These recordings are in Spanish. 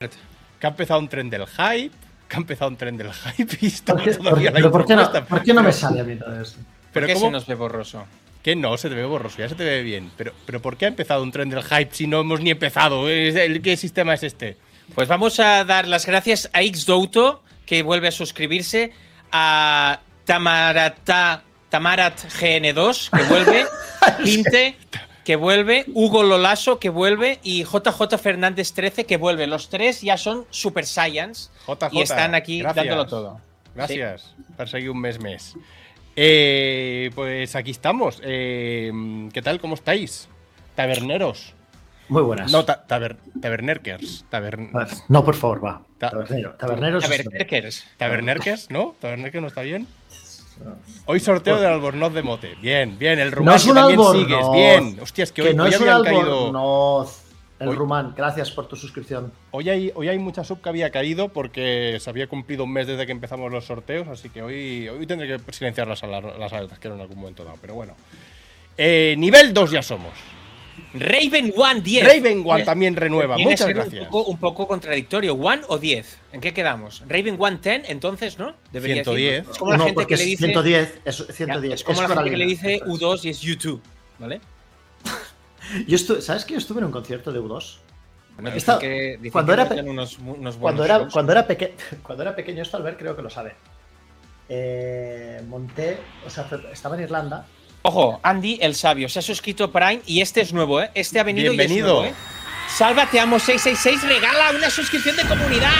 Que ha empezado un tren del hype, que ha empezado un tren del hype y está ¿Por qué, todavía por- la pero ¿por qué no, propuesta. por qué no me sale a mí todo esto? Pero ¿Por qué ¿cómo? se nos ve borroso? Que no, se te ve borroso, ya se te ve bien. Pero, pero ¿por qué ha empezado un tren del hype si no hemos ni empezado? ¿Es el- ¿Qué sistema es este? Pues vamos a dar las gracias a Xdouto, que vuelve a suscribirse, a Tamarata, Tamarat GN2, que vuelve, Pinte, que vuelve, Hugo Lolaso, que vuelve, y JJ Fernández 13, que vuelve. Los tres ya son Super Science JJ, y están aquí gracias. dándolo todo. Gracias. Perseguí un mes mes. Eh, pues aquí estamos. Eh, ¿Qué tal? ¿Cómo estáis? Taberneros. Muy buenas. No, ta- taber- tabernerkers. Tabern- No, por favor, va. Ta- Tabernero. Taberneros. Kerkers. ¿Tabernerkers? ¿No? ¿Tabernerkers no está bien? Hoy sorteo del albornoz de mote. Bien, bien. El rumán No es que también albornoz. sigues. Bien. Hostia, es que, que hoy, no hoy es un caído. El Hoy- rumán, gracias por tu suscripción. Hoy hay, hoy hay mucha sub que había caído porque se había cumplido un mes desde que empezamos los sorteos, así que hoy, hoy tendré que silenciar las, alar- las alertas que en algún momento dado, pero bueno. Eh, nivel 2 ya somos. Raven One 10. Raven One también renueva, muchas ser gracias. Un poco, un poco contradictorio. ¿One o 10? ¿En qué quedamos? ¿Raven One 10? Entonces, ¿no? Debería 110. decir. Es como la no, gente que le es dice. 110. Es Ya, 110. es como la gente que le dice Eso es. U2 y es U2. ¿Vale? Yo estuve, ¿Sabes que yo estuve en un concierto de U2? Bueno, Esta- dicen que, dicen cuando que era unos, unos buenos Cuando era, shows. cuando, era peque- cuando era pequeño, esto Albert creo que lo sabe. Eh, monté, o sea, estaba en Irlanda. Ojo, Andy el sabio se ha suscrito Prime y este es nuevo, ¿eh? Este ha venido Bienvenido. y es nuevo, ¿eh? Salva, te amo 666, regala una suscripción de comunidad.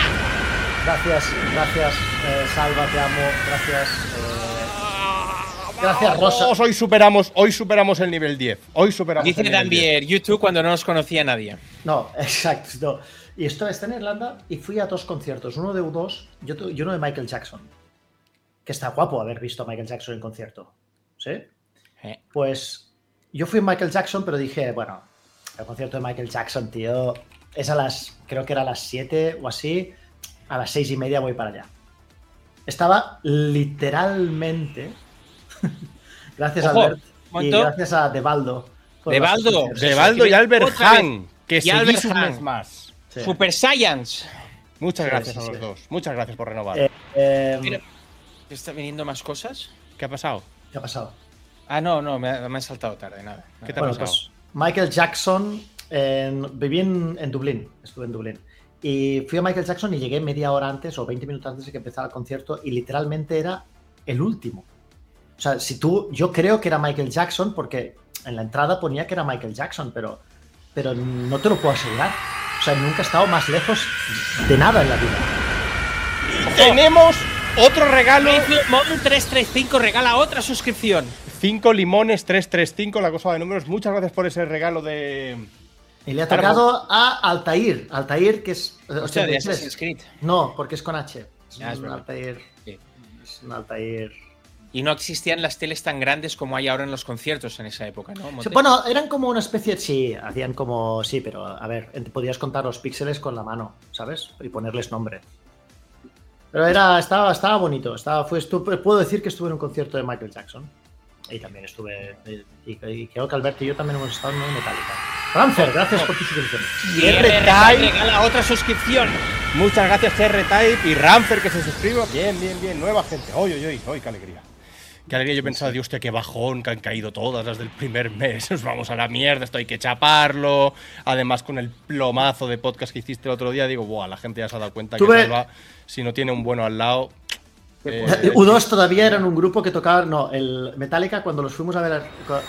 Gracias, gracias, eh, Salva, te amo, gracias. eh, gracias, Rosa. Vamos, hoy superamos, hoy superamos el nivel 10. Hoy superamos Dice el nivel 10. Dambier, YouTube cuando no nos conocía nadie. No, exacto. no. Y esto está en Irlanda y fui a dos conciertos, uno de U2 y, otro- y uno de Michael Jackson. Que está guapo haber visto a Michael Jackson en concierto. ¿Sí? Eh, Pues yo fui a Michael Jackson, pero dije, bueno, el concierto de Michael Jackson, tío, es a las, creo que era a las 7 o así, a las 6 y media voy para allá. Estaba literalmente, gracias a Albert y gracias a Debaldo. por De las Baldo. suscripciones. De Baldo y Albert Otra vez. Han, que seguís Albert un Han. mes más. Sí. Super Science. Muchas Sí, gracias sí, a los sí. dos. Muchas gracias por renovar. Eh, eh, Mira. ¿Está viniendo más cosas? ¿Qué ha pasado? ¿Qué ha pasado? Ah, no, no, me, ha- me han saltado tarde, nada. ¿Qué te ha Bueno, pasado? pues Michael Jackson, en- viví en, en Dublín, estuve en Dublín. Y fui a Michael Jackson y llegué media hora antes o 20 minutos antes de que empezara el concierto y literalmente era el último. O sea, si tú, yo creo que era Michael Jackson porque en la entrada ponía que era Michael Jackson, pero, pero no te lo puedo asegurar. O sea, nunca he estado más lejos de nada en la vida. Tenemos otro regalo. Mon 335 regala otra suscripción. 5 limones 335, la cosa de números. Muchas gracias por ese regalo de. Y le ha tocado a Altair. Altair, que es. eh, Hostia, de 83. Assassin's Creed. No, porque es con H. Es Ah, es un verdad. Altair. Sí. Es un Altair. Y no existían las teles tan grandes como hay ahora en los conciertos en esa época, ¿no? Monte? Sí, Bueno, eran como una especie. Sí, hacían como. Sí, pero a ver, podías contar los píxeles con la mano, ¿sabes? Y ponerles nombre. Pero era, estaba, estaba bonito. Estaba, fue, puedo decir que estuve en un concierto de Michael Jackson. Y también estuve. Y, y creo que Alberto y yo también hemos estado en Metallica. Ramfer, gracias por tu suscripción. Y R-Type regala otra suscripción. Muchas gracias, R-Type y Ramfer que se suscriba. Bien, bien, bien. Nueva gente. Hoy, hoy, hoy. Hoy, qué alegría. Qué alegría. Yo pensaba, Dios, qué bajón, que han caído todas las del primer mes. Nos vamos a la mierda, esto hay que chaparlo. Además, con el plomazo de podcast que hiciste el otro día, digo, buah, la gente ya se ha dado cuenta que Salva, si no tiene un bueno al lado. Eh, U2 todavía eran un grupo que tocaba. No, el Metallica, cuando los fuimos a ver.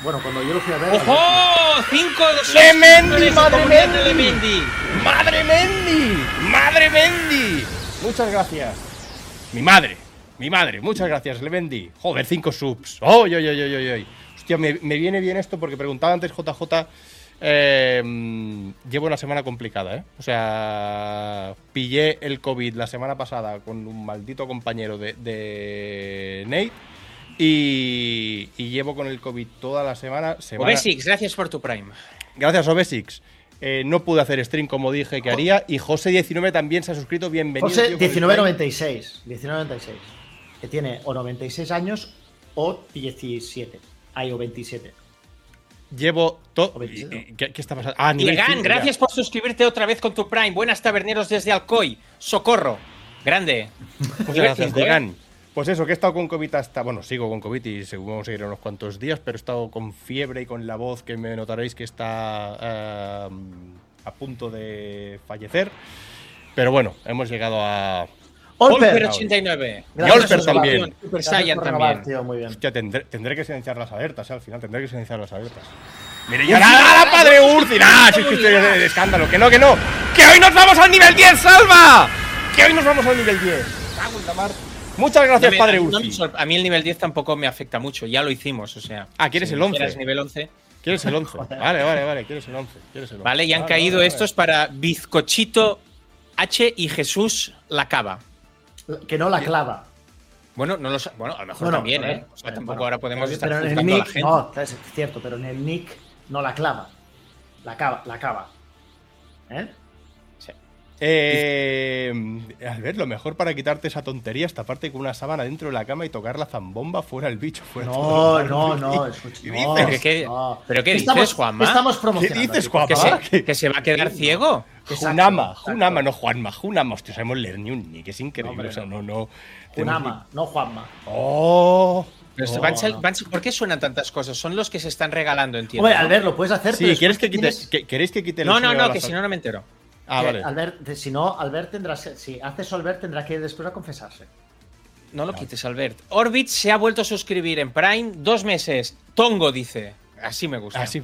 Bueno, cuando yo lo fui a ver. ¡Ojo! ¡Cinco ¡Lemendi, suscriptores madre de Mendi! de Lemendi! ¡Madre Mendy! ¡Madre Mendy! Muchas gracias. Mi madre, mi madre, muchas gracias, Lemendi. Joder, cinco subs. ¡Oy, oy, oy, oy, oy, oy! Hostia, me, me viene bien esto porque preguntaba antes JJ. Eh, llevo una semana complicada, ¿eh? O sea, pillé el COVID la semana pasada con un maldito compañero de, de Nate y, y llevo con el COVID toda la semana. semana Obesix, gracias por tu Prime. Gracias, Obesix. Eh, no pude hacer stream como dije que haría. Y José19 también se ha suscrito. Bienvenido. José, tío, con el 1996. 1996. Que tiene o 96 años o 17. Ay, o 27. Llevo todo. ¿Qué, qué está pasando? Ah, nivel Legan, gracias por suscribirte otra vez con tu Prime. Buenas taberneros desde Alcoy. Socorro. Grande. Muchas Nivel gracias, cinco, ¿eh? Legan. Pues eso, que he estado con COVID hasta. Bueno, sigo con COVID y seguro vamos a seguir unos cuantos días, pero he estado con fiebre y con la voz que me notaréis que está eh, a punto de fallecer. Pero bueno, hemos llegado a. Olper. Olper 89. Y Olper también. Super Saiyan también. tío, muy bien. Hostia, tendré, tendré que silenciar las alertas, ¿eh? al final tendré que silenciar las alertas. Mire, ya nada, nada, padre Urzi, nada, si es que estoy de, de escándalo, que no, que no, que hoy nos vamos al nivel 10, salva, que hoy nos vamos al nivel 10. Cago en la mar. Muchas No gracias, me- padre no me Urzi. sor- a mí el nivel 10 tampoco me afecta mucho, ya lo hicimos, o sea. Ah, ¿quieres si el 11? quieres nivel 11. ¿Quieres el 11? Vale, vale, vale, quieres el 11. Quieres el 11. Vale, y han Vale, caído vale, estos para Bizcochito H y Jesús la cava. Que no la clava. Bueno, no lo bueno, a lo mejor Bueno, también, ¿eh? O sea, tampoco ahora podemos pero- estar pero en el juzgando a la nick, gente. No, es cierto, pero en el nick no la clava. La cava, la cava. ¿Eh? Eh, Albert, lo mejor para quitarte esa tontería es taparte con una sábana dentro de la cama y tocar la zambomba fuera el bicho. Fuera No, todo. no, no, escucha. ¿Qué no, dices? ¿Pero qué- no. pero qué Estamos- dices, Juanma? Estamos ¿Qué promocionando. dices, aquí. Juanma? Que se, ¿Qué? que se va a quedar ciego. Exacto, Junama, exacto. Junama, no Juanma, Junama. Hostia, sabemos leer ni un nick, es increíble. Hombre, o sea, no. no, no. Junama, no Juanma. Oh. Pero No, ¿Por qué suenan tantas cosas? Son los que se están regalando, entiendo. Hombre. Albert, lo puedes hacer. Sí, pero ¿quieres que quite, tienes- que- ¿queréis que quite el No, no, no, que si no, no me entero. Ah, que vale. Albert, si no, Albert tendrá. Si hace eso, Albert tendrá que ir después a confesarse. No lo quites, Albert. Orbit se ha vuelto a suscribir en Prime dos meses. Tongo dice. Así me gusta. Así.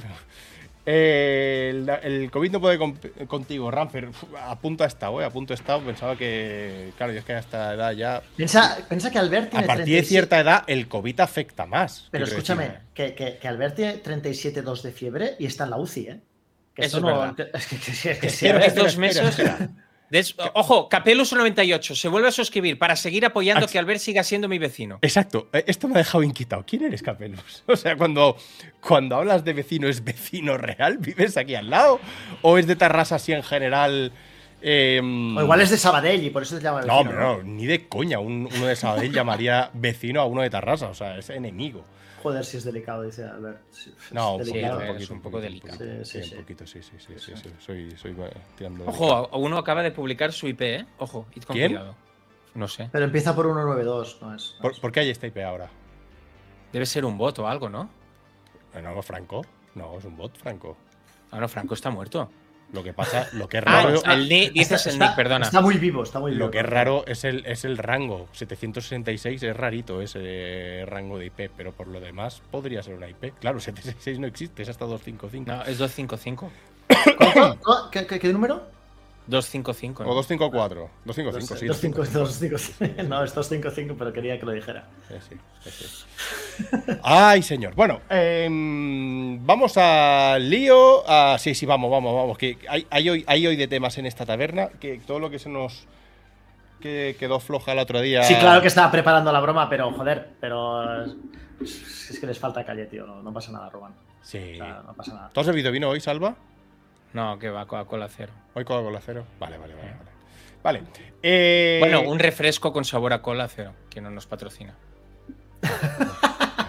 Eh, el, el COVID no puede contigo, Ramfer. A punto ha estado, eh, a punto ha estado. Pensaba que, claro, yo es que a esta edad ya. Piensa, piensa que Albert A tiene. partir de 37 cierta edad, el COVID afecta más. Pero escúchame, decir. que, que, que Albert tiene 37,2 de fiebre y está en la UCI, ¿eh? Que Eso es no- que, Espera, dos meses. espera. Des- Ojo, Capelus98 se vuelve a suscribir para seguir apoyando Ah, que Albert siga siendo mi vecino. Exacto, eh, esto me ha dejado inquietado. ¿Quién eres, Capelus? O sea, cuando, cuando hablas de vecino, ¿es vecino real? ¿Vives aquí al lado? ¿O es de Tarrasa así en general? eh, O igual es de Sabadell y por eso te llama No, vecino, hombre, no, ni de coña. Un- uno de Sabadell llamaría vecino a uno de Tarrasa, o sea, es enemigo. Joder, si es delicado, dice Albert. No, un delicado. poquito, es un poco delicado. Sí, sí, sí, un poquito, sí, sí, sí, sí, sí, Soy, soy tirando. Ojo, uno acaba de publicar su IP, ¿eh? Ojo, id con ¿Quién? cuidado. No sé. Pero empieza por 192, no es. no ¿Por, es. por qué hay esta IP ahora? Debe ser un bot o algo, ¿no? No, Franco. No, es un bot, Franco. Ah, no, Franco está muerto. Lo que pasa, lo que es Ah, raro, el nick, dices el Está- nick, perdona. Está muy vivo, está muy vivo. lo que es raro es el, es el rango. 766 es rarito ese rango de IP, pero por lo demás podría ser una IP. Claro, 766 no existe, es hasta 255. No, es 255. ¿Cuánto? ¿Cu- ¿Qué, qué- qué número? 255. ¿no? O 254. 255, sí. 255, 255. No, es 255, pero quería que lo dijera. Eh, sí, eh, sí. Ay, señor. Bueno, em, vamos al lío. Ah, sí, sí, vamos, vamos, vamos. Que hay, hay hoy, hay hoy de temas en esta taberna. Que todo lo que se nos que quedó floja el otro día. Sí, claro que estaba preparando la broma, pero joder, pero. eh, Es que les falta calle, tío. No, no pasa nada, Roban. Sí. O sea, no pasa nada. ¿Tú has bebido vino hoy, Salva? No, que va, Coca-Cola cero. Hoy Coca-Cola cero. Vale, vale, vale. Vale. Vale. eh, Bueno, un refresco con sabor a cola cero, que no nos patrocina.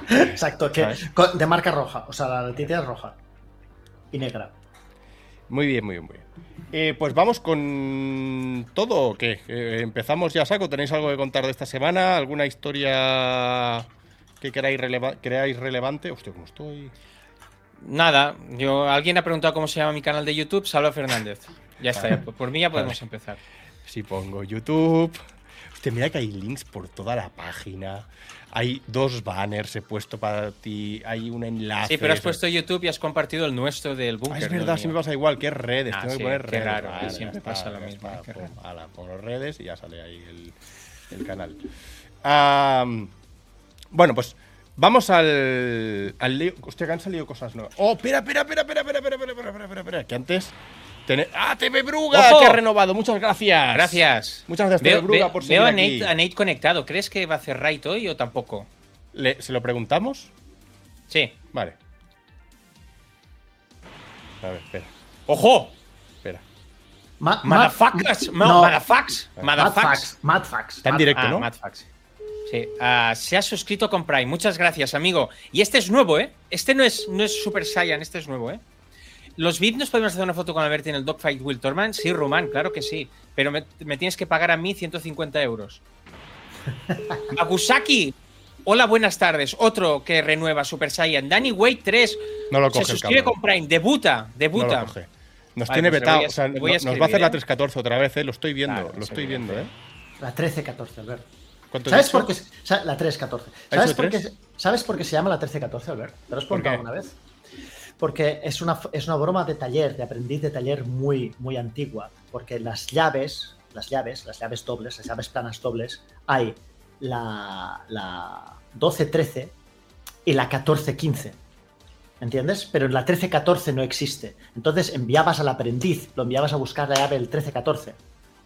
Exacto, que de marca roja. O sea, la etiqueta es roja. Y negra. Muy bien, muy bien, muy bien. Eh, pues vamos con todo o qué? Eh, empezamos ya saco. ¿Tenéis algo que contar de esta semana? ¿Alguna historia que queráis, releva- creáis relevante? Hostia, ¿cómo estoy? Nada, yo alguien ha preguntado cómo se llama mi canal de YouTube, Salva Fernández. Ya está, ya, por mí ya podemos empezar. Si pongo YouTube. Hostia, mira que hay links por toda la página. Hay dos banners he puesto para ti. Hay un enlace. Sí, pero has puesto YouTube y has compartido el nuestro del Ah, búnker. es verdad, siempre pasa igual, que es redes. Ah, tengo sí, que poner redes. raro, Vale, siempre pasa lo mismo, está, qué pum, raro. ala, pongo redes y ya sale ahí el, el canal. Bueno, pues vamos al, al lío. Hostia, que han salido cosas nuevas. Oh, espera, espera, espera, espera, espera, espera, espera, espera, espera, espera, que antes. Tene- ¡Ah, TV Bruga! ¡Ojo! Que ha renovado. Muchas gracias. Gracias. Muchas gracias, TV Bruga, por seguir veo a aquí. Nate, a Nate conectado. ¿Crees que va a hacer right hoy o tampoco? Le- ¿Se lo preguntamos? Sí. Vale. A ver, espera, ¡Ojo! espera. Ma- ma- Motherfuckers. no. Motherfucks. Madfax. Madfax. Está en directo, Ah, ¿no? Madfax. Sí, ah, se ha suscrito con Prime. Muchas gracias, amigo. Y este es nuevo, ¿eh? Este no es, no es Super Saiyan, este es nuevo, ¿eh? ¿Los bits nos podemos hacer una foto con Alberti en el Dogfight Will Torman? Sí, Román, claro que sí. Pero me, me tienes que pagar a mí 150 euros. Magusaki, hola, buenas tardes. Otro que renueva Super Saiyan. Danny Wade 3. No lo Se coge el suscribe cabrón. con Prime. Debuta, No debuta. lo coge. Nos Vale, tiene pues vetado. a- o sea, nos va a hacer la ¿eh? 314 otra vez, ¿eh? Lo estoy viendo, Claro, lo estoy viendo, ¿eh? La 13-14, Albert. ¿Cuánto ¿Sabes por qué? La 3-14. ¿Ha ¿Sabes por, qué? ¿Sabes por qué se llama la 13-14, Albert? ¿Te lo has ¿Por preguntado alguna vez? Porque es una, es una broma de taller, de aprendiz de taller muy, muy antigua. Porque las llaves, las llaves, las llaves dobles, las llaves planas dobles, hay la, la 12-13 y la 14-15. ¿Entiendes? Pero en la 13-14 no existe. Entonces enviabas al aprendiz, lo enviabas a buscar la llave del 13-14.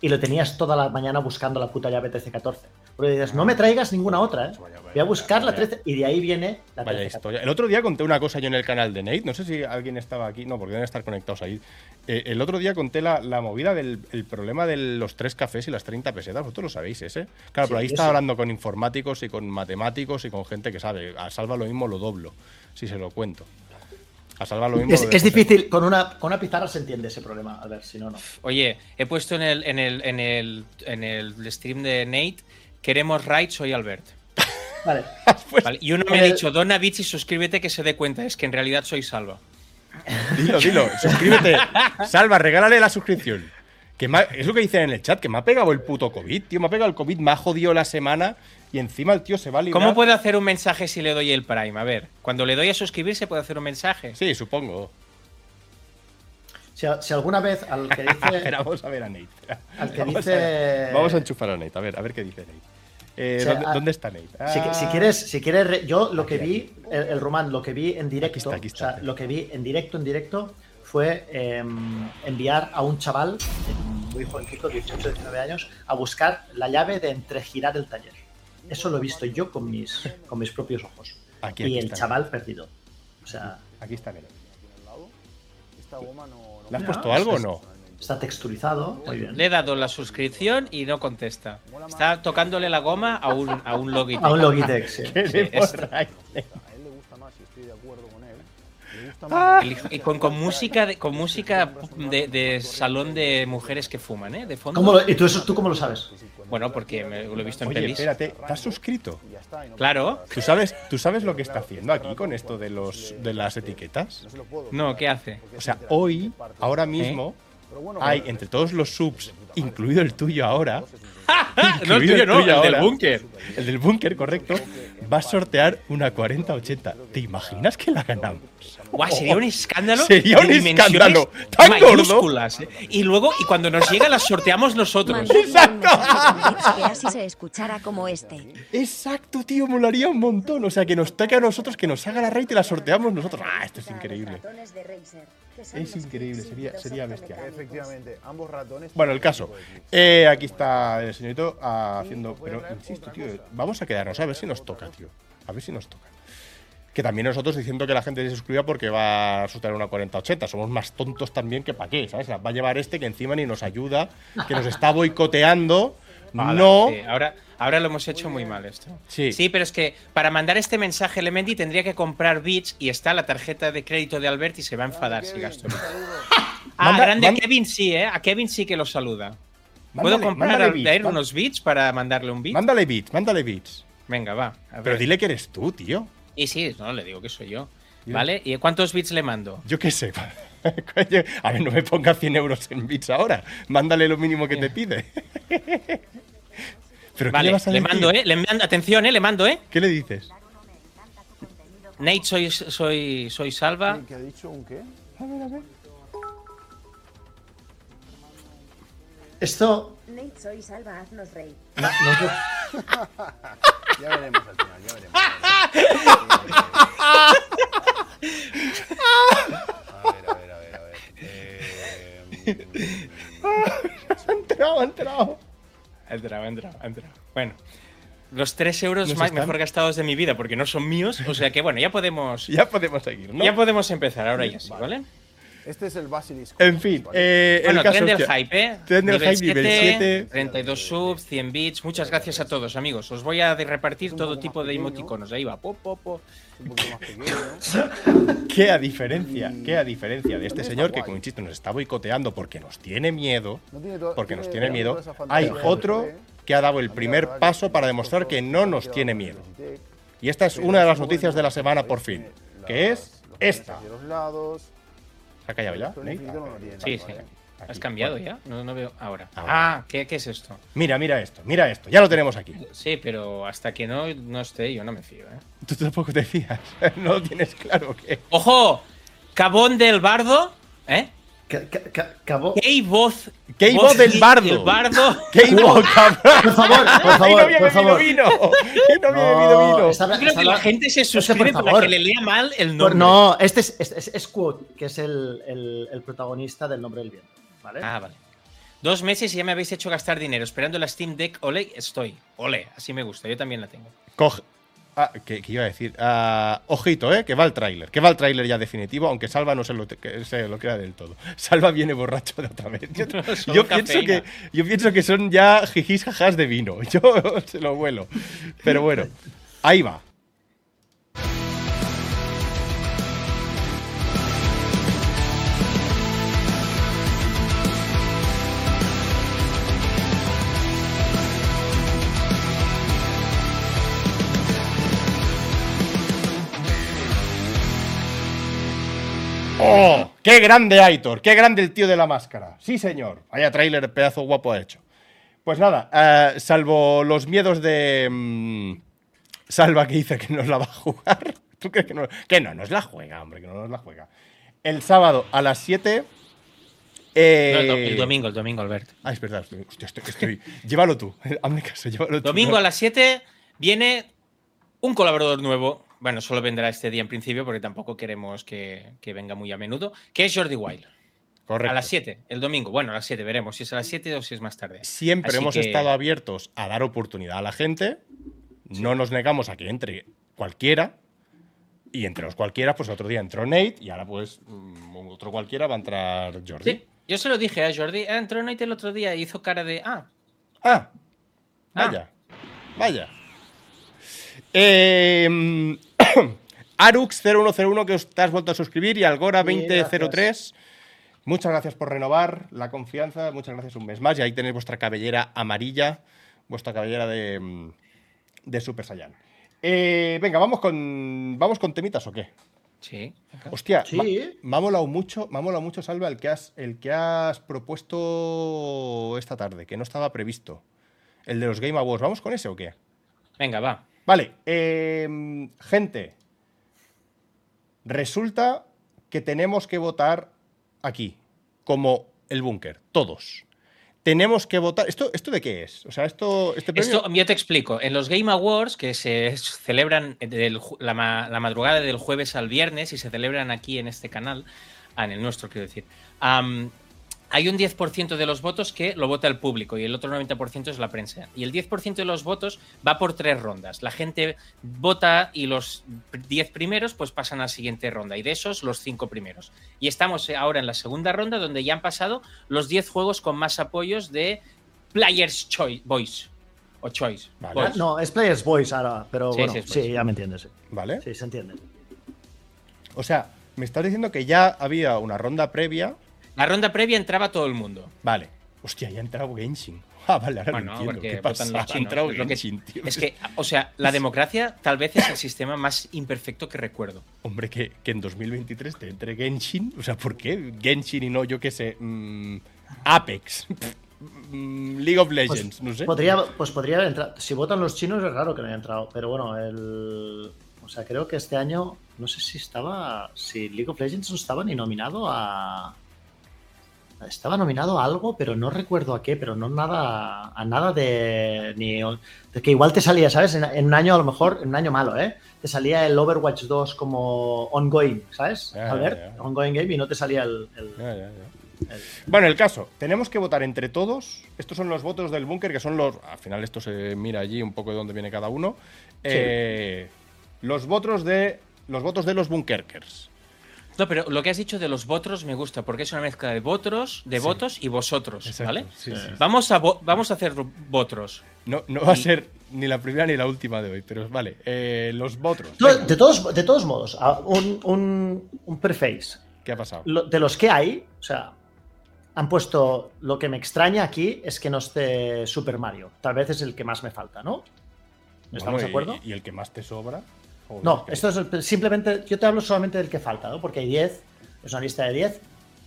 Y lo tenías toda la mañana buscando la puta llave 13-14. Porque dices, no me traigas ninguna otra, ¿eh? Voy a buscar la vaya. 13 y de ahí viene la Vaya 13 historia. El otro día conté una cosa yo en el canal de Nate. No sé si alguien estaba aquí. No, porque deben estar conectados ahí. Eh, el otro día conté la, la movida del el problema de los tres cafés y las 30 pesetas. Vosotros lo sabéis, ese. Claro, Sí, pero ahí estaba sí. hablando con informáticos y con matemáticos y con gente que sabe. A Salva lo mismo lo doblo, si se lo cuento. A Salva lo mismo Es, difícil, con una, con una pizarra se entiende ese problema. A ver, si no, no. Oye, he puesto en el, en el, en el, en el stream de Nate, queremos raid, soy Albert. Vale. Vale, Y uno me ha Eh, dicho, dona bits y suscríbete que se dé cuenta, es que en realidad soy Salva. Dilo, dilo. Suscríbete. Salva, regálale la suscripción. Que me ha- es lo que dicen en el chat, que me ha pegado el puto COVID, tío. Me ha pegado el COVID, me ha jodido la semana y encima el tío se va a librar. ¿Cómo puedo hacer un mensaje si le doy el Prime? A ver, cuando le doy a suscribirse, ¿puedo hacer un mensaje? Sí, supongo. Si, si alguna vez al que Espera, dice. vamos a ver a Nate. Al que Vamos a dice- ver. Vamos a enchufar a Nate, a ver, a ver qué dice Nate. Eh, O sea, ¿dónde, a- dónde está Nate? Si, Ah, si quieres, si quieres, re- yo lo que Aquí, vi, el, el Román, lo que vi en directo, está, aquí está. o sea, lo que vi en directo, en directo, fue em, enviar a un chaval muy jovencito, 18, 19 años, a buscar la llave de entregirar el taller. Eso lo he visto yo con mis, con mis propios ojos. Aquí, y aquí el está. chaval perdido. O sea, Aquí está Nate. Esta goma no. no ¿Le has No, puesto algo o no? está texturizado. Muy bien. Le he dado la suscripción y no contesta. Está tocándole la goma a un, a un Logitech. A un Logitech, sí. ahí. A él le gusta más, y estoy de acuerdo gusta más. Hijo- Y con, con música, de, con música de, de salón de mujeres que fuman, ¿eh? De fondo. ¿Cómo lo- ¿Y tú, eso, tú cómo lo sabes? Bueno, porque me- lo he visto en Oye, pelis. espérate, ¿te has suscrito? Claro. ¿Tú sabes, ¿Tú sabes lo que está haciendo aquí con esto de, los, de las etiquetas? no ¿qué hace? O sea, hoy, ahora mismo, bueno, hay entre todos los subs, incluido el tuyo ahora, no, el tuyo no, el del ahora, búnker. El del búnker, correcto. Va a sortear una 40-80. ¿Te imaginas que la ganamos? Guau, sería un escándalo. Sería de un escándalo tan mayúsculas, ¿eh? Y luego, y cuando nos llega, las sorteamos nosotros. Bits que así se escuchara como este. Exacto, tío, molaría un montón. O sea, que nos toque a nosotros, que nos haga la raid y la sorteamos nosotros. Ah, esto es increíble. Es increíble, sería, sería bestial. Efectivamente, ambos ratones. Bueno, el caso. Eh, aquí está el señorito ah, haciendo. Pero insisto, tío, vamos a quedarnos a ver si nos toca, tío. A ver si nos toca. Que también nosotros diciendo que la gente se suscriba porque va a sortear una 40-80. Somos más tontos también que para qué, ¿sabes? Va a llevar este que encima ni nos ayuda, que nos está boicoteando. No. sí, ahora, ahora lo hemos hecho muy mal esto. Sí. Sí, pero es que para mandar este mensaje Elemendi tendría que comprar bits y está la tarjeta de crédito de Albert y se va a enfadar si gasto. Ah, Manda- grande manda- Kevin sí, ¿eh? A Kevin sí que lo saluda. ¿Puedo comprar a má- unos bits para mandarle un bit? Mándale bits, mándale bits. Venga, va. a Pero dile que eres tú, tío. Y sí, no, le digo que soy yo. ¿Vale? ¿Y cuántos bits le mando? Yo qué sé. A ver, no me pongas 100 euros en bits ahora. Mándale lo mínimo que te pide. ¿Pero qué Vale, le vas a le mando, ¿eh? Le mando, atención, ¿eh? Le mando, ¿eh? ¿Qué le dices? Nate, soy, soy, soy Salva. ¿Qué ha dicho? ¿Un qué? Esto. Nate, soy Salva, haznos rey. no- no- Ya veremos al final, ya veremos. A ver, a ver, a ver, a ver. Eh, Ha entrado, ha entrado. Entrado, entrado, entrado. Bueno, los 3 euros Nos más están- mejor gastados de mi vida porque no son míos. O sea que bueno, ya podemos. Ya podemos seguir, ¿no? Ya podemos empezar, ahora ya sí, ¿vale? Este es el Basilisk. En fin, Vale. eh, Bueno, el caso tren del hype, ¿eh? Tren del hype, nivel 7. 32 subs, 100 bits. Muchas gracias a todos, amigos. Os voy a repartir todo tipo de emoticonos. Ahí va. Po, po, po. Un poquito más pequeño. Que a diferencia, que a diferencia de este señor que, como insisto, nos está boicoteando porque nos tiene miedo, No tiene to- porque nos tiene- miedo, hay otro que ha dado el primer paso para Que demostrar que estos no son nos tiene que miedo. Y esta es una de las noticias de la semana por fin, que es esta. ¿Se ha callado ya? Sí, sí. Aquí. ¿Has cambiado ya? No, no veo ahora. Ahora. Ah, ¿qué, qué es esto? Mira, mira esto, mira esto, ya lo tenemos aquí. Sí, pero hasta que no, no esté, yo no me fío, ¿eh? Tú tampoco te fías, no lo tienes claro que... ¡Ojo! Cabón del bardo, ¿eh? Cabo. ¡Qué voz! ¡Qué voz del bardo! El bardo. ¡Qué ibo, cabrón! Por favor, por ¡Que no favor, había por bebido favor. vino! ¡Que no había bebido vino! creo que la gente se Es que, por suscribe para favor. que le lea mal el Por- nombre. no, este es, es, es- es Quote, que es el, el- el protagonista del nombre del viento. ¿Vale? Ah, vale. Dos meses y ya me habéis hecho gastar dinero esperando la Steam Deck. Ole, estoy. Ole, así me gusta. Yo también la tengo. Coge. Ah, ¿qué, qué iba a decir? Ah, ojito, ¿eh? Que va el tráiler. Que va el tráiler ya definitivo, aunque Salva no se lo, que se lo crea del todo. Salva viene borracho de otra vez. Yo, pienso que, yo pienso que son ya jijis jajas de vino. Yo se lo vuelo. Pero bueno, ahí va. ¡Oh! ¡Qué grande Aitor! ¡Qué grande el tío de la máscara! Sí, señor. Vaya tráiler, pedazo guapo ha hecho. Pues nada, eh, salvo los miedos de mm, Salva que dice que nos la va a jugar. ¿Tú crees que no? Que no, nos la juega, hombre, que no nos la juega. El sábado a las 7. eh, No, el, do- el domingo, el domingo, Albert. Ah, es verdad. Estoy, hostia, estoy, estoy- Llévalo tú. Hazme caso, llévalo tú. Domingo a las 7 viene un colaborador nuevo. Bueno, solo vendrá este día en principio porque tampoco queremos que, que venga muy a menudo. Que es Jordi Wild. Correcto. A las 7, el domingo. Bueno, a las 7 veremos si es a las 7 o si es más tarde. Siempre Así hemos que- estado abiertos a dar oportunidad a la gente. No nos negamos a que entre cualquiera. Y entre los cualquiera, pues otro día entró Nate y ahora pues mm, otro cualquiera va a entrar Jordi. Sí, yo se lo dije a Jordi. Ah, entró Night el otro día y hizo cara de. Ah, Ah, Ah. vaya, vaya. Eh, Arux0101 que os te has vuelto a suscribir y Algora2003. Muchas gracias por renovar la confianza, muchas gracias un mes más. Y ahí tenéis vuestra cabellera amarilla, vuestra cabellera de, mm, de Super Saiyan. Eh, venga, vamos con, vamos con temitas o qué. sí. Hostia, Sí. me ha molado mucho, me ha molado mucho, Salva, el que has, el que has propuesto esta tarde, que no estaba previsto. El de los Game Awards. ¿Vamos con ese o qué? Venga, va. Vale, eh, gente. Resulta que tenemos que votar aquí, como el búnker, todos. Tenemos que votar. ¿Esto, ¿Esto de qué es? O sea, esto. Este Esto, yo te explico. En los Game Awards, que se celebran la, ma- la madrugada del jueves al viernes y se celebran aquí en este canal, ah, en el nuestro, quiero decir, hay un 10% de los votos que lo vota el público y el otro 90% es la prensa. Y el 10% de los votos va por tres rondas. La gente vota y los 10 primeros pues pasan a la siguiente ronda. Y de esos, los 5 primeros. Y estamos ahora en la segunda ronda donde ya han pasado los 10 juegos con más apoyos de Players Choice, Voice. O Choice. Vale. Voice. No, es Players Voice ahora, pero Sí, bueno, sí, ya me entiendes. ¿Vale? Sí, se entiende. O sea, me estás diciendo que ya había una ronda previa. La ronda previa entraba todo el mundo. Vale. Hostia, ya ha entrado Genshin. Ah, vale, ahora Bueno, lo entiendo. ¿Qué pasa? los Ha entrado que- Genshin, tío. Es que, o sea, la democracia tal vez es el sistema más imperfecto que recuerdo. Hombre, que, que en 2023 te entre Genshin. O sea, ¿por qué Genshin y no, yo qué sé, mm, Apex? Mm, League of Pues, Legends, no sé. podría, pues podría haber entrado. Si votan los chinos es raro que no haya entrado. Pero bueno, el. O sea, creo que este año. No sé si estaba. Si League of Legends no estaba ni nominado a. Estaba nominado a algo, pero no recuerdo a qué, pero no nada. A nada de. Ni, de que igual te salía, ¿sabes? En, en un año, a lo mejor, en un año malo, ¿eh? Te salía el Overwatch 2 como ongoing, ¿sabes? Ya, Albert, ya. ongoing game y no te salía el, Bueno, el caso, tenemos que votar entre todos. Estos son los votos del búnker, que son los. Al final, esto se mira allí un poco de dónde viene cada uno. Eh, los votos de. Los votos de los bunkerkers. No, pero lo que has dicho de los votos me gusta, porque es una mezcla de votos, de Sí. votos y vosotros, Exacto, ¿vale? sí, sí. Vamos a vamos a hacer votos. No, no va a ser ni la primera ni la última de hoy, pero vale. Eh, los votros. No, De todos, de todos modos, un, un, un preface. ¿Qué ha pasado? Lo- de los que hay, o sea, han puesto. Lo que me extraña aquí es que no esté Super Mario. Tal vez es el que más me falta, ¿no? ¿Estamos Bueno, de acuerdo? ¿Y, y el que más te sobra? Joder, No, esto es el- simplemente. Yo te hablo solamente del que falta, ¿no? Porque hay 10, es una lista de 10.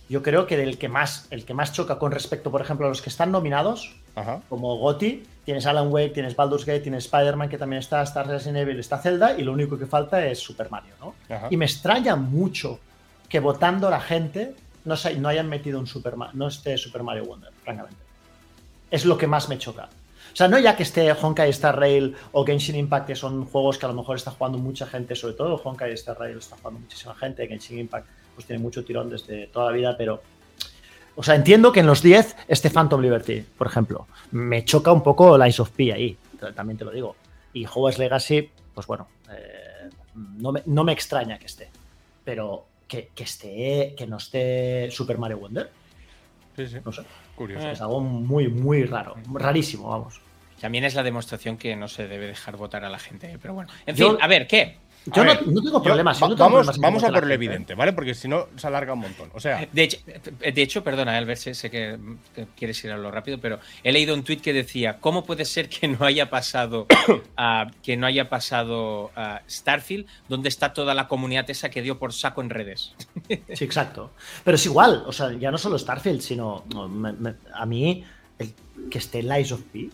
Yo creo que del que más, el que más choca con respecto, por ejemplo, a los que están nominados, Ajá. como Gotti, tienes Alan Wake, tienes Baldur's Gate, tienes Spider-Man, que también está, está Resident Evil, está Zelda, y lo único que falta es Super Mario, ¿no? Ajá. Y me extraña mucho que votando la gente no, no hayan metido un Super Mario, no esté Super Mario Wonder, francamente. Es lo que más me choca. O sea, no ya que esté Honkai Star Rail o Genshin Impact, que son juegos que a lo mejor está jugando mucha gente, sobre todo Honkai Star Rail está jugando muchísima gente, Genshin Impact pues tiene mucho tirón desde toda la vida, pero... O sea, entiendo que en los 10 esté Phantom Liberty, por ejemplo. Me choca un poco Lies of P ahí, también te lo digo. Y Hogwarts Legacy, pues bueno, eh, no, me, no me extraña que esté. Pero que, que esté, que no esté Super Mario Wonder, Sí, sí. no sé. Curioso. Es algo muy, muy raro. Rarísimo, vamos. También es la demostración que no se debe dejar votar a la gente, ¿eh? pero bueno. En Yo- fin, a ver, ¿qué? Yo A no, ver, no tengo problemas. yo va- no tengo vamos problemas en vamos a por lo ¿eh? evidente, ¿vale? Porque si no se alarga un montón. O sea, De hecho, de hecho perdona, Albert, sé, sé que, quieres ir a lo rápido, pero he leído un tuit que decía, ¿cómo puede ser que no haya pasado que no haya pasado Starfield, donde está toda la comunidad esa que dio por saco en redes? Sí, exacto. Pero es igual, o sea, ya no solo Starfield, sino no, me- me- a mí el, que esté Lies of P.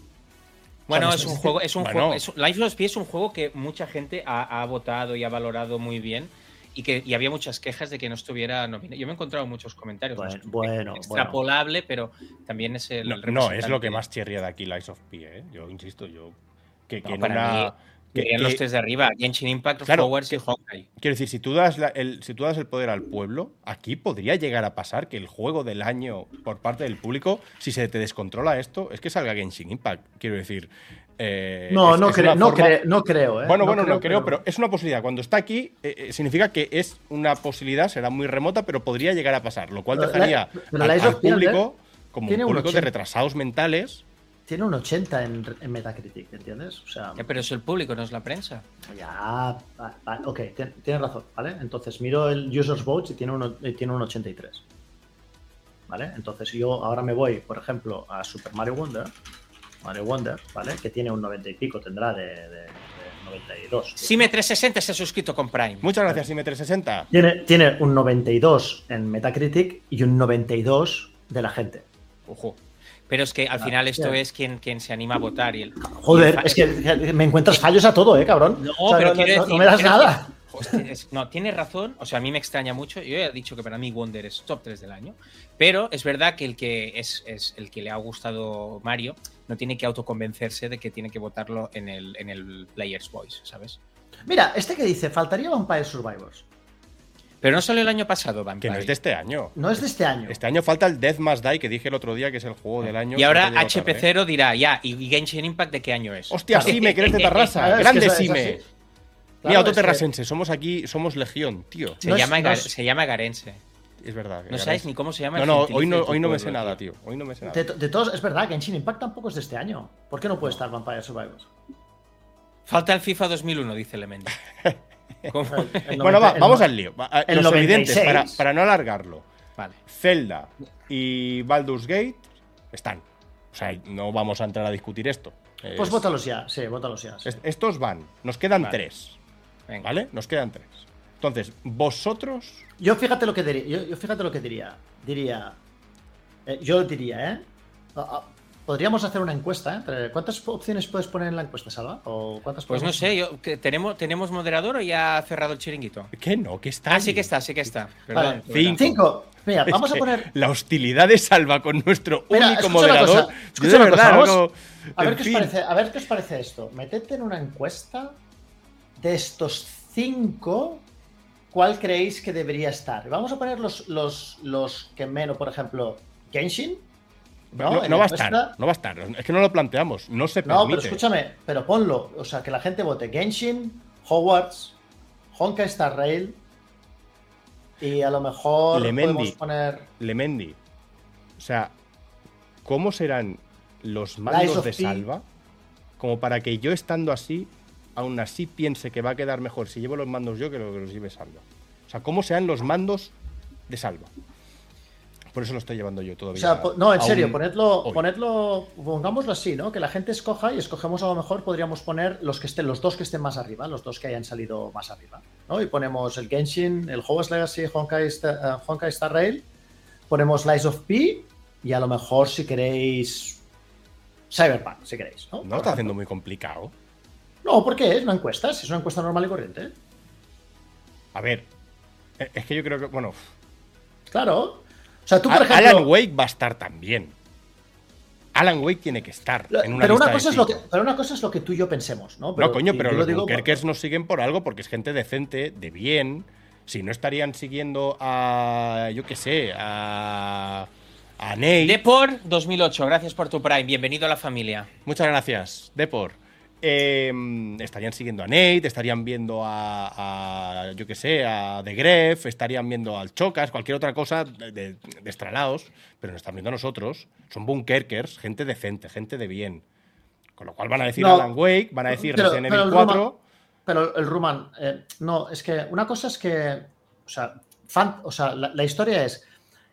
Bueno, Bueno, es un juego, es un bueno. juego, es, Life of Pi es un juego que mucha gente ha, ha votado y ha valorado muy bien y que y había muchas quejas de que no estuviera nominado. Yo me he encontrado muchos comentarios. Bueno, no es bueno, extrapolable, pero también es el no, no, es lo que más chirría de aquí, Lies of P, ¿eh? Yo insisto, yo. Que, que No, en para una. mí, que- Querían que- los tres de arriba, Genshin Impact, Claro, Hogwarts y Honkai. Quiero decir, si tú, das la- el, si tú das el poder al pueblo, aquí podría llegar a pasar que el juego del año por parte del público, si se te descontrola esto, es que salga Genshin Impact. Quiero decir. eh, No, es- no, es cre- no, forma- cre- no creo, ¿eh? Bueno, bueno, no creo, pero- pero es una posibilidad. Cuando está aquí, eh, eh, significa que es una posibilidad, será muy remota, pero podría llegar a pasar, lo cual la- dejaría al, público como un público de 80. retrasados mentales. Tiene un 80 en, en Metacritic, ¿entiendes? O sea, Ya, pero es el público, no es la prensa. ya. va- va- ok, tien- tienes razón, ¿vale? Entonces miro el Users Votes y tiene un, y tiene un 83. ¿Vale? Entonces yo ahora me voy, por ejemplo, a Super Mario Wonder. Mario Wonder, ¿vale? Que tiene un 90 y pico, tendrá de, de- de 92. Sime360 se ha suscrito con Prime. Muchas gracias, Ime360. Tiene, tiene un 92 en Metacritic y un 92 de la gente. Ojo. Pero es que al final esto es quien, quien se anima a votar. Y el, y Joder, el- es que me encuentras fallos a todo, ¿eh, cabrón? No, O sea, pero no, quiero no- decir, no me das nada. decir, hostia, es- no, tiene razón. O sea, a mí me extraña mucho. Yo ya he dicho que para mí Wonder es top 3 del año. Pero es verdad que el que es, es el que le ha gustado Mario no tiene que autoconvencerse de que tiene que votarlo en el, en el Player's Voice, ¿sabes? Mira, este que dice, faltaría Vampire Survivors. Pero no salió el año pasado, Que Vampire. no es de este año. No es de este año. Este año falta el Death Must Die, que dije el otro día que es el juego del año. y ahora que no llegó tarde. HP0 dirá, ya, ¿y Genshin Impact de qué año es? Hostia, Sime, que eres de Tarrasa. Claro, es que Grande es- es Sime. Mira, Claro, otro que- terrasense. Somos aquí, somos legión, tío. se, no llama no Gar- es- se llama Garense. Es verdad. que No sabéis ni cómo se llama No, no, hoy no, hoy no me sé nada, tío. Hoy no me sé nada. De, de todos, es verdad, Genshin Impact tampoco es de este año. ¿Por qué no puede estar Vampire Survivors? Falta el FIFA 2001, dice Lemendi. Bueno, 90 va, el vamos al lío. Los evidentes, 96. para, para no alargarlo. Vale. Zelda y Baldur's Gate están. O sea, no vamos a entrar a discutir esto. Pues Es- votalos ya, sí, votalos ya. sí. estos van. Nos quedan Vale. tres. Venga. ¿Vale? Nos quedan tres. Entonces, vosotros. Yo fíjate lo que diría. Yo, yo fíjate lo que diría. Diría. eh, yo diría, ¿eh? Podríamos hacer una encuesta, ¿eh? ¿Cuántas opciones puedes poner en la encuesta, Salva? ¿O cuántas Pues no sé, yo, que ¿tenemos, ¿tenemos moderador o ya ha cerrado el chiringuito? ¿Qué no? ¿Qué está? Ah, sí que está, sí que está. Vale, Perdón. cinco. Mira, Es vamos a que poner. La hostilidad de Salva con nuestro Mira, único moderador. yo escucha de cosa, verdad, no- A ver, qué os parece, a ver qué os parece esto. Metedte en una encuesta de estos cinco. ¿Cuál creéis que debería estar? Vamos a poner los, los, los que menos, por ejemplo, Genshin. No, ¿no? Va a estar, no va a estar. Es que no lo planteamos, no se No, pero permite. escúchame, pero ponlo. O sea, que la gente vote Genshin, Hogwarts, Honkai Star Rail Y a lo mejor Lemendi. podemos poner. Lemendi. O sea, ¿cómo serán los mandos de P. salva? Como para que yo estando así, aún así piense que va a quedar mejor si llevo los mandos yo que lo que los lleve salva. O sea, ¿cómo serán los mandos de salva? Por eso lo estoy llevando yo O todavía. sea, po- no, en serio, ponedlo, hoy. ponedlo, pongámoslo así, ¿no? Que la gente escoja y escogemos a lo mejor podríamos poner los que estén, los dos que estén más arriba, los dos que hayan salido más arriba, ¿no? Y ponemos el Genshin, el Hogwarts Legacy, Honkai Star, eh, Honkai Star Rail, ponemos Lies of P y a lo mejor si queréis Cyberpunk, si queréis, ¿no? No lo está haciendo muy complicado. No, porque es una encuesta, es una encuesta normal y corriente. A ver, eh, es que yo creo que, bueno, Claro. O sea, tú, por A- ejemplo. Alan Wake va a estar también. Alan Wake tiene que estar Lo- en una pero, lista una de cosa es lo que, pero una cosa es lo que tú y yo pensemos, ¿no? no, coño, pero los lo Dunkerkers nos siguen por algo porque es gente decente, de bien. Si no estarían siguiendo a, yo qué sé, a, a Nate. Depor 2008, gracias por tu Prime. Bienvenido a la familia. Muchas gracias, Depor. Eh, estarían siguiendo a Nate, estarían viendo a, a, yo qué sé, a The Gref, estarían viendo al Chocas, cualquier otra cosa de, de, de estralados, pero nos están viendo a nosotros. Son bunkerkers, gente decente, gente de bien. Con lo cual van a decir No. Alan Wake, van a decir Pero- Resident Evil el Roma- 4. Pero el Ruman, eh, no, es que una cosa es que, o sea, fan- o sea la, la historia es,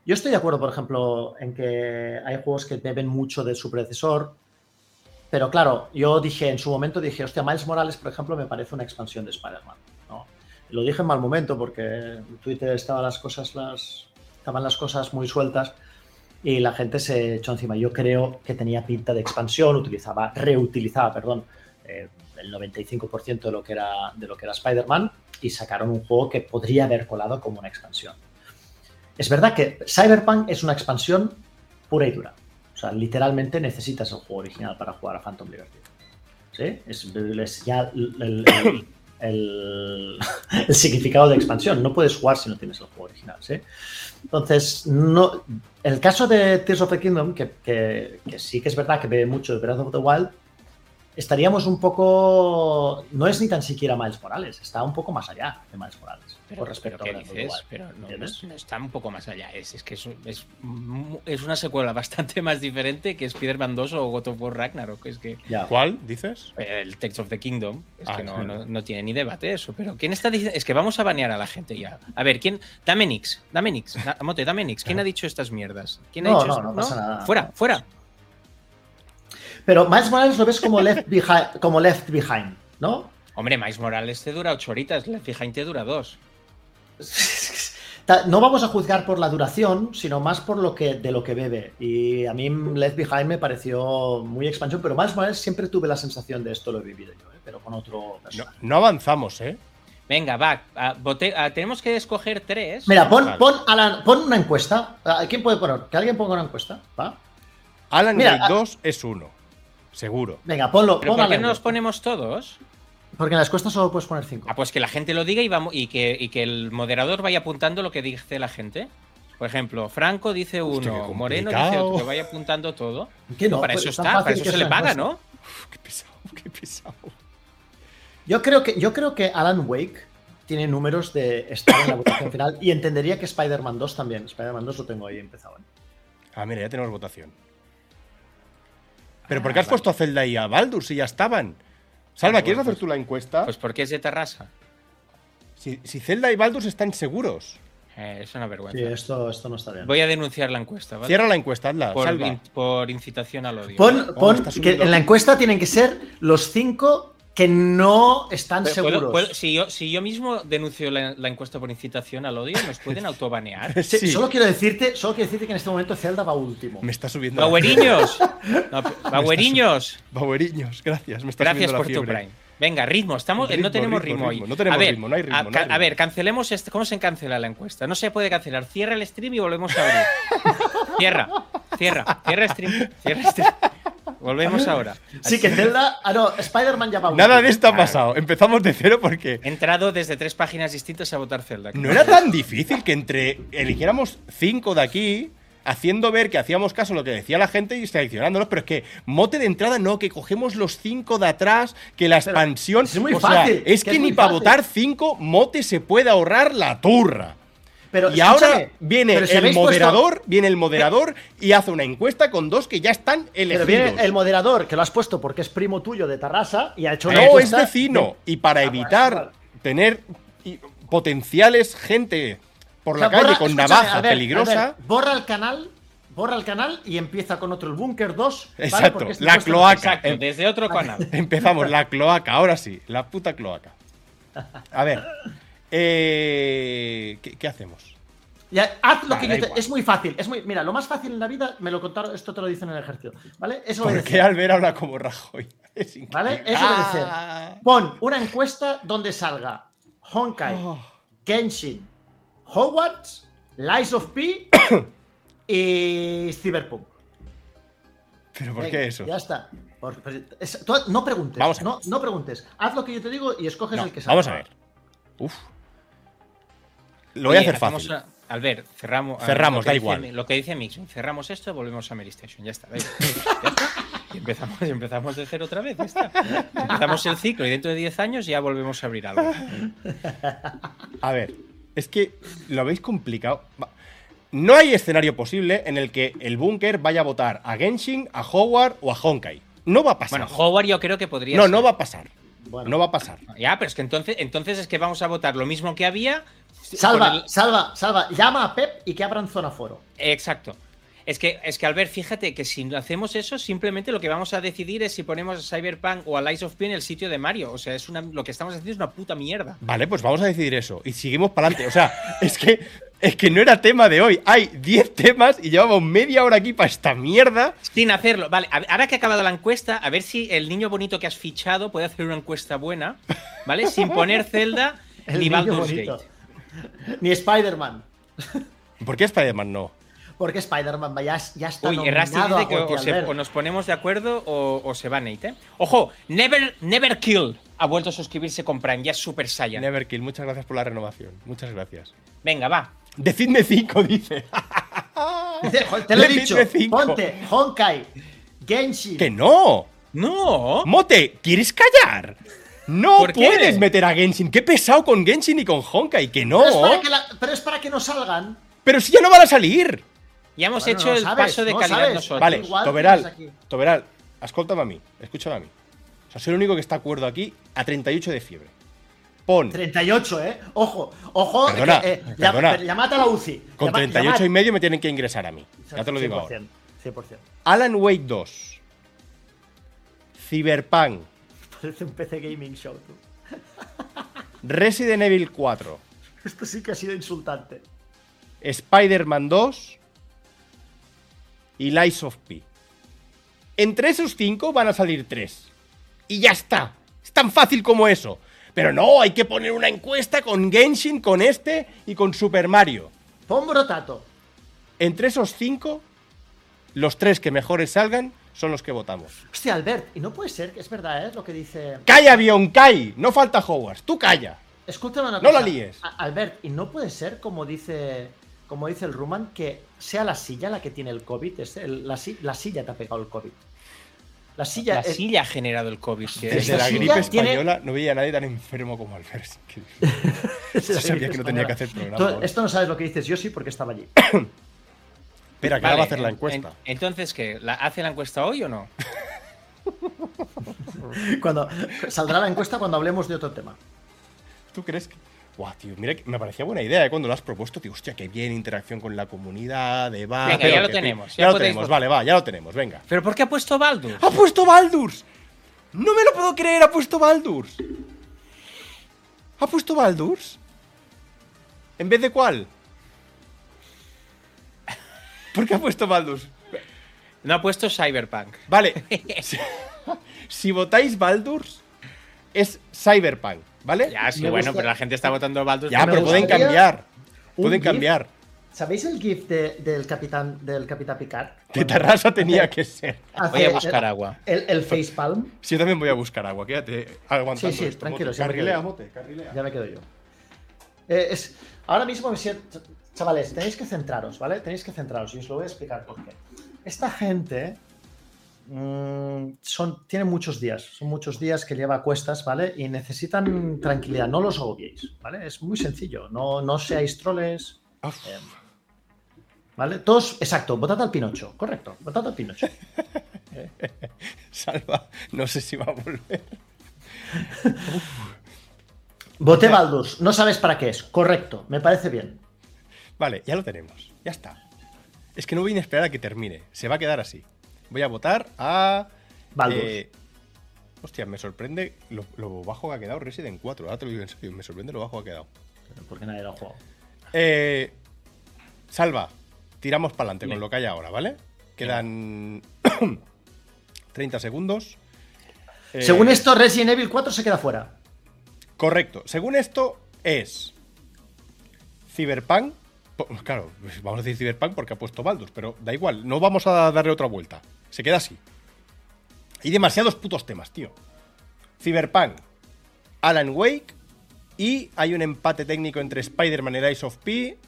yo estoy de acuerdo, por ejemplo, en que hay juegos que beben mucho de su predecesor, pero claro, yo dije en su momento, dije, hostia, Miles Morales, por ejemplo, me parece una expansión de Spider-Man. ¿no? Lo dije en mal momento porque en Twitter estaban las cosas, las, estaban las cosas muy sueltas y la gente se echó encima. Yo creo que tenía pinta de expansión, utilizaba, reutilizaba, perdón, eh, el 95% de lo que era, de lo que era Spider-Man y sacaron un juego que podría haber colado como una expansión. Es verdad que Cyberpunk es una expansión pura y dura. Sea, literalmente necesitas el juego original para jugar a Phantom Liberty. ¿Sí? Es, ya el significado de expansión. No puedes jugar si no tienes el juego original. ¿sí? Entonces, no, el caso de Tears of the Kingdom, que, que- que sí que es verdad que ve mucho de Breath of the Wild, estaríamos un poco. No es ni tan siquiera Miles Morales, está un poco más allá de Miles Morales. Pero, con respecto pero a ¿qué Breath of the dices? Pero no, no no está un poco más allá. Es, es que es, es, es una secuela bastante más diferente que Spider-Man 2 o God of War Ragnarok. Es que Ya. ¿Cuál dices? el Text of the Kingdom es Ah, que no, no- no tiene ni debate eso. Pero ¿quién está diciendo? Es que vamos a banear a la gente ya. A ver, ¿quién? Dame Nix, dame Nix, Mote, dame Nix. ¿Quién ha dicho estas mierdas? ¿Quién ha No, dicho no, esto? no pasa nada. Fuera, fuera. Pero Miles Morales lo ves como Left Behind, como left behind ¿no? Hombre, Miles Morales te dura 8 horitas, Left Behind te dura 2. Ta- No vamos a juzgar por la duración, sino más por lo que de lo que bebe. Y a mí Left Behind me pareció muy expansión, pero Miles Morales siempre tuve la sensación de esto lo he vivido yo, ¿eh? pero con otro No, personaje. no avanzamos, ¿eh? Venga, va. a- vote- a- tenemos que escoger tres. Mira, pon, Vale. pon, Alan, pon una encuesta. Ah, ¿Quién puede poner? Que alguien ponga una encuesta. ¿va? Alan Mira, Wake a- 2 es uno. Seguro. Venga, ponlo. ¿Pero por a qué no los ponemos todos? Porque en la encuesta solo puedes poner 5. Ah, pues que la gente lo diga y, vamos, y, que, y que el moderador vaya apuntando lo que dice la gente. Por ejemplo, Franco dice uno, Moreno dice otro, que vaya apuntando todo. ¿Qué no? para Pues eso es tan está, para eso se le paga. ¿no? Uf, qué pesado, qué pesado. Yo creo que, yo creo que Alan Wake tiene números de estar en la votación final y entendería que Spider-Man 2 también. Spider-Man 2 lo tengo ahí empezado. ¿eh? Ah, mira, ya tenemos votación. ¿Pero por qué has vale. puesto a Zelda y a Baldur si ya estaban? Salva, ¿quieres hacer tú la encuesta? Pues porque es de Terrassa. si, si Zelda y Baldur están seguros. Eh, es una vergüenza. Sí, esto, esto no está bien. Voy a denunciar la encuesta, ¿vale? Cierra la encuesta, hazla. por, Salva. in- por incitación al odio. Pon, Oh, pon que en la encuesta tienen que ser los 5 que no están Pero seguros. puedo- puedo- si, yo, si yo mismo denuncio la, la encuesta por incitación al odio, ¿nos pueden autobanear? Sí, Sí, Solo quiero decirte, solo quiero decirte que en este momento Zelda va último. Me está subiendo. ¡Baueriños! No, ¡Baueriños! Baueriños, gracias. Me está Gracias subiendo la por tu. Prime. Venga, ritmo, estamos, Ritmo, no tenemos ritmo, ritmo, ritmo. hoy. No tenemos a ver, ritmo, no hay ritmo, a, no hay ca- a ritmo. ver, cancelemos este. ¿Cómo se cancela la encuesta? No se puede cancelar. Cierra el stream y volvemos a abrir. cierra, cierra, cierra stream, cierra stream. Volvemos ahora. Sí, que Zelda. Ah, no, Spider-Man ya va. Nada de esto ha pasado. Empezamos de cero porque He entrado desde tres páginas distintas a votar Zelda. no era tan difícil que entre eligiéramos cinco de aquí, haciendo ver que hacíamos caso a lo que decía la gente y seleccionándolos, pero es que mote de entrada no, que cogemos los cinco de atrás, que la expansión. es muy o sea, fácil, es que que, es ni para votar cinco, mote se puede ahorrar la turra. Pero y ahora viene pero si el habéis puesto- moderador, viene el moderador y hace una encuesta con dos que ya están Pero elegidos. viene el moderador que lo has puesto porque es primo tuyo de Tarrasa y ha hecho una No, es vecino. Y para Ah, evitar vale. tener potenciales gente por O la sea, calle borra- con navaja peligrosa. Borra el canal, borra el canal y empieza con otro, el Búnker 2. ¿vale? Exacto, este la cloaca. Exacto, Em- desde otro canal. Empezamos la cloaca, ahora sí, la puta cloaca. A ver, eh, ¿qué, qué hacemos? Ya, haz lo que yo te-. Es muy fácil. Es muy, mira, lo más fácil en la vida, me lo contaron, esto te lo dicen en el ejército. ¿Vale? Es ¿Por qué Albert habla como Rajoy? Es increíble. ¿Vale? Es Ah. Pon una encuesta donde salga Honkai, Oh. Genshin, Hogwarts, Lies of P y Cyberpunk. ¿Pero por Venga, qué eso? Ya está. Por- por- es- tú no preguntes. Vamos no, no preguntes. Haz lo que yo te digo y escoges No, el que salga. vamos a ver. Uf. Lo voy a Oye, hacer hacemos fácil. una- Albert, cerramos. Cerramos, da dice- igual. Lo que dice Mix, cerramos esto, volvemos a Mary Station. Ya está. Ya está. Y empezamos, empezamos de cero otra vez. Ya está. Empezamos el ciclo y dentro de 10 años ya volvemos a abrir algo. A ver, es que lo habéis complicado. No hay escenario posible en el que el búnker vaya a votar a Genshin, a Howard o a Honkai. No va a pasar. Bueno, Howard yo creo que podría no, ser. no va a pasar. Bueno. No va a pasar. Ya, pero es que entonces, entonces es que vamos a votar lo mismo que había. Salva, el- salva, salva. Llama a Pep y que abran zona foro. Exacto. Es que, es que Albert, fíjate que si hacemos eso, simplemente lo que vamos a decidir es si ponemos a Cyberpunk o a Lies of P en el sitio de Mario. O sea, es una, lo que estamos haciendo es una puta mierda. Vale, pues vamos a decidir eso. Y seguimos para adelante. O sea, es que, es que no era tema de hoy. Hay 10 temas y llevamos media hora aquí para esta mierda. Sin hacerlo. Vale, ahora que ha acabado la encuesta, a ver si el niño bonito que has fichado puede hacer una encuesta buena, ¿vale? Sin poner Zelda El ni Baldur's. Gate. Ni Spider-Man. ¿Por qué Spider-Man no? Porque Spider-Man ya, ya está Uy, nominado dice que a o, se- Albert. o nos ponemos de acuerdo o, o se va Nate, ¿eh? Ojo, Never, Never Kill ha vuelto a suscribirse con Prime, ya es Super Saiyan. Neverkill, muchas gracias por la renovación. Muchas gracias. Venga, va. Decidme 5, dice. Dice, "Joder, Te lo he dicho. cinco. Ponte Honkai, Genshin. ¡Que no! No. Mote, ¿quieres callar? No puedes meter a Genshin. Qué pesado con Genshin y con Honkai. Que no. Pero, es para que la- pero es para que no salgan. Pero si ya no van a salir. Ya hemos Bueno, hecho no el sabes, paso de no calidad sabes. nosotros. Vale, igual Toberal. Toberal, escúchame a mí, escúchame a mí. O sea, soy el único que está de acuerdo aquí a 38 de fiebre. Pon 38, ¿eh? Ojo, ojo. Perdona, que, eh, llam- perdona. pero llamad a la UCI. con Llama- 38 y medio me tienen que ingresar a mí. Ya te lo digo ahora. 100%, 100%. Alan Wake 2. Cyberpunk. Parece un PC Gaming Show, tú. Resident Evil 4. Esto sí que ha sido insultante. Spider-Man 2 y Lies of P. Entre esos cinco van a salir tres. Y ya está. Es tan fácil como eso. Pero no, hay que poner una encuesta con Genshin, con este y con Super Mario. Pon brotato. Entre esos cinco, los tres que mejores salgan son los que votamos. Hostia, Albert, y no puede ser, que es verdad, ¿eh? Lo que dice. ¡Calla, Bionkai! No falta Hogwarts. Tú calla. Escúchame una No cosa. la líes. A- Albert, y no puede ser, como dice, como dice el Ruman, que sea la silla la que tiene el COVID. Es el- la, la silla te ha pegado el COVID. La silla. La es- silla ha generado el COVID. es- Desde la silla gripe tiene- española no veía a nadie tan enfermo como Albert. Es. Yo sabía que no tenía que hacer programa. Tú- esto no sabes lo que dices, yo sí, porque estaba allí. Espera, que Vale, ahora va a hacer la en- encuesta. en- entonces, ¿qué? ¿La- ¿Hace la encuesta hoy o no? Cuando, saldrá la encuesta cuando hablemos de otro tema. ¿Tú crees que.? Guau, tío, mira, me parecía buena idea ¿eh? cuando lo has propuesto, tío. Hostia, qué bien interacción con la comunidad, debate. Venga, ya lo tenemos, Ya, ya lo podéis tenemos, votar. vale, va, ya lo tenemos, venga. ¿Pero por qué ha puesto Baldur? ¡Ha puesto Baldurs! ¡No me lo puedo creer! ¡Ha puesto Baldurs! ¿Ha puesto Baldurs? ¿En vez de cuál? ¿Por qué ha puesto Baldurs? No ha puesto Cyberpunk. Vale. si, si votáis Baldurs, es Cyberpunk, ¿vale? Ya, sí, Me bueno, gusta- pero la gente está votando Baldur. Ya, pero pueden cambiar. Pueden GIF cambiar. ¿Sabéis el GIF de- del capitán del capitán Picard? Cuando Tarrasa tenía hace- que ser. Voy a buscar el- agua. El, el facepalm. Sí, yo también voy a buscar agua, quédate aguantando. Sí, sí, esto, tranquilo, Mote. ya me Carrilea, quedo. mote, carrilea. Ya me quedo yo. Eh, es, ahora mismo me siento. Chavales, tenéis que centraros, ¿vale? Tenéis que centraros y os lo voy a explicar por qué. Esta gente mm, son, tiene muchos días, son muchos días que lleva a cuestas, ¿vale? Y necesitan tranquilidad, no los agobiéis, ¿vale? Es muy sencillo, no, no seáis troles. Eh, ¿Vale? Todos, exacto, votad al Pinocho. Correcto, votad al Pinocho. Salva, no sé si va a volver. Voté Baldur's, no sabes para qué es. Correcto, me parece bien. Vale, ya lo tenemos. Ya está. Es que no voy a esperar a que termine. Se va a quedar así. Voy a votar a. Baldur's. eh, hostia, me sorprende lo, lo bajo que ha quedado Resident 4. Ahora te lo digo en serio. Me sorprende lo bajo que ha quedado. Porque nadie lo ha jugado. Eh, Salva, tiramos para adelante con lo que hay ahora, ¿vale? Quedan 30 segundos. Eh, Según esto, Resident Evil 4 se queda fuera. Correcto. Según esto, es Cyberpunk. Claro, pues vamos a decir Cyberpunk porque ha puesto Baldus, pero da igual, no vamos a darle otra vuelta. Se queda así. Hay demasiados putos temas, tío. Cyberpunk, Alan Wake y hay un empate técnico entre Spider-Man y Lies of P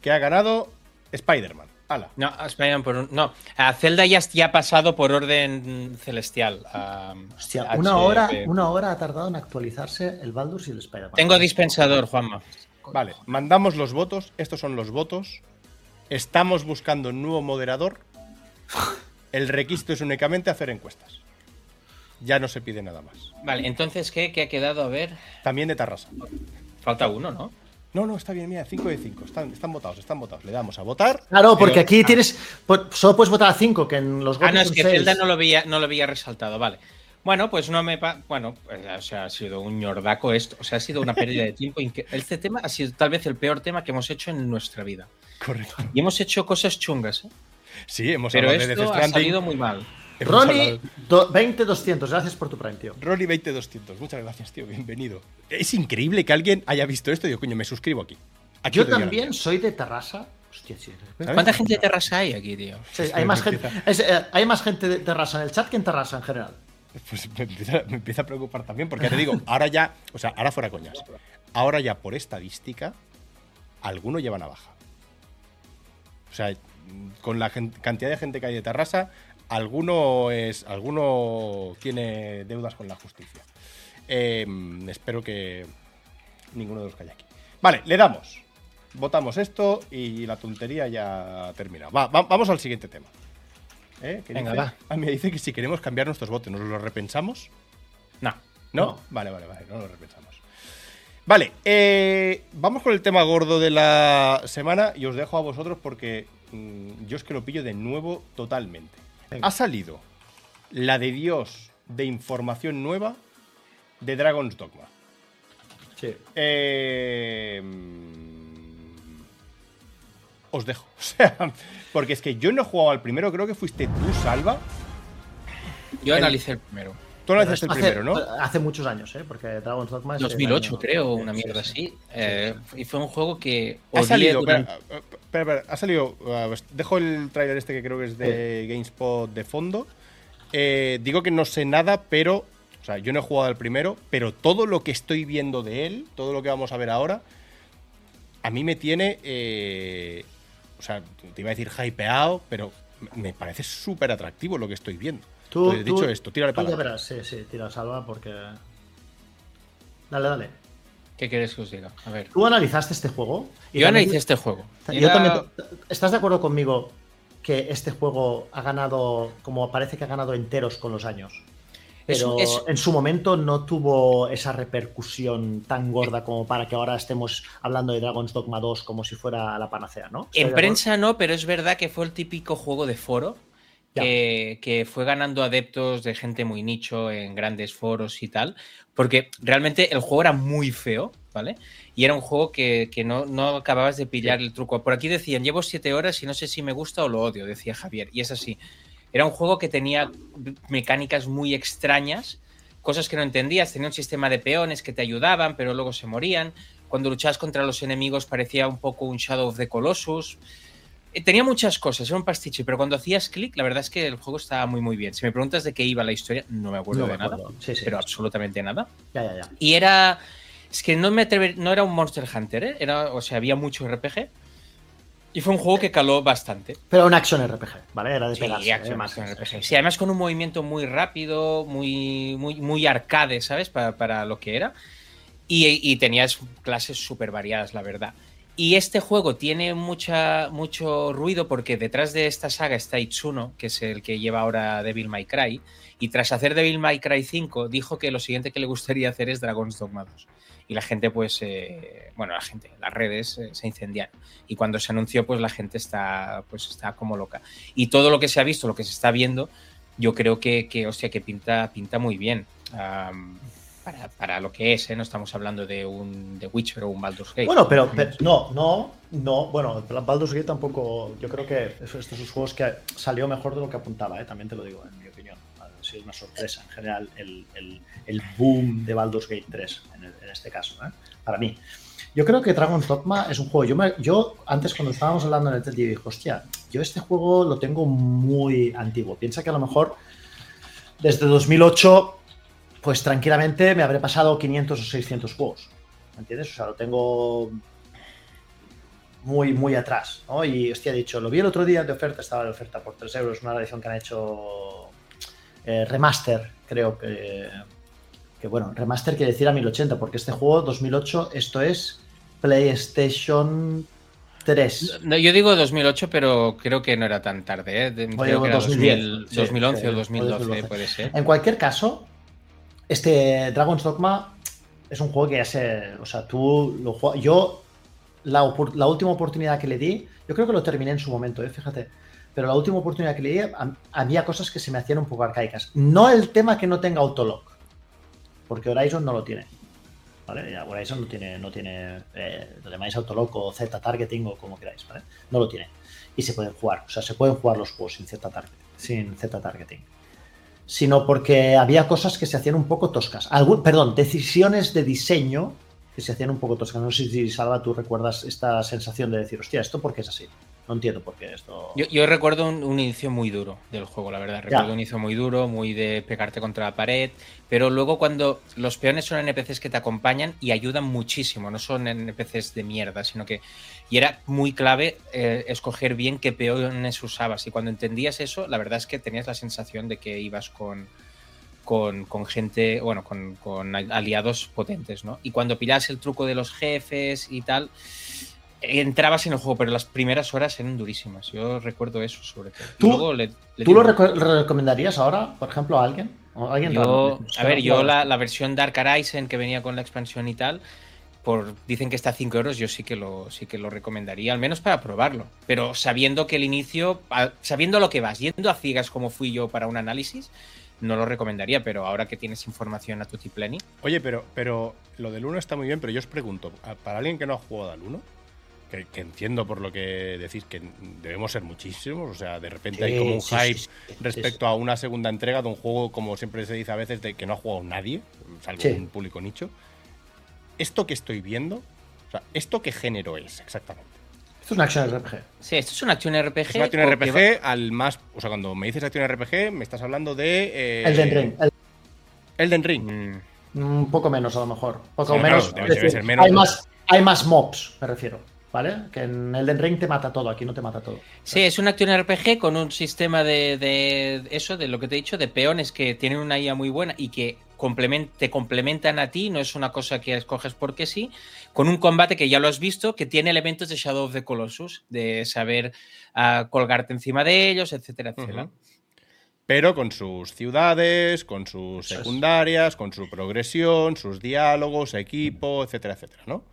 que ha ganado Spider-Man. Ala. No, Spider-Man por un- No, a Zelda ya, ya ha pasado por orden celestial. a- Hostia, a una hora, una hora ha tardado en actualizarse el Baldur's y el Spider-Man. Tengo dispensador, Juanma. Vale, mandamos los votos. Estos son los votos. Estamos buscando un nuevo moderador. El requisito es únicamente hacer encuestas. Ya no se pide nada más. Vale, entonces, ¿qué? ¿Qué ha quedado? A ver. También de Tarrasa. Falta uno, ¿no? No, no, está bien, mira, 5 de 5. Están, están votados, están votados. Le damos a votar. Claro, porque pero- aquí Ah, tienes. Solo puedes votar a 5, que en los Ah, no, es que seis. Zelda no lo había, no lo había resaltado, vale. Bueno, pues no me... pa- Bueno, pues, o sea, ha sido un ñordaco esto. O sea, ha sido una pérdida de tiempo. Este tema ha sido tal vez el peor tema que hemos hecho en nuestra vida. Correcto. Y hemos hecho cosas chungas, ¿eh? Sí, hemos Pero hablado de esto Death ha salido muy mal. Do- 20-200. Gracias por tu Prime, tío. Ronnie 20200. Muchas gracias, tío. Bienvenido. Es increíble que alguien haya visto esto y digo, coño, me suscribo aquí. Aquí Yo también soy de Terrassa. Hostia, sí. ¿Cuánta gente de terraza hay aquí, tío? Sí, hay, más gente, es, eh, hay más gente de Terrassa en el chat que en Terrassa en general. Pues me empieza, me empieza a preocupar también, porque ya te digo, ahora ya, o sea, ahora fuera coñas, ahora ya por estadística, alguno lleva navaja. O sea, con la cantidad de gente que hay de Terrassa, alguno es, alguno tiene deudas con la justicia. Eh, espero que ninguno de los que hay aquí. Vale, le damos. Votamos esto y la tontería ya termina. Va, va- vamos al siguiente tema. ¿Eh? ¿Qué Venga, dice? va. Ah, me dice que si queremos cambiar nuestros votos, ¿nos los repensamos? No. ¿No? No. Vale, vale, vale, no lo repensamos. Vale, eh, vamos con el tema gordo de la semana y os dejo a vosotros porque mm, yo es que lo pillo de nuevo totalmente. Venga. Ha salido la de Dios de información nueva de Dragon's Dogma. Sí. Eh, mm, os dejo. O sea, porque es que yo no he jugado al primero, creo que fuiste tú, Salva. Yo El- analicé el primero. Tú lo haces el hace, primero, ¿no? Hace muchos años, ¿eh? Porque Dragon's Dogma es. del 2008, año- creo, una sí, mierda sí. así. Eh, y fue un juego que Ha salido, durante- espera, espera, espera, ha salido. uh, dejo el tráiler este que creo que es de GameSpot de fondo. Eh, digo que no sé nada, pero. O sea, yo no he jugado al primero, pero todo lo que estoy viendo de él, todo lo que vamos a ver ahora, a mí me tiene. eh, sea, te iba a decir hypeado, pero me parece súper atractivo lo que estoy viendo. Tú, Entonces, tú- dicho esto, tírale tú para ya verás, sí, sí, tira salva porque. Dale, dale. ¿Qué quieres que os diga? A ver. ¿Tú analizaste este juego? Y Yo analicé este juego. Yo Era- también. ¿Estás de acuerdo conmigo que este juego ha ganado, como parece que ha ganado enteros con los años? Pero es- en su momento no tuvo esa repercusión tan gorda como para que ahora estemos hablando de Dragon's Dogma 2 como si fuera la panacea, ¿no? ¿Estoy de En prensa no, pero es verdad que fue el típico juego de foro que, que fue ganando adeptos de gente muy nicho en grandes foros y tal, porque realmente el juego era muy feo, ¿vale? Y era un juego que, que no, no acababas de pillar el truco. Por aquí decían, llevo siete horas y no sé si me gusta o lo odio, decía Javier, y es así. Era un juego que tenía mecánicas muy extrañas, cosas que no entendías, tenía un sistema de peones que te ayudaban, pero luego se morían. Cuando luchabas contra los enemigos parecía un poco un Shadow of the Colossus. Eh, Tenía muchas cosas, era un pastiche, pero cuando hacías clic, la verdad es que el juego estaba muy, muy bien. Si me preguntas de qué iba la historia, no me acuerdo No me de nada, acuerdo. Sí, sí. pero absolutamente nada. Ya, ya, ya. Y era. Es que no me atrever, no era un Monster Hunter, ¿eh? Era, o sea, había mucho RPG. Y fue un juego que caló bastante. Pero un action RPG, ¿vale? Era de Sí, pegarse. action, ¿eh? Action RPG. Sí, además con un movimiento muy rápido, muy, muy, muy arcade, ¿sabes? Para, para lo que era. Y, y tenías clases súper variadas, la verdad. Y este juego tiene mucha, mucho ruido porque detrás de esta saga está Itsuno, que es el que lleva ahora Devil May Cry. Y tras hacer Devil May Cry 5, dijo que lo siguiente que le gustaría hacer es Dragon's Dogma 2. Y la gente, pues, eh, bueno, la gente, las redes eh, se incendiaron. Y cuando se anunció, pues la gente está, pues, está como loca. Y todo lo que se ha visto, lo que se está viendo, yo creo que, que hostia, que pinta, pinta muy bien. Am, para, para lo que es, ¿eh? no estamos hablando de un The Witcher o un Baldur's Gate. Bueno, pero, no, no, no. Bueno, Baldur's Gate tampoco. Yo creo que es- estos son juegos que salió mejor de lo que apuntaba, ¿eh? también te lo digo. Ha sido una sorpresa en general el, el- boom de Baldur's Gate 3 en, el- este caso, ¿eh? para mí. Yo creo que Dragon's Dogma es un juego. Yo, me- yo antes, cuando estábamos hablando en el TED, dije, hostia, yo este juego lo tengo muy antiguo. Piensa que a lo mejor desde 2008 pues tranquilamente me habré pasado 500 o 600 juegos. ¿Me entiendes? O sea, lo tengo muy, muy atrás. ¿no? Y, hostia, he dicho, lo vi el otro día de oferta, estaba de oferta por 3 euros, una edición que han hecho eh, remaster, creo que. Que bueno, remaster quiere decir a 1080, porque este juego 2008, esto es PlayStation 3. No, yo digo 2008, pero creo que no era tan tarde. ¿eh? Oye, creo que era 2010, 2000, sí, 2011 sí, o 2012, 2012. puede ser. En cualquier caso, este Dragon's Dogma es un juego que ya se. O sea, tú lo juegas. Yo, la, la última oportunidad que le di, yo creo que lo terminé en su momento, ¿eh? fíjate. Pero la última oportunidad que le di, am- había cosas que se me hacían un poco arcaicas. No el tema que no tenga autolock, porque Horizon no lo tiene. ¿Vale? Horizon no tiene, no tiene eh, lo llamáis autolock o Z targeting o como queráis, ¿vale? No lo tiene. Y se pueden jugar, o sea, se pueden jugar los juegos sin Z targeting. Sin Z targeting sino porque había cosas que se hacían un poco toscas. Perdón, decisiones de diseño que se hacían un poco toscas. No sé si, Salva, tú recuerdas esta sensación de decir, hostia, ¿esto por qué es así? No entiendo por qué esto... Yo, yo recuerdo un, un inicio muy duro del juego, la verdad. Recuerdo un inicio muy duro, muy de pegarte contra la pared. Pero luego cuando los peones son NPCs que te acompañan y ayudan muchísimo, no son NPCs de mierda, sino que... Y era muy clave eh, escoger bien qué peones usabas. Y cuando entendías eso, la verdad es que tenías la sensación de que ibas con, con, con gente, bueno, con, con aliados potentes, ¿no? Y cuando pillas el truco de los jefes y tal, entrabas en el juego, pero las primeras horas eran durísimas. Yo recuerdo eso, sobre todo. ¿Tú- luego le- le ¿Tú di lo reco- recomendarías ahora, por ejemplo, a alguien? ¿O alguien Yo, raro? a ver, yo la, la versión Dark Horizon que venía con la expansión y tal, por, dicen que está a 5 euros, yo sí que, lo, sí que lo recomendaría, al menos para probarlo. Pero sabiendo que el inicio, sabiendo lo que vas, yendo a ciegas como fui yo para un análisis, no lo recomendaría, pero ahora que tienes información a tutti pleni, Oye, pero, pero lo del 1 está muy bien, pero yo os pregunto, para alguien que no ha jugado al 1, que, que entiendo por lo que decís que debemos ser muchísimos, o sea, de repente hay como un sí, hype sí, sí, respecto a una segunda entrega de un juego, como siempre se dice a veces, de que no ha jugado nadie, salvo Sí. un público nicho. Esto que estoy viendo, o sea, ¿esto qué género es exactamente? Esto es una acción RPG. sí, esto es una acción RPG. Es una acción RPG al más. O sea, cuando me dices acción RPG, me estás hablando de. eh, Elden Ring. El- Elden Ring. Mm, un poco menos, a lo mejor. Poco Sí, menos. claro, debe- ser menos, Hay más, hay más mobs, me refiero. ¿Vale? Que en Elden Ring te mata todo, aquí no te mata todo. Sí, es una acción RPG con un sistema de, de eso, de lo que te he dicho, de peones que tienen una IA muy buena y que complemen- te complementan a ti, no es una cosa que escoges porque sí, con un combate que ya lo has visto, que tiene elementos de Shadow of the Colossus, de saber ah, colgarte encima de ellos, etcétera, etcétera. Pero con sus ciudades, con sus secundarias, con su progresión, sus diálogos, equipo, etcétera, etcétera, ¿no?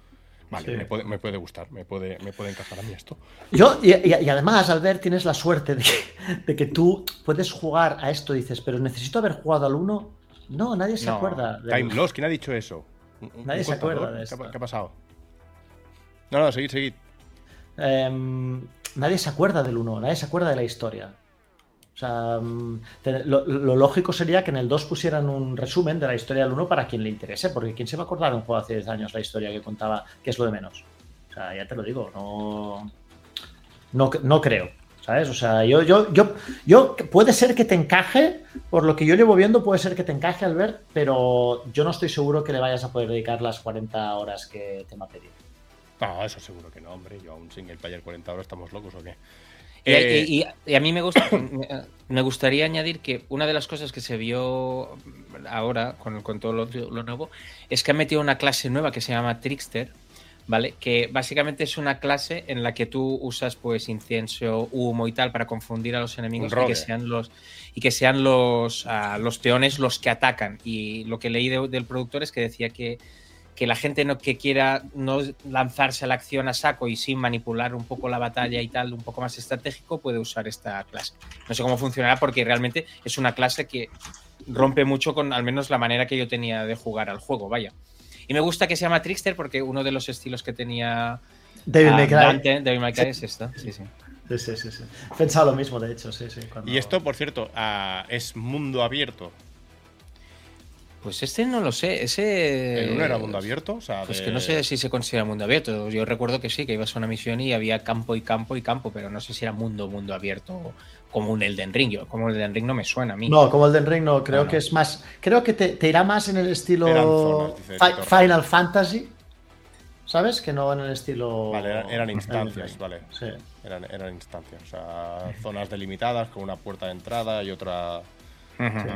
Vale, Sí. me, puede, me puede gustar, me puede, me puede encajar a mí esto. Yo, y, y- y además, Albert, tienes la suerte de que, de que tú puedes jugar a esto, dices, pero necesito haber jugado al 1. No, nadie se No, acuerda. del- Time Lost, ¿quién ha dicho eso? ¿Un- un Nadie se acuerda de ¿Qué, esto. ha- qué ha pasado? No, no, seguid, seguid. Em, nadie se acuerda del 1, nadie se acuerda de la historia. O sea, mm, lo lógico sería que en el 2 pusieran un resumen de la historia del 1 para quien le interese, porque ¿quién se va a acordar de un juego hace 10 años la historia que contaba, que es lo de menos? O sea, ya te lo digo, no, no, no creo. ¿Sabes? O sea, yo, yo, yo, yo, puede ser que te encaje, por lo que yo llevo viendo, puede ser que te encaje, Albert, pero yo no estoy seguro que le vayas a poder dedicar las 40 horas que te va a pedir. No, eso seguro que no, hombre. Yo a un single player 40 horas estamos locos o qué. Y, Eh, y- y- y a mí me, gusta, me- gustaría añadir que una de las cosas que se vio ahora con, con todo lo, lo nuevo es que han metido una clase nueva que se llama Trickster, ¿vale? Que básicamente es una clase en la que tú usas pues incienso, humo y tal para confundir a los enemigos y que sean los y que sean los, ah, los peones los que atacan. Y lo que leí de- del productor es que decía que, que la gente no, que quiera no lanzarse a la acción a saco y sin manipular un poco la batalla y tal, un poco más estratégico, puede usar esta clase. No sé cómo funcionará porque realmente es una clase que rompe mucho con al menos la manera que yo tenía de jugar al juego, vaya. Y me gusta que se llama Trickster porque uno de los estilos que tenía David. Dante, David May Cry es esto. Sí, sí. Sí, sí, sí, sí. He pensado lo mismo, de hecho, sí, sí. cuando- Y esto, por cierto, ah, es mundo abierto. Pues este no lo sé. Ese. ¿El uno era mundo abierto? O sea, Pues de- que no sé si se considera mundo abierto. Yo recuerdo que sí, que ibas a una misión y había campo y campo y campo, pero no sé si era mundo mundo abierto como un Elden Ring. Yo, como Elden Ring no me suena a mí. No, como el Den Ring no, creo No, no. que es más. Creo que te, te irá más en el estilo zonas. Final Fantasy. ¿Sabes? Que no en el estilo. Vale, eran, eran Elden instancias, vale. Sí. Eran, eran instancias. O sea, zonas delimitadas con una puerta de entrada y otra,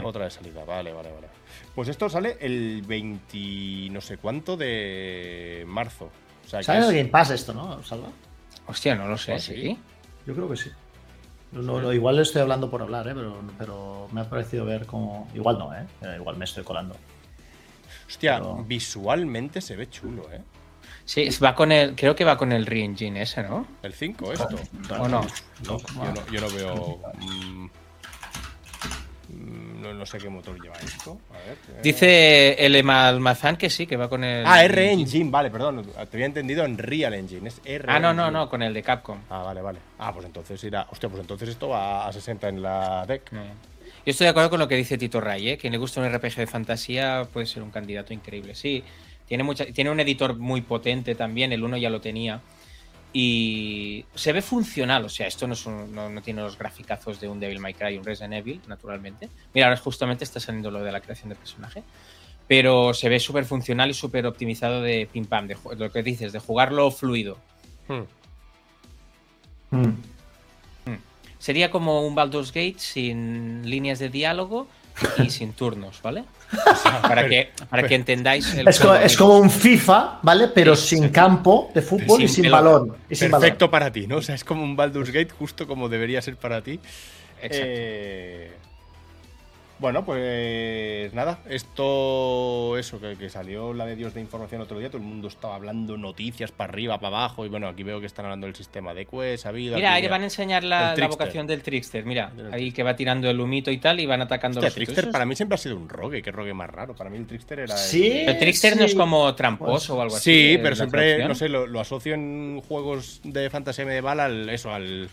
otra de salida. Vale, vale, vale. Pues esto sale el 20 no sé cuánto de marzo. O sea, que ¿Sabes es- el Game Pass esto, no, Salva? Hostia, no lo sé. ¿Ah, sí? ¿sí? Yo creo que sí. No, no, igual estoy hablando por hablar, ¿eh? pero, pero me ha parecido ver como. Igual no, ¿eh? Eh, Igual me estoy colando. Hostia, pero- visualmente se ve chulo, ¿eh? Sí, va con el. Creo que va con el Re-Engine ese, ¿no? El 5, esto. ¿O no? No, yo no, yo no veo. Mm, no, no sé qué motor lleva esto. A ver. eh. Dice el Almazán que sí, que va con el. Ah, R Engine, vale, perdón. Te había entendido en Real Engine. Es R Ah, no, no, Engine. no, con el de Capcom. Ah, vale, vale. Ah, pues entonces irá. Hostia, pues entonces esto va a 60 en la deck. No. Yo estoy de acuerdo con lo que dice Tito Ray, ¿eh? Quien le gusta un RPG de fantasía puede ser un candidato increíble. Sí, tiene, mucha, tiene un editor muy potente también, el uno ya lo tenía. Y se ve funcional, o sea, esto no, es un- no, no tiene los graficazos de un Devil May Cry y un Resident Evil, naturalmente. Mira, ahora justamente está saliendo lo de la creación de personaje. Pero se ve súper funcional y súper optimizado de pim pam, de lo que dices, de jugarlo fluido. Hmm. Mm. Sería como un Baldur's Gate sin líneas de diálogo y sin turnos, ¿vale? O sea, para, que, para que entendáis el Es, como, es como un FIFA, ¿vale? Pero Sí, sin sí. campo de fútbol y Sin sin pelota. balón. Y sin balón. Perfecto para ti, ¿no? O sea, es como un Baldur's Gate justo como debería ser para ti. Exacto. Eh, Bueno, pues nada, esto, eso, que, que salió la de Dios de información otro día, todo el mundo estaba hablando noticias para arriba, para abajo, y bueno, aquí veo que están hablando del sistema de Quest, ha habido... Mira, ahí van a enseñar el la, la vocación del Trickster. Mira, El ahí que va tirando el humito y tal y van atacando Hostia, los. Trickster para mí siempre ha sido un rogue, qué rogue más raro. Para mí el Trickster era... el- Sí. El Trickster no es como tramposo o algo así. Sí, eh, pero siempre, traducción. no sé, lo, lo asocio en juegos de fantasía medieval al eso, al,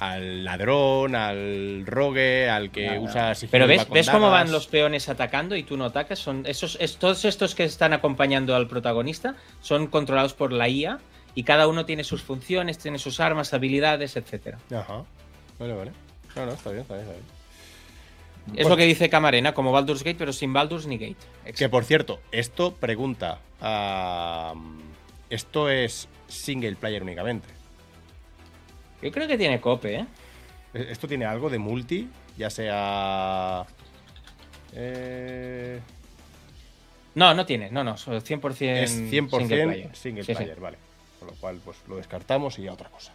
al ladrón, al rogue, al que ya. usa sigilo Pero ves, ves cómo van los peones atacando y tú no atacas. Son esos, es- todos estos que están acompañando al protagonista son controlados por la IA y cada uno tiene sus funciones, tiene sus armas, habilidades, etcétera. Ajá. Vale, vale. No, no, está bien, está bien, está bien. Es lo que dice Camarena, como Baldur's Gate, pero sin Baldur's ni Gate. Que por cierto, esto pregunta. ah, esto es single player únicamente. Yo creo que tiene cope, ¿eh? ¿E- ¿Esto tiene algo de multi? Ya sea. Eh, No, no tiene, no, no, son 100%, es 100% single player. single Sí, sí. player, vale. Con lo cual, pues lo descartamos y ya otra cosa.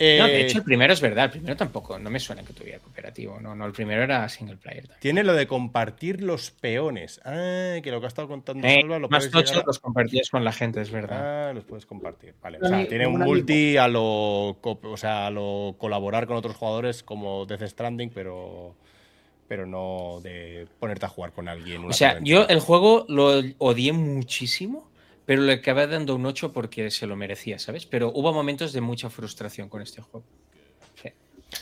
No, de Eh, hecho, el primero es verdad, el primero tampoco, no me suena que tuviera cooperativo. No, no, el primero era single player. también. Tiene lo de compartir los peones. Ah, que lo que ha estado contando Eh, Salva lo más puedes tochos a- los compartías con la gente, es verdad. Ah, los puedes compartir. Vale. O sea, tiene un multi a lo, o sea, a lo colaborar con otros jugadores como Death Stranding, pero, pero no de ponerte a jugar con alguien. o sea, yo el juego lo odié muchísimo, pero le acabé dando un 8 porque se lo merecía, ¿sabes? Pero hubo momentos de mucha frustración con este juego. Sí.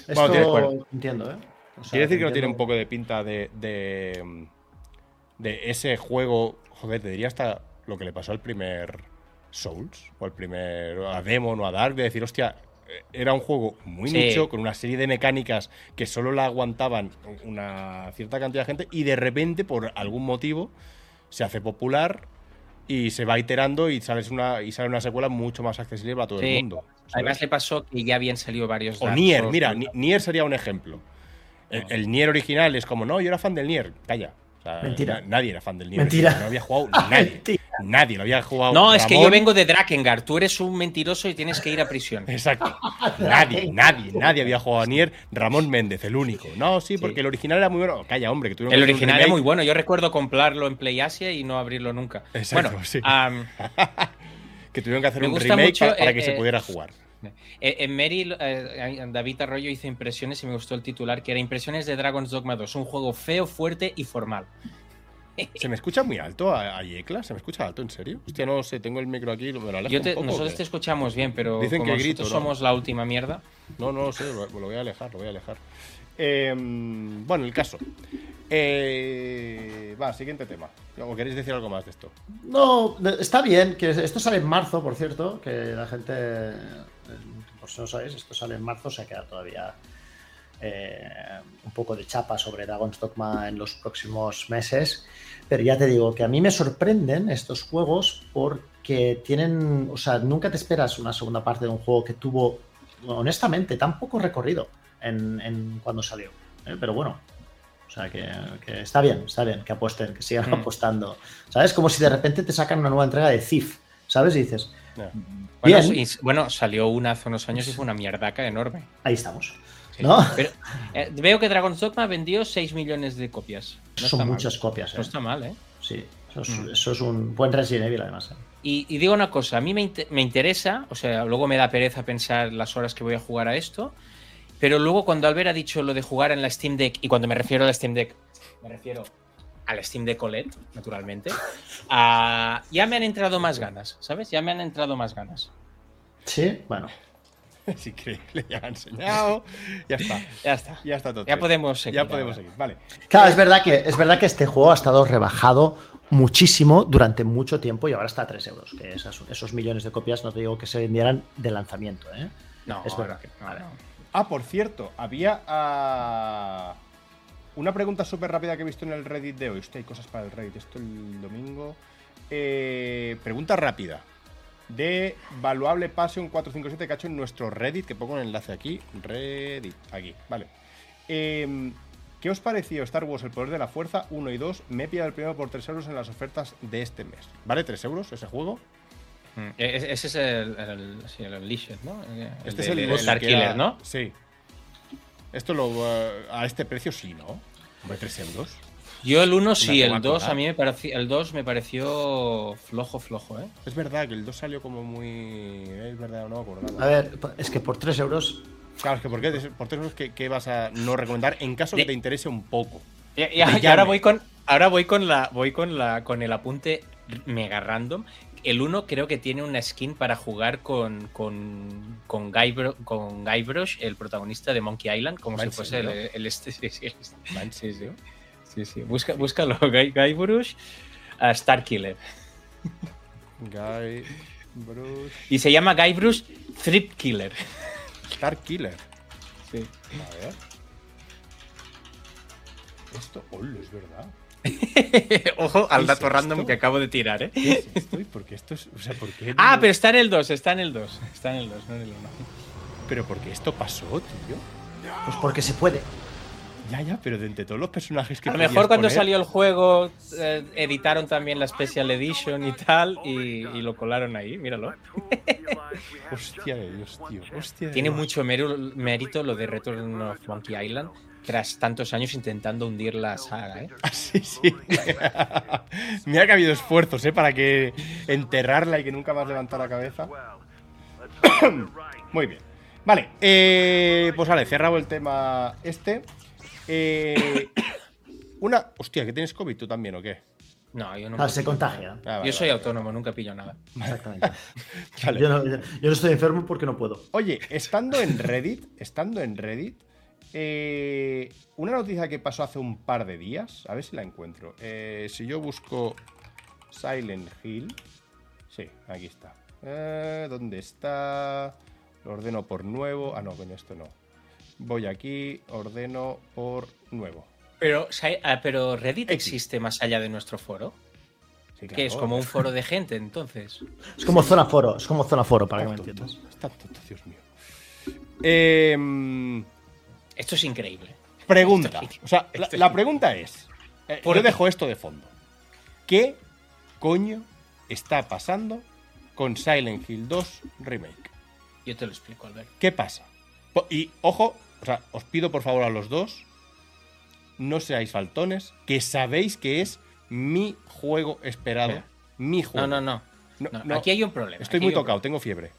Esto Bueno, entiendo, ¿eh? O sea, Quiere decir que no tiene un poco de pinta de, de, de ese juego. Joder, te diría hasta lo que le pasó al primer Souls o al primer a Demon o a Dark, de decir, hostia, eh, era un juego muy Sí. nicho, con una serie de mecánicas que solo la aguantaban una cierta cantidad de gente, y de repente, por algún motivo, se hace popular y se va iterando y sales una, y sale una secuela mucho más accesible para todo Sí. el mundo. ¿sabes? Además le pasó que ya habían salido varios... O Nier, Souls, mira, Nier sería un ejemplo. El, el Nier original es como, no, yo era fan del Nier. Calla. O sea, Mentira. na- nadie era fan del Nier. Mentira. original, No había jugado nadie. Nadie lo había jugado. No, es que yo vengo de Drakengard. Tú eres un mentiroso y tienes que ir a prisión. Exacto. Nadie, nadie, nadie había jugado a Nier. Ramón Méndez, el único. No, sí, porque el original era muy bueno. Calla, hombre, que tuvieron El que original era muy bueno. Yo recuerdo comprarlo en Play Asia y no abrirlo nunca. Exacto, bueno, sí. Que tuvieron que hacer un remake mucho, para eh, que se eh, pudiera jugar. eh, en Mary, David Arroyo hizo impresiones y me gustó el titular, que era Impresiones de Dragon's Dogma 2. Un juego feo, fuerte y formal. ¿Se me escucha muy alto a, a Yecla? ¿Se me escucha alto, en serio? Hostia, no sé, tengo el micro aquí, me lo alejo Yo te- un poco, ¿o nosotros te escuchamos bien, pero Dicen como que grito, nosotros ¿no? somos la última mierda. No, no lo sé, lo, lo voy a alejar, lo voy a alejar. Eh, bueno, el caso. Eh, va, siguiente tema. ¿O queréis decir algo más de esto? No, está bien, que esto sale en marzo, por cierto, que la gente, eh, por si no sabéis, esto sale en marzo, se queda todavía eh, un poco de chapa sobre Dragon's Dogma en los próximos meses, pero ya te digo que a mí me sorprenden estos juegos porque tienen, o sea, nunca te esperas una segunda parte de un juego que tuvo, honestamente, tan poco recorrido en, en cuando salió, ¿eh? pero bueno. O sea, que, que está bien, está bien, que apuesten, que sigan Mm. apostando. ¿Sabes? Como si de repente te sacan una nueva entrega de Thief, ¿sabes? Y dices, y- bueno, salió una hace unos años y fue una mierdaca enorme. ahí estamos. ¿No? Pero, eh, veo que Dragon's Dogma vendió 6 millones de copias. No Son muchas mal. copias, ¿eh? No está mal, ¿eh? Sí, eso es, Mm. eso es un buen Resident Evil, además. ¿eh? Y, y digo una cosa, a mí me, me interesa, o sea, luego me da pereza pensar las horas que voy a jugar a esto, pero luego cuando Albert ha dicho lo de jugar en la Steam Deck, y cuando me refiero a la Steam Deck, me refiero a la Steam Deck OLED, naturalmente, ah, ya me han entrado más ganas, ¿sabes? Ya me han entrado más ganas. Sí, bueno. Es increíble, ya ha enseñado. Ya está. Ya está. Ya está todo. Ya podemos seguir. Ya podemos ahora. seguir. Vale. Claro, es verdad, que, es verdad que este juego ha estado rebajado muchísimo durante mucho tiempo y ahora está a 3 euros. Que esas- esos millones de copias no te digo que se vendieran de lanzamiento. ¿eh? No, Es verdad. no, no. Ah, por cierto, había ah, una pregunta súper rápida que he visto en el Reddit de hoy. Hostia, hay cosas para el Reddit. Esto el domingo. Eh, pregunta rápida. De Valuable Passion 457 que ha hecho en nuestro Reddit, que pongo el enlace aquí. Reddit, aquí, vale. Em, ¿Qué os pareció Star Wars El Poder de la Fuerza 1 y 2? Me he pillado el primero por 3 euros en las ofertas de este mes. ¿Vale? ¿3 euros ese juego? Mm, e- e- Ese es el, el, sí, el Unleashed, ¿no? El Este es el, de el Star Killer, ¿no? Sí. Esto lo, eh, a este precio sí, ¿no? Hombre, 3 euros. Yo el 1 sí, el que 2 acordar. a mí me pareció, el 2 me pareció flojo, flojo, ¿eh? Es verdad que el 2 salió como muy. Es verdad, no me acordaba. A ver, es que por 3 euros. Claro, es que ¿por qué, por 3 euros ¿qué, qué vas a no recomendar en caso que te interese un poco? Y, y- y ahora voy con ahora voy con la voy con la con el apunte mega random. El 1 creo que tiene una skin para jugar con con con Guybrush, con Guybrush, el protagonista de Monkey Island, como ¿Va si fuese el, el este sí, sí, ¿Va en sí, sí. Sí, sí. Busca, búscalo, Guy, Guybrush a Star Killer. Guy. Bruce. Y se llama Guybrush Thrift Killer. Star Killer. Sí. A ver. Esto, hola, es verdad. Ojo al ¿Qué dato es random esto? que acabo de tirar, ¿eh? ¿Qué es esto? ¿Y por qué esto es.? O sea, ¿por qué.? Ah, no- pero está en el 2, está en el 2. Está en el 2, no en el 1. Pero ¿por qué esto pasó, tío? Pues porque se puede. Ya, ya, pero de entre todos los personajes que A lo mejor cuando poner- salió el juego eh, editaron también la Special Edition y tal y, y lo colaron ahí, míralo. Hostia de Dios, tío. Hostia de Tiene Dios. mucho mérito lo de Return of Monkey Island tras tantos años intentando hundir la saga, ¿eh? Ah, sí, sí. Mira que ha habido esfuerzos, ¿eh? Para que enterrarla y que nunca más levantar la cabeza. Muy bien. Vale, eh, pues vale, cerrado el tema este. Eh, una. Hostia, ¿que tienes COVID tú también o qué? No, yo no. Ah, se contagia. Ah, vale, Yo soy vale. autónomo, nunca pillo nada. Exactamente. Vale. Yo, no, yo no estoy enfermo porque no puedo. Oye, estando en Reddit, estando en Reddit, eh, una noticia que pasó hace un par de días, a ver si la encuentro. Eh, si yo busco Silent Hill, sí, aquí está. Eh, ¿Dónde está? Lo ordeno por nuevo. Ah, no, coño, esto no. Voy aquí, ordeno por nuevo. Pero, ah, pero Reddit X. existe más allá de nuestro foro. Sí, Que es como un foro de gente, entonces. Es como zona foro, es como zona foro, para que me Está tonto, entiendas. está tonto, Dios mío. Eh, Esto es increíble. Pregunta. O sea, la, pregunta es. eh, ¿Por yo qué? dejo esto de fondo. ¿Qué coño está pasando con Silent Hill 2 Remake. Yo te lo explico, Albert. ¿Qué pasa? Y ojo, o sea, os pido por favor a los dos, no seáis faltones, que sabéis que es mi juego esperado. Mi juego. No, no, no. No, No, no. Aquí hay un problema. Estoy aquí muy tocado, tengo fiebre.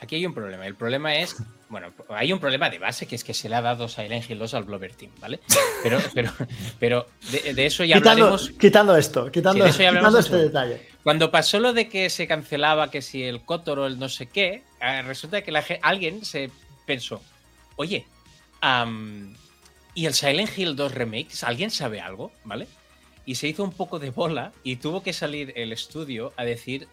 Aquí hay un problema. El problema es, bueno, hay un problema de base que es que se le ha dado Silent Hill 2 al Blover Team, ¿vale? Pero, pero, pero de, de eso ya Quitando, hablaremos. quitando esto, quitando, Sí, de eso ya quitando este detalle. Cuando pasó lo de que se cancelaba, que si el Cotor o el no sé qué, eh, resulta que la alguien se pensó, oye, am, ¿y el Silent Hill 2 Remake? ¿Alguien sabe algo? ¿Vale? Y se hizo un poco de bola y tuvo que salir el estudio a decir,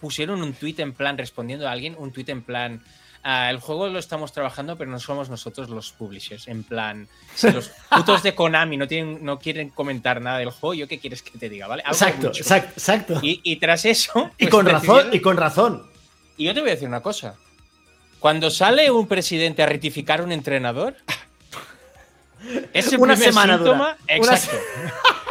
pusieron un tweet en plan, respondiendo a alguien, un tweet en plan, "Ah, el juego lo estamos trabajando, pero no somos nosotros los publishers. En plan, si los putos de Konami no, tienen, no quieren comentar nada del juego, ¿yo qué quieres que te diga? ¿Vale? Algo Exacto, mucho. exacto, exacto. Y, Y, y tras eso. pues, con razón, decidieron- y con razón. y yo te voy a decir una cosa. Cuando sale un presidente a rectificar a un entrenador, es el Una primer semana síntoma. dura. Una Exacto.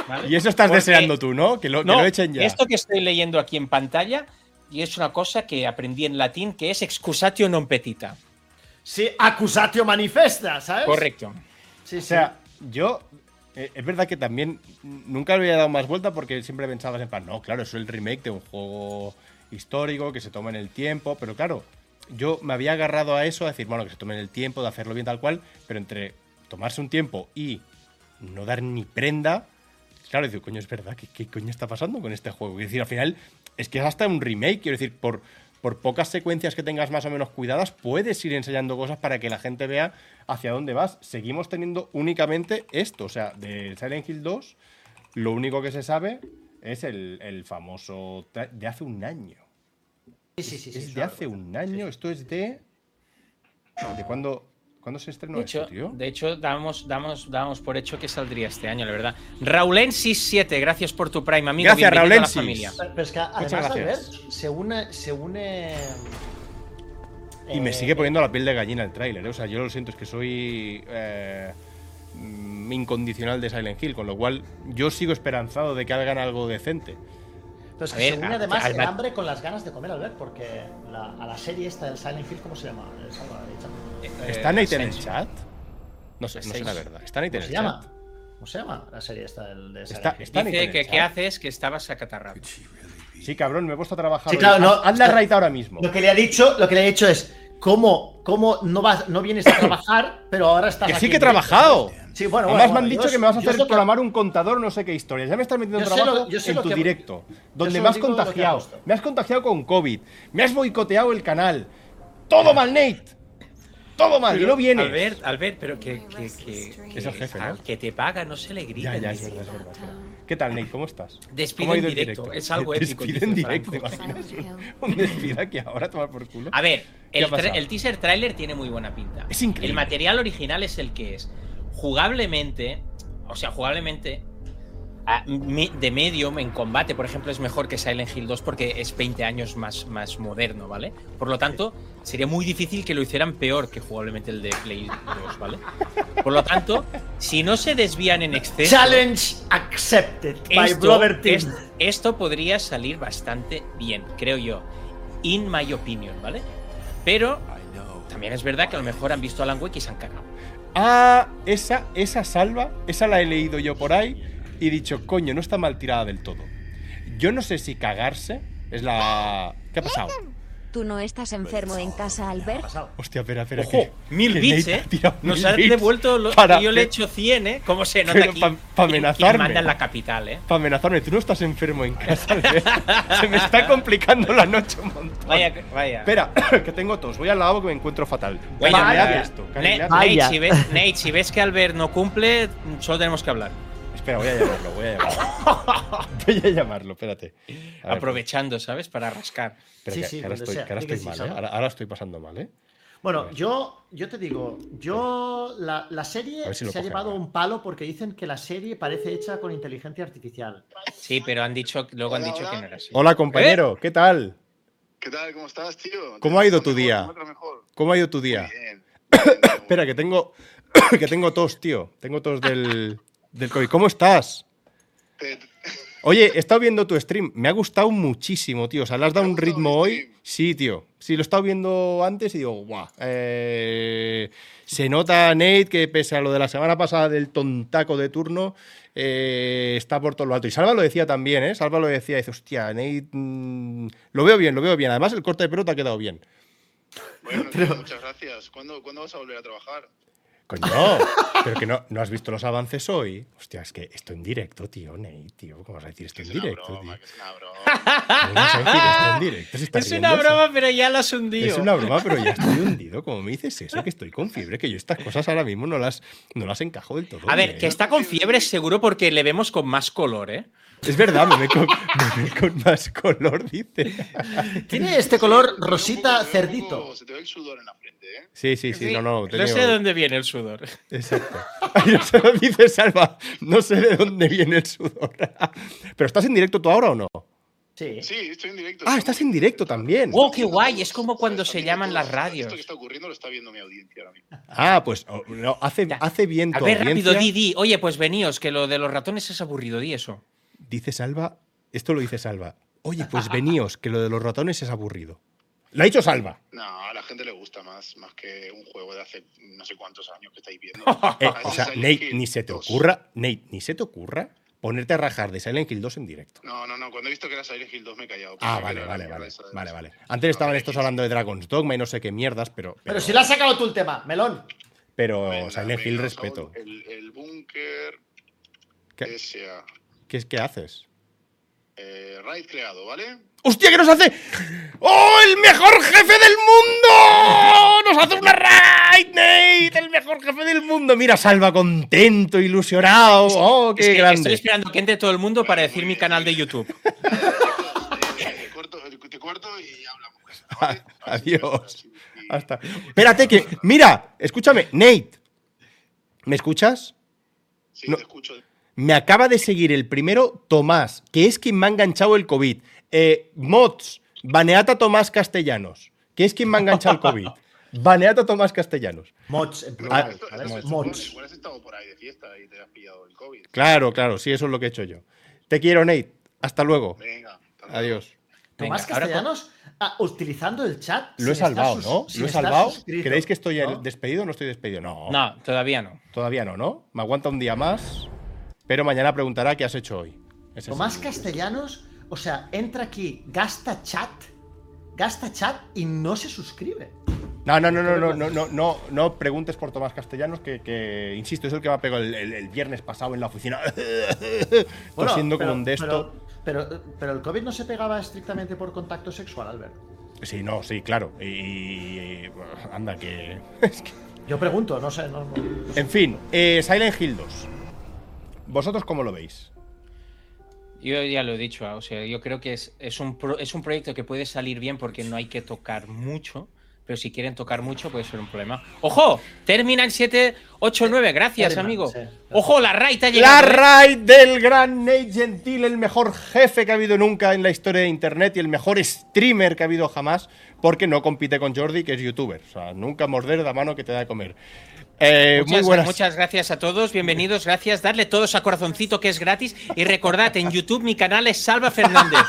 ¿Vale? Y eso estás Porque- deseando tú, ¿no? Que lo, que No, lo echen ya. esto que estoy leyendo aquí en pantalla y es una cosa que aprendí en latín que es excusatio non petita. Sí, accusatio manifesta, ¿sabes? Correcto. Sí, O sí. sea, yo. eh, es verdad que también nunca le había dado más vuelta porque siempre pensabas en plan, no, claro, eso es el remake de un juego histórico que se toma en el tiempo, pero claro, yo me había agarrado a eso, a decir, bueno, que se tome en el tiempo, de hacerlo bien tal cual, pero entre tomarse un tiempo y no dar ni prenda, claro, digo, coño, es verdad, ¿qué, qué coño está pasando con este juego? Es decir, al final, es que es hasta un remake, quiero decir, por, por pocas secuencias que tengas más o menos cuidadas, puedes ir enseñando cosas para que la gente vea hacia dónde vas. Seguimos teniendo únicamente esto, o sea, de Silent Hill 2, lo único que se sabe es el, el famoso de hace un año. Sí, sí, sí, sí, es sí, de hace un año, esto es de... ¿De cuándo, cuándo se estrenó De hecho, esto, tío? de hecho dábamos, dábamos, dábamos por hecho que saldría este año, la verdad. Raulensis7, gracias por tu Prime, amigo. Gracias, bienvenido a la Raulensis. familia. Pero, pero es que además, gracias. Albert, se une. Se une Y me eh, sigue poniendo la piel de gallina el tráiler, ¿eh? O sea, yo lo siento, es que soy eh, mm, incondicional de Silent Hill, con lo cual yo sigo esperanzado de que hagan algo decente. Pero es A que ver, se une a- además el hambre con las ganas de comer, Albert, porque la- a la serie esta del Silent Hill, ¿cómo se llama? Eh. Eh, ¿Está en el Ascension. chat? No sé, no sé la verdad. ¿Está en ¿Cómo el se chat? llama? ¿Cómo se llama la serie esta del de Silent Está- Hill? está- Dice que chat. qué haces, que estabas acatarrado. Sí, cabrón, me he puesto a trabajar. Sí, claro, no, Haz- la raid ahora mismo. Lo que le ha dicho, lo que le ha dicho es cómo, cómo no vas, no vienes a trabajar, pero ahora estás Que aquí sí que he trabajado. ¿Sabes? Sí, bueno, Además bueno, me han dicho yo- que me vas a hacer que- programar un contador, no sé qué historia. Ya me estás metiendo Yo trabajo lo- en tu que- directo, donde me has que contagiado. Me has contagiado con COVID. Me has boicoteado el canal. Todo mal, Nate. Todo mal. Y no vienes. Albert, Albert, pero que, que, que, Es el jefe, ¿no? al que te paga no se le grita. Ya, ya, es directo. verdad, es. ¿Qué tal, Nate? ¿Cómo estás? Despido ¿Cómo ha en directo. Es algo épico, Despido en directo. Un despido aquí ahora, tomar por culo. A ver, ¿Qué el, el teaser trailer tiene muy buena pinta. Es increíble. El material original es el que es. Jugablemente, o sea, jugablemente, a- me- de medium en combate, por ejemplo, es mejor que Silent Hill 2 porque es 20 años más, más moderno, ¿vale? Por lo tanto, sería muy difícil que lo hicieran peor que jugablemente el de Play 2, ¿vale? Por lo tanto, si no se desvían en exceso. Challenge accepted by Esto, es- esto podría salir bastante bien, creo yo. In my opinion, ¿vale? Pero también es verdad que a lo mejor han visto Alan Wake y se han cagado. Ah, esa, esa salva, esa la he leído yo por ahí y he dicho, coño, no está mal tirada del todo. Yo no sé si cagarse es la. ¿Qué ha pasado? ¿Tú no estás enfermo en casa, Albert? Hostia, espera, espera. Ojo, que- mil que bits, ¿eh? ha Nos bits devuelto lo para- que yo le he hecho 100, ¿eh? ¿Cómo se nota Pero aquí? pa- pa amenazarme. manda en la capital, ¿eh? Para amenazarme, tú no estás enfermo en casa. ¿eh? Se me está complicando la noche un montón. Vaya, vaya. Espera, que tengo tos. Voy al lavabo que me encuentro fatal. Vaya, vaya. esto. Nate, si ves, Nate, si ves que Albert no cumple, solo tenemos que hablar. Espera, voy a llamarlo, voy a llamarlo. voy a llamarlo, espérate. A ver, Aprovechando, ¿sabes? Para rascar. espera, Sí, que- sí, que ahora estoy, que ahora sí, mal, ¿eh? Ahora, ahora estoy pasando mal, ¿eh? Bueno, yo, yo te digo, yo la, la serie si se ha llevado ahora. un palo porque dicen que la serie parece hecha con inteligencia artificial. Sí, pero han dicho, luego han dicho hola. que no era así. Hola, compañero, ¿qué tal? ¿Qué tal? ¿Cómo estás, tío? ¿Cómo ha ido tu Mejor, día? mejor. ¿Cómo ha ido tu día? Bien. bien, Espera, que tengo, que tengo tos, tío. Tengo tos del, del COVID. ¿Cómo estás? Oye, he estado viendo tu stream. Me ha gustado muchísimo, tío. O sea, le has dado ¿Te ha un ritmo hoy. Sí, tío. Sí, lo he estado viendo antes y digo, guau. eh, se nota, Nate, que pese a lo de la semana pasada del tontaco de turno, eh, está por todo lo alto. Y Salva lo decía también, ¿eh? Salva lo decía. Dice, hostia, Nate. mm, lo veo bien, lo veo bien. Además, el corte de pelo te ha quedado bien. Bueno, tío, muchas gracias. ¿Cuándo, ¿Cuándo vas a volver a trabajar? Coño, pero que no, no has visto los avances hoy. Hostia, es que esto en directo, tío, Nate, tío. ¿Cómo vas a decir esto en directo, broma, tío? es una broma. ¿Cómo vas a decir esto en directo? Se está Es riendo, una broma, pero ya lo has hundido. Es una broma, pero ya estoy hundido. Como me dices eso, que estoy con fiebre, que yo estas cosas ahora mismo no las, no las encajo del todo. A ver, ¿eh? que está con fiebre seguro porque le vemos con más color, ¿eh? Es verdad, me ve, con, me ve con más color, dice. Tiene este color rosita poco- cerdito. poco- Se te ve el sudor en la frente, ¿eh? Sí, sí, sí, no, no. no sé de dónde viene el sudor. Exacto. Ay, no sé lo dice Salva. No sé de dónde viene el sudor. ¿Pero estás en directo tú ahora o no? Sí. Sí, estoy en directo. Ah, estás en directo también. ¡Oh, qué guay! Es como cuando se llaman las radios. Esto que está ocurriendo lo está viendo mi audiencia ahora mismo. Ah, pues oh, no, hace, hace bien A tu ver, rápido, di, di. Oye, pues veníos, que lo de los ratones es aburrido, di eso. Dice Salva, esto lo dice Salva. Oye, pues veníos, que lo de los ratones es aburrido. Lo ha dicho Salva. No, a la gente le gusta más, más que un juego de hace no sé cuántos años que estáis viendo. Eh, o sea, Nate, Hill ni se te 2. ocurra, Nate, ni se te ocurra ponerte a rajar de Silent Hill 2 en directo. No, no, no. Cuando he visto que era Silent Hill 2 me he callado. Ah, vale, vale, la vale, vale, vale. Antes estaban estos hablando de Dragon's Dogma y no sé qué mierdas, pero... Pero si le has sacado tú el tema, melón. Pero Venga, Silent Hill respeto. Saúl, El, el búnker ¿Qué, qué es que haces? Eh, raid creado, ¿vale? ¡Hostia, que nos hace! ¡Oh, el mejor jefe del mundo! ¡Nos hace una raid, Nate! ¡El mejor jefe del mundo! Mira, Salva contento, ilusionado. ¡Oh, qué Es que grande! Estoy esperando que entre todo el mundo para decir mi canal de YouTube. Te, corto, te corto y hablamos. ¿vale? Adiós. Hasta. Espérate que. Mira, escúchame, Nate. ¿Me escuchas? Sí, No. te escucho. Me acaba de seguir el primero, Tomás, que es quien me ha enganchado el COVID. Eh, mods, baneata Tomás Castellanos, que es quien me ha enganchado el COVID. Baneata Tomás Castellanos. Mods, en plural, has estado por ahí de fiesta y te has pillado el COVID. Claro, claro, sí, eso es lo que he hecho yo. Te quiero, Nate. Hasta luego. Venga. hasta luego. Adiós. Tomás Venga, ahora con- Castellanos, ah, utilizando el chat. Lo he salvado, ¿no? Lo he salvado. suscrito, ¿Creéis que estoy ¿no? despedido o no estoy despedido? No. No, todavía no. Todavía no, ¿no? Me aguanta un día más, pero mañana preguntará qué has hecho hoy. Ese Tomás el- Castellanos, o sea, entra aquí, gasta chat, gasta chat y no se suscribe. No, no, no, no, no, no, no, no, no preguntes por Tomás Castellanos, que, que, insisto, es el que me ha pegado el, el- el viernes pasado en la oficina. tosiendo como un de esto. Pero, pero, pero el COVID no se pegaba estrictamente por contacto sexual, Albert. Sí, no, sí, claro. Y, y- anda, que. es que- Yo pregunto, no sé. No, no- En fin, eh, Silent Hill 2. ¿Vosotros cómo lo veis? Yo ya lo he dicho, ah, o sea, yo creo que es, es, un pro- es un proyecto que puede salir bien porque no hay que tocar mucho, pero si quieren tocar mucho puede ser un problema. ¡Ojo! Termina en 789, gracias, amigo. sí. ¡Ojo, la raid ha La llegado! ¿eh? raid del gran Nate Gentil, el mejor jefe que ha habido nunca en la historia de internet y el mejor streamer que ha habido jamás, porque no compite con Jordi, que es youtuber. O sea, nunca morder la mano que te da de comer. Eh, muy Muchas, buenas. muchas gracias a todos, bienvenidos, gracias. Darle todos a corazoncito que es gratis. Y recordad, en YouTube mi canal es Salva Fernández.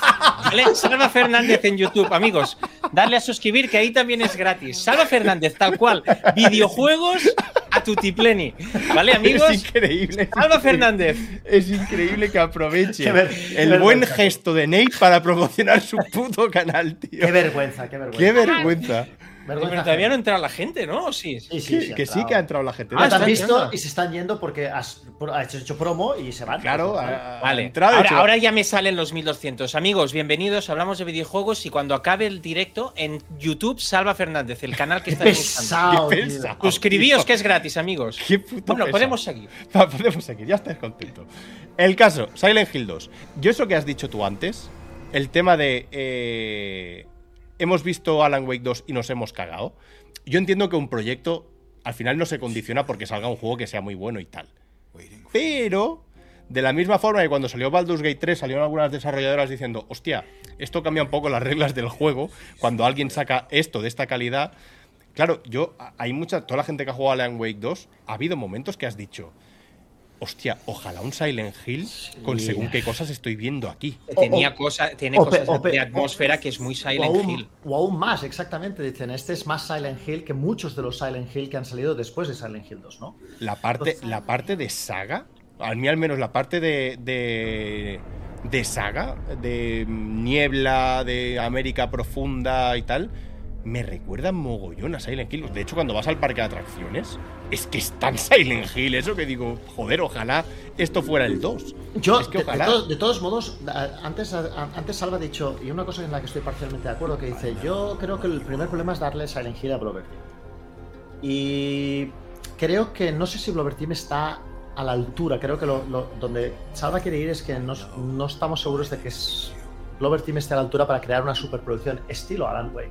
¿Vale? Salva Fernández en YouTube, amigos. Darle a suscribir que ahí también es gratis. Salva Fernández, tal cual. Videojuegos a tutipleni. ¿Vale, amigos? Es increíble. Salva Fernández. Es increíble que aproveche ver- el vergüenza. buen gesto de Nate para promocionar su puto canal, tío. Qué vergüenza, qué vergüenza. Qué vergüenza. Pero todavía no entrado la gente, ¿no? ¿O sí? Sí, sí, Que, sí, que ha sí entrado. que ha entrado la gente. Ah, te está han visto y se están yendo porque has, hecho promo y se van. Claro, ha Vale, entrado, ahora, hecho- ahora ya me salen los 1200. Amigos, bienvenidos, hablamos de videojuegos y cuando acabe el directo en YouTube, Salva Fernández, el canal que buscando. pesado, pesado. Suscribíos que es gratis, amigos. Qué puto Bueno, pesado. podemos seguir. Podemos seguir, ya estás contento. El caso, Silent Hill 2. Yo eso que has dicho tú antes, el tema de... eh, hemos visto Alan Wake 2 y nos hemos cagado. Yo entiendo que un proyecto al final no se condiciona porque salga un juego que sea muy bueno y tal. Pero, de la misma forma que cuando salió Baldur's Gate 3 salieron algunas desarrolladoras diciendo, hostia, esto cambia un poco las reglas del juego, cuando alguien saca esto de esta calidad. Claro, yo, hay mucha, toda la gente que ha jugado Alan Wake 2, ha habido momentos que has dicho, hostia, ojalá un Silent Hill con según qué cosas estoy viendo aquí. Tenía o- cosas, tiene o cosas de atmósfera que es muy O Silent aún, Hill. o aún más, exactamente. Dicen, este es más Silent Hill que muchos de los Silent Hill que han salido después de Silent Hill 2, ¿no? La parte, la parte de saga, a mí al menos la parte de, de, de saga, de niebla, de América profunda y tal, me recuerda mogollón a Silent Hill. De hecho, cuando vas al parque de atracciones, es que es tan Silent Hill eso que digo, joder, ojalá esto fuera el 2. Yo, Es que de- de, ojalá. to- de todos modos, antes, antes Salva ha dicho, y una cosa en la que estoy parcialmente de acuerdo, que dice, yo creo que el primer problema es darle Silent Hill a Blover Team. Y creo que no sé si Blover Team está a la altura, creo que lo, lo- donde Salva quiere ir es que no, no estamos seguros de que es- Blover Team esté a la altura para crear una superproducción estilo Alan Wake,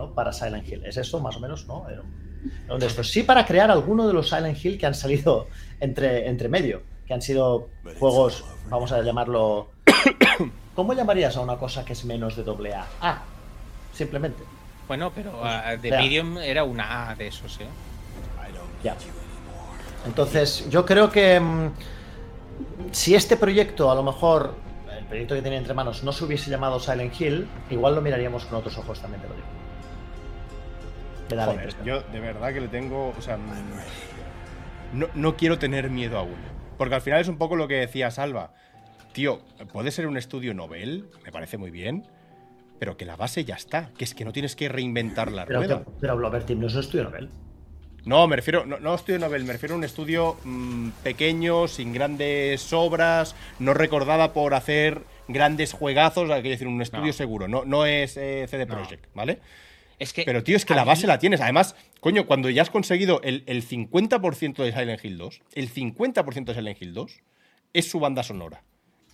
¿no? Para Silent Hill. ¿Es eso más o menos? ¿No? Era un- era un de estos. Sí para crear alguno de los Silent Hill que han salido entre, entre medio, que han sido juegos, vamos a llamarlo... ¿Cómo llamarías a una cosa que es menos de doble A? A, simplemente. Bueno, pero ah, de Ya. Medium era una A de esos, ¿eh? Ya. Entonces, yo creo que mm, si este proyecto, a lo mejor, el proyecto que tenía entre manos, no se hubiese llamado Silent Hill, igual lo miraríamos con otros ojos también, te lo digo. Me da la Joder, impresión. yo de verdad que le tengo. O sea, mm, no, no quiero tener miedo aún. Porque al final es un poco lo que decía Salva. Tío, puede ser un estudio novel, me parece muy bien. Pero que la base ya está. Que es que no tienes que reinventar la Pero, rueda. pero Blover Team no es un estudio novel. No, me refiero. No, no estudio novel, me refiero a un estudio mm, pequeño, sin grandes obras, no recordada por hacer grandes juegazos. Quiero decir, un estudio No. seguro. No, no es eh, CD No. Projekt, ¿vale? Es que. Pero, tío, es que la mí- base la tienes. Además, coño, cuando ya has conseguido el, el 50% de Silent Hill 2, el 50% de Silent Hill 2 es su banda sonora.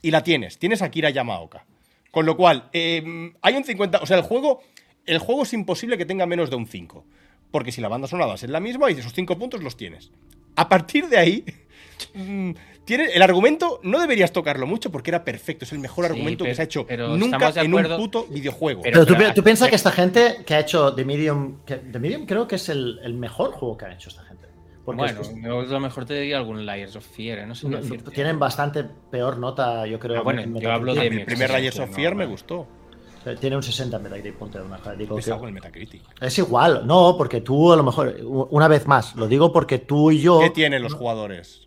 Y la tienes. Tienes a Kira Yamaoka. Con lo cual, eh, hay un 50%. O sea, el juego, el juego es imposible que tenga menos de un 5. Porque si la banda sonora es la misma, y esos 5 puntos los tienes. A partir de ahí. Mm, tiene, el argumento no deberías tocarlo mucho porque era perfecto. Es el mejor Sí, argumento que se ha hecho nunca en un puto videojuego. Pero- Pero, tú, pero- pi- tú piensas que esta gente que ha hecho The Medium, que The Medium creo que es el, el mejor juego que ha hecho esta gente. Porque Bueno, es- yo a lo mejor te diría algún Layers of Fear, ¿eh? no sé qué decirte. tienen bastante peor nota, yo creo. Ah, bueno, en yo hablo de mi primer Layers of no, Fear me gustó. Eh, Tiene un 60 en Metacritic, ponte una digo, Es que- algo en Metacritic. Es igual, no, porque tú a lo mejor, una vez más, lo digo porque tú y yo. ¿Qué tienen los jugadores?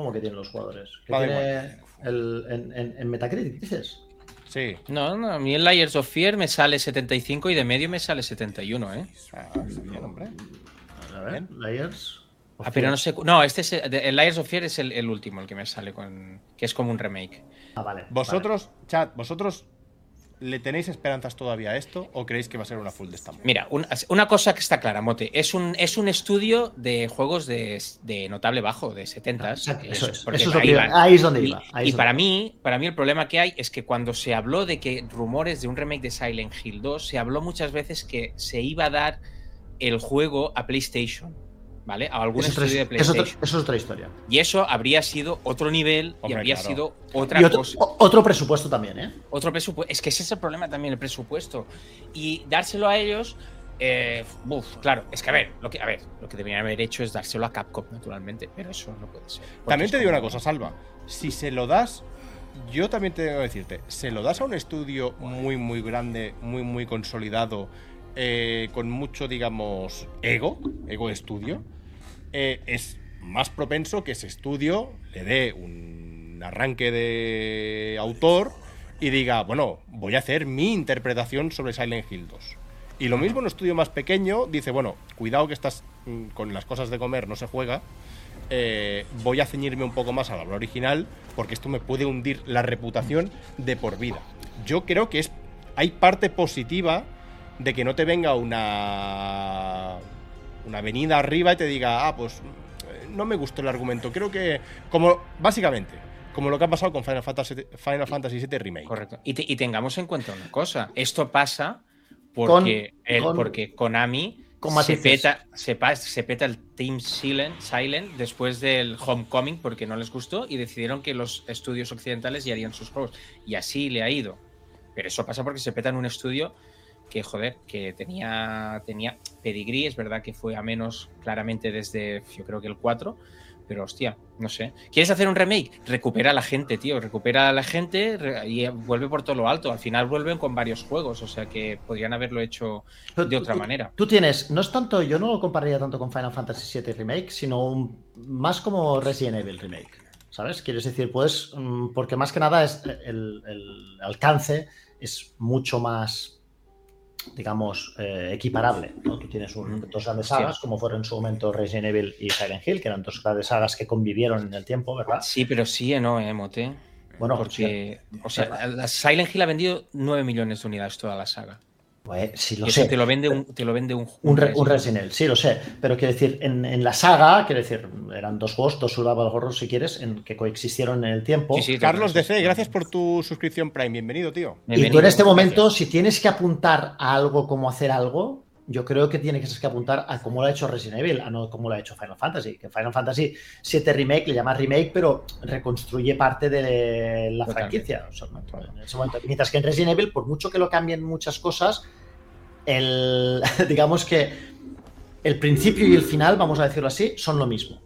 ¿Cómo que tienen los jugadores? ¿Qué Vale, tiene el, en, en- en Metacritic, dices? Sí. No, no, a mí el Layers of Fear me sale 75 y de medio me sale 71, ¿eh? Ah, bien, hombre. A ver, Layers. Ah, pero no sé. No, este es el, el Layers of Fear es el, el último, el que me sale con. que es como un remake. Ah, vale. Vosotros, chat, ¿vosotros le tenéis esperanzas todavía a esto o creéis que va a ser una full de esta Mira, un- una cosa que está clara, Mote. Es un, es un estudio de juegos de, de notable bajo, de 70 Exacto, eso es. Eso es lo ahí ahí es donde Y, iba. ahí y para donde mí, para mí el problema que hay es que cuando se habló de que rumores de un remake de Silent Hill 2, se habló muchas veces que se iba a dar el juego a PlayStation, ¿vale? A algún Eso es, otra, estudio de es otra- PlayStation. eso es otra historia. Y eso habría sido otro nivel y habría claro. sido otra Y otro, cosa. otro presupuesto también, ¿eh? Otro presupuesto. Es que ese es el problema también, el presupuesto. Y dárselo a ellos. eh, uf, claro, es que a ver, lo que, a ver, lo que deberían haber hecho es dárselo a Capcom, naturalmente, pero eso no puede ser. También te digo como- una cosa, Salva. Si se lo das, yo también tengo que decirte, se lo das a un estudio muy, muy grande, muy, muy consolidado, eh, con mucho, digamos, ego, ego de estudio, eh, es más propenso que ese estudio le dé un arranque de autor y diga, bueno, voy a hacer mi interpretación sobre Silent Hill 2. Y lo mismo en un estudio más pequeño dice, bueno, cuidado que estás mm, con las cosas de comer, no se juega. eh, voy a ceñirme un poco más a la obra original porque esto me puede hundir la reputación de por vida. Yo creo que es hay parte positiva de que no te venga una una avenida arriba y te diga, ah, pues no me gustó el argumento. Creo que como básicamente como lo que ha pasado con Final Fantasy Final Fantasy VII Remake. Correcto. Y, te- y tengamos en cuenta una cosa: esto pasa porque, Con- el- con- porque Konami con se, peta, se, pa- se peta el Team Silent, Silent después del Homecoming porque no les gustó y decidieron que los estudios occidentales ya harían sus juegos. Y así le ha ido. Pero eso pasa porque se peta en un estudio que, joder, que tenía, tenía pedigrí, es verdad que fue a menos claramente desde, yo creo que el 4, Pero hostia, no sé. ¿Quieres hacer un remake? Recupera a la gente, tío. Recupera a la gente y vuelve por todo lo alto. Al final vuelven con varios juegos, o sea que podrían haberlo hecho de tú- otra manera. Tú tienes, no es tanto, yo no lo compararía tanto con Final Fantasy VII Remake, sino un- más como Resident Evil Remake. ¿Sabes? Quieres decir, pues, mm, porque más que nada es el, el alcance es mucho más, digamos, eh, equiparable. ¿no? Tú tienes un- dos grandes sagas, como fueron en su momento Resident Evil y Silent Hill, que eran dos grandes sagas que convivieron en el tiempo, ¿verdad? Sí, pero sí, eh, no, eh, Mote. Bueno, Porque, o sea, la Silent Hill ha vendido 9 millones de unidades toda la saga. Pues, sí, lo eso sé. te lo vende un, te lo vende un, Un, re- un Resident. Evil, sí, lo sé. Pero quiero decir, en, en la saga, quiero decir, eran dos juegos, dos survival horror, si quieres, en, que coexistieron en el tiempo. Sí, sí, Carlos sí. DC, gracias por tu suscripción Prime. Bienvenido, tío. y tú en este momento, si tienes que apuntar a algo como hacer algo, yo creo que tienes que apuntar a cómo lo ha hecho Resident Evil, a no cómo lo ha hecho Final Fantasy. Que Final Fantasy 7 Remake le llama remake, pero reconstruye parte de la Totalmente. franquicia. O sea, en ese momento. Mientras que en Resident Evil, por mucho que lo cambien muchas cosas, el, digamos que el principio y el final, vamos a decirlo así, son lo mismo.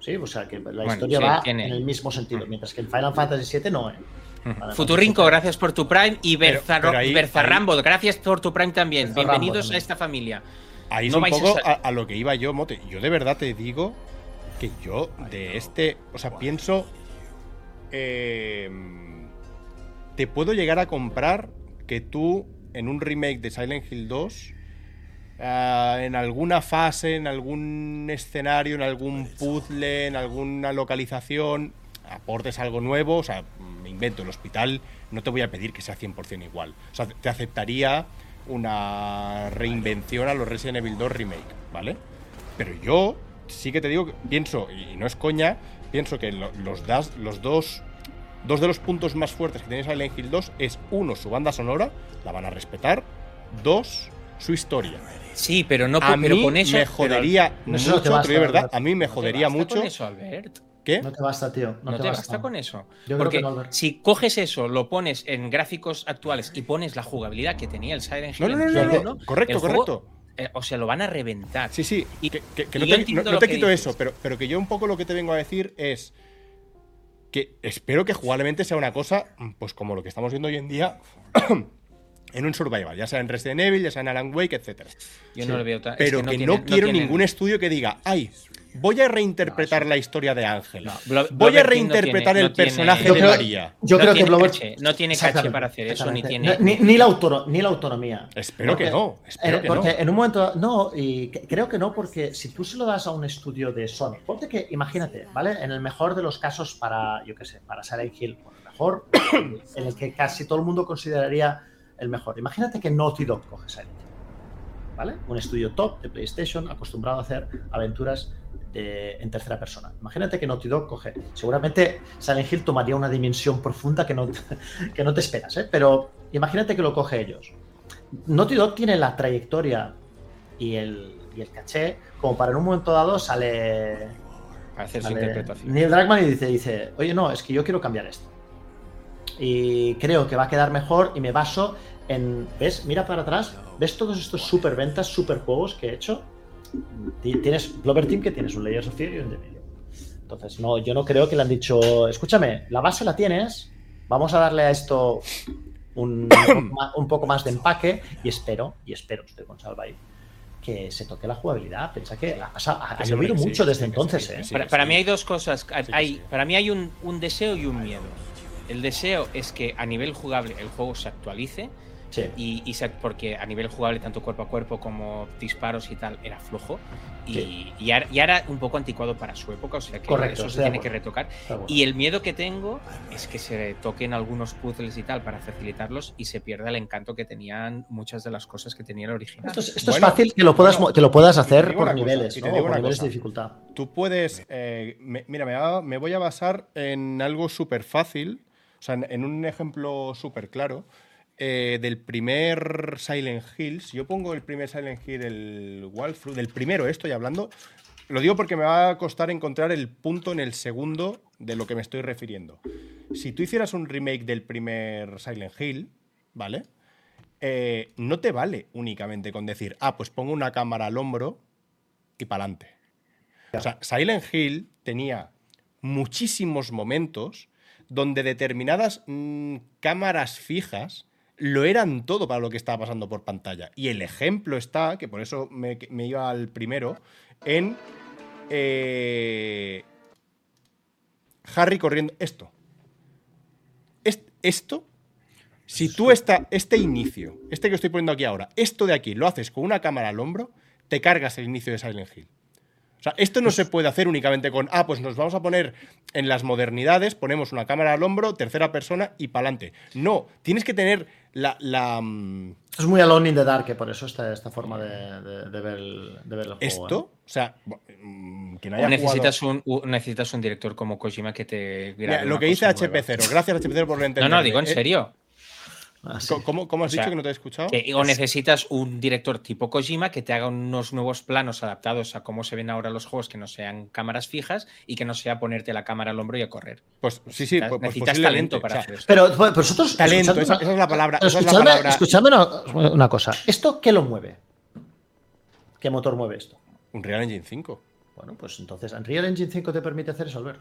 Sí, o sea que la Bueno, historia sí, va tiene- en el mismo sentido, mientras que en Final Fantasy 7 no. ¿eh? Ujú. Futurinco, gracias por tu Prime. Y Berzarrambo, gracias por tu Prime también. Berzarrambo Bienvenidos también. a esta familia. Ahí No es un vais a poco a, a lo que iba yo, Mote. Yo de verdad te digo que yo de este, o sea, pienso, eh, te puedo llegar a comprar que tú en un remake de Silent Hill 2, ah, en alguna fase, en algún escenario, en algún puzzle, en alguna localización, aportes algo nuevo, o sea, me invento el hospital, no te voy a pedir que sea 100% igual. O sea, te aceptaría una reinvención a los Resident Evil 2 Remake, ¿vale? Pero yo sí que te digo, pienso, y no es coña, pienso que lo- los, das, los dos, dos de los puntos más fuertes que tiene Silent Hill 2 es, uno, su banda sonora, la van a respetar, dos, su historia. Sí, pero no A pero mí con eso. me jodería no, no te mucho, basta, de verdad, Albert. a mí me ¿no te jodería basta mucho. con eso, Albert? ¿Qué? No te basta, tío. No, No, te, te basta. basta con eso. Yo creo Porque que no, si coges eso, lo pones en gráficos actuales y pones la jugabilidad que tenía el Silent No, Hill no, no, no, no, 1, correcto, juego, correcto. eh, o sea, lo van a reventar. Sí, sí, Y- que, que- que y no te, no- no quito dices. eso, pero, pero que yo un poco lo que te vengo a decir es que espero que jugablemente sea una cosa, pues como lo que estamos viendo hoy en día en un survival, ya sea en Resident Evil, ya sea en Alan Wake, etcétera. Yo no lo veo tan. es Pero que, tiene- no quiero tienen- ningún estudio que diga, ay, voy a reinterpretar la historia de Ángela. No, voy a no reinterpretar tiene- el no tiene- personaje Yo de creo- María. Yo no creo que tiene Blover- caché, no tiene caché para hacer eso, ni tiene. Ni, ni la, autono- ni la autonomía. Espero que no, espero eh, que porque no. en un momento. No, y creo que no, porque si tú se lo das a un estudio de Sony, ponte que, imagínate, ¿vale? En el mejor de los casos para, yo qué sé, para Silent Hill, por el mejor, en el que casi todo el mundo consideraría el mejor. Imagínate que Naughty Dog coge Silent Hill, ¿vale? Un estudio top de PlayStation acostumbrado a hacer aventuras en tercera persona. Imagínate que Naughty Dog coge. Seguramente Silent Hill tomaría una dimensión profunda que no, que no te esperas, ¿eh? Pero imagínate que lo coge ellos. Naughty Dog tiene la trayectoria y el, y el caché como para en un momento dado sale, hacer su sale interpretación. Neil Druckmann y dice, dice, oye no, es que yo quiero cambiar esto. Y creo que va a quedar mejor y me baso en, ¿ves? Mira para atrás, ¿ves todos estos super ventas, super juegos que he hecho? Ti- Tienes Blover Team que tienes un Layers of Fear y un The Medium. Entonces, no, yo no creo que le han dicho, escúchame, la base la tienes, vamos a darle a esto un, un poco más de empaque y espero, y espero, estoy con Salva ahí, que se toque la jugabilidad. Piensa que ha, ha- ha Sí, llovido sí, mucho sí, desde sí, entonces, ¿eh? sí. para, para mí hay dos cosas. Hay, sí. Para mí hay un, un deseo y un miedo. El deseo es que a nivel jugable el juego se actualice. Sí. Y, y se- porque a nivel jugable, tanto cuerpo a cuerpo como disparos y tal, era flojo. Y, Sí. y, ahora, y ahora un poco anticuado para su época, o sea que Correcto, eso se tiene que retocar. Bueno. Y el miedo que tengo es que se toquen algunos puzzles y tal para facilitarlos y se pierda el encanto que tenían muchas de las cosas que tenía el original. Esto, es, esto Bueno, es fácil que lo puedas, que lo puedas hacer por cosa, niveles, digo por niveles cosa. de dificultad. Tú puedes. eh, me- mira, me voy a basar en algo súper fácil, o sea, en, en un ejemplo súper claro. Eh, del primer Silent Hill. Si yo pongo el primer Silent Hill, el Walkthrough, del primero, estoy hablando. Lo digo porque me va a costar encontrar el punto en el segundo de lo que me estoy refiriendo. Si tú hicieras un remake del primer Silent Hill, ¿vale? Eh, no te vale únicamente con decir, ah, pues pongo una cámara al hombro y para adelante. O sea, Silent Hill tenía muchísimos momentos donde determinadas mm, cámaras fijas lo eran todo para lo que estaba pasando por pantalla. Y el ejemplo está, que por eso me, iba al primero, en eh, Harry corriendo. Esto. Est- esto, si tú esta, este inicio, este que estoy poniendo aquí ahora, esto de aquí lo haces con una cámara al hombro, te cargas el inicio de Silent Hill. O sea, esto no se puede hacer únicamente con, ah, pues nos vamos a poner en las modernidades, ponemos una cámara al hombro, tercera persona y pa'lante. No, tienes que tener la... la, mm, Es muy Alone in the Dark, que por eso está esta forma de, de- de ver, el, de ver el juego. esto, ¿eh? o sea, mm, quien O haya necesitas, jugado- un, necesitas un director como Kojima que te Mira, grabe lo que dice cosa nueva. HP0, gracias HP0 por lo No, entenderme. no, digo en Eh, serio. ¿Cómo, cómo has O sea, dicho que no te he escuchado? Que- o necesitas un director tipo Kojima que te haga unos nuevos planos adaptados a cómo se ven ahora los juegos, que no sean cámaras fijas y que no sea ponerte la cámara al hombro y a correr. Pues sí, sí, Necesitas, pues, pues necesitas talento para o sea, hacer esto. Pero pues, vosotros. Talento, esa- es la palabra- esa es la Escuchadme, palabra. escuchadme una, una cosa. ¿Esto qué lo mueve? ¿Qué motor mueve esto? Un Real Engine 5. Bueno, pues entonces, ¿Unreal Engine 5 te permite hacer eso, Albert?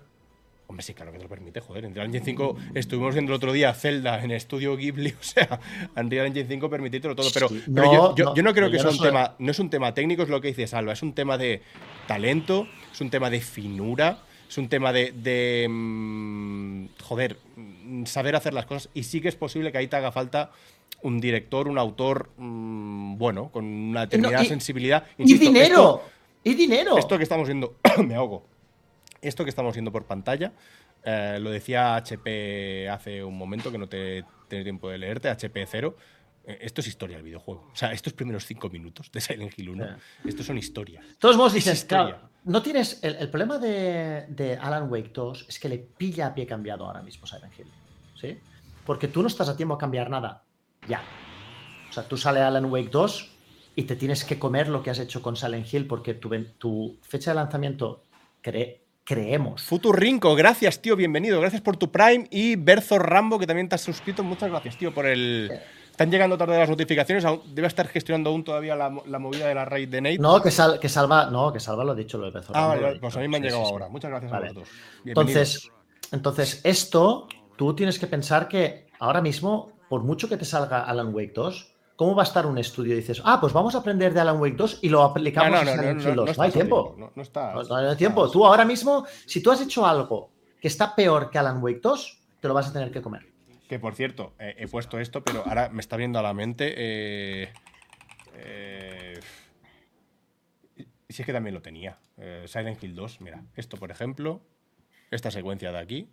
Hombre, sí, claro que te lo permite, joder. En Real Engine 5 estuvimos viendo el otro día Zelda en Estudio Ghibli, o sea, Unreal Engine 5 permitírtelo todo. Pero, Sí, pero no, yo, yo- no, yo no creo que sea no un soy- tema, no es un tema técnico, es lo que dice Salva, es un tema de talento, es un tema de finura, es un tema de, de, mm, joder, saber hacer las cosas. Y sí que es posible que ahí te haga falta un director, un autor, mm, bueno, con una determinada y- sensibilidad. ¡Y dinero! esto- ¡Y dinero! esto que estamos viendo, me ahogo. Esto que estamos viendo por pantalla, eh, lo decía HP hace un momento que no te tenido tiempo de leerte, HP0. eh, esto es historia del videojuego. O sea, estos primeros cinco minutos de Silent Hill 1, estos son historia. De todos Es dices, historia. claro, no tienes. El, el problema de, de Alan Wake 2 es que le pilla a pie cambiado ahora mismo Silent Hill. ¿Sí? Porque tú no estás a tiempo a cambiar nada. Ya. O sea, tú sale Alan Wake 2 y te tienes que comer lo que has hecho con Silent Hill porque tu, fecha de lanzamiento, cre- creemos. Futurrinco, gracias, tío, bienvenido. Gracias por tu Prime. Y Berzo Rambo, que también te has suscrito. Muchas gracias, tío, por el. Están llegando tarde las notificaciones. Debe estar gestionando aún todavía la, la movida de la raid de Nate. No, que, sal- que salva. No, que salva lo he dicho, lo de Bezos. ah, vale, pues a mí me han llegado sí, sí. ahora. Muchas gracias Vale. a vosotros. Entonces, entonces, esto tú tienes que pensar que ahora mismo, por mucho que te salga Alan Wake 2, ¿cómo va a estar un estudio? Dices, ah, pues vamos a aprender de Alan Wake 2 y lo aplicamos no, a no, Silent Hill no 2. No, hay tiempo. No, está. Hay tiempo. Tú ahora mismo, si tú has hecho algo que está peor que Alan Wake 2, te lo vas a tener que comer. Que por cierto, eh, he puesto esto, pero ahora me está viendo a la mente. eh, eh, si es que también lo tenía. Eh, Silent Hill 2, mira. Esto, por ejemplo. Esta secuencia de aquí.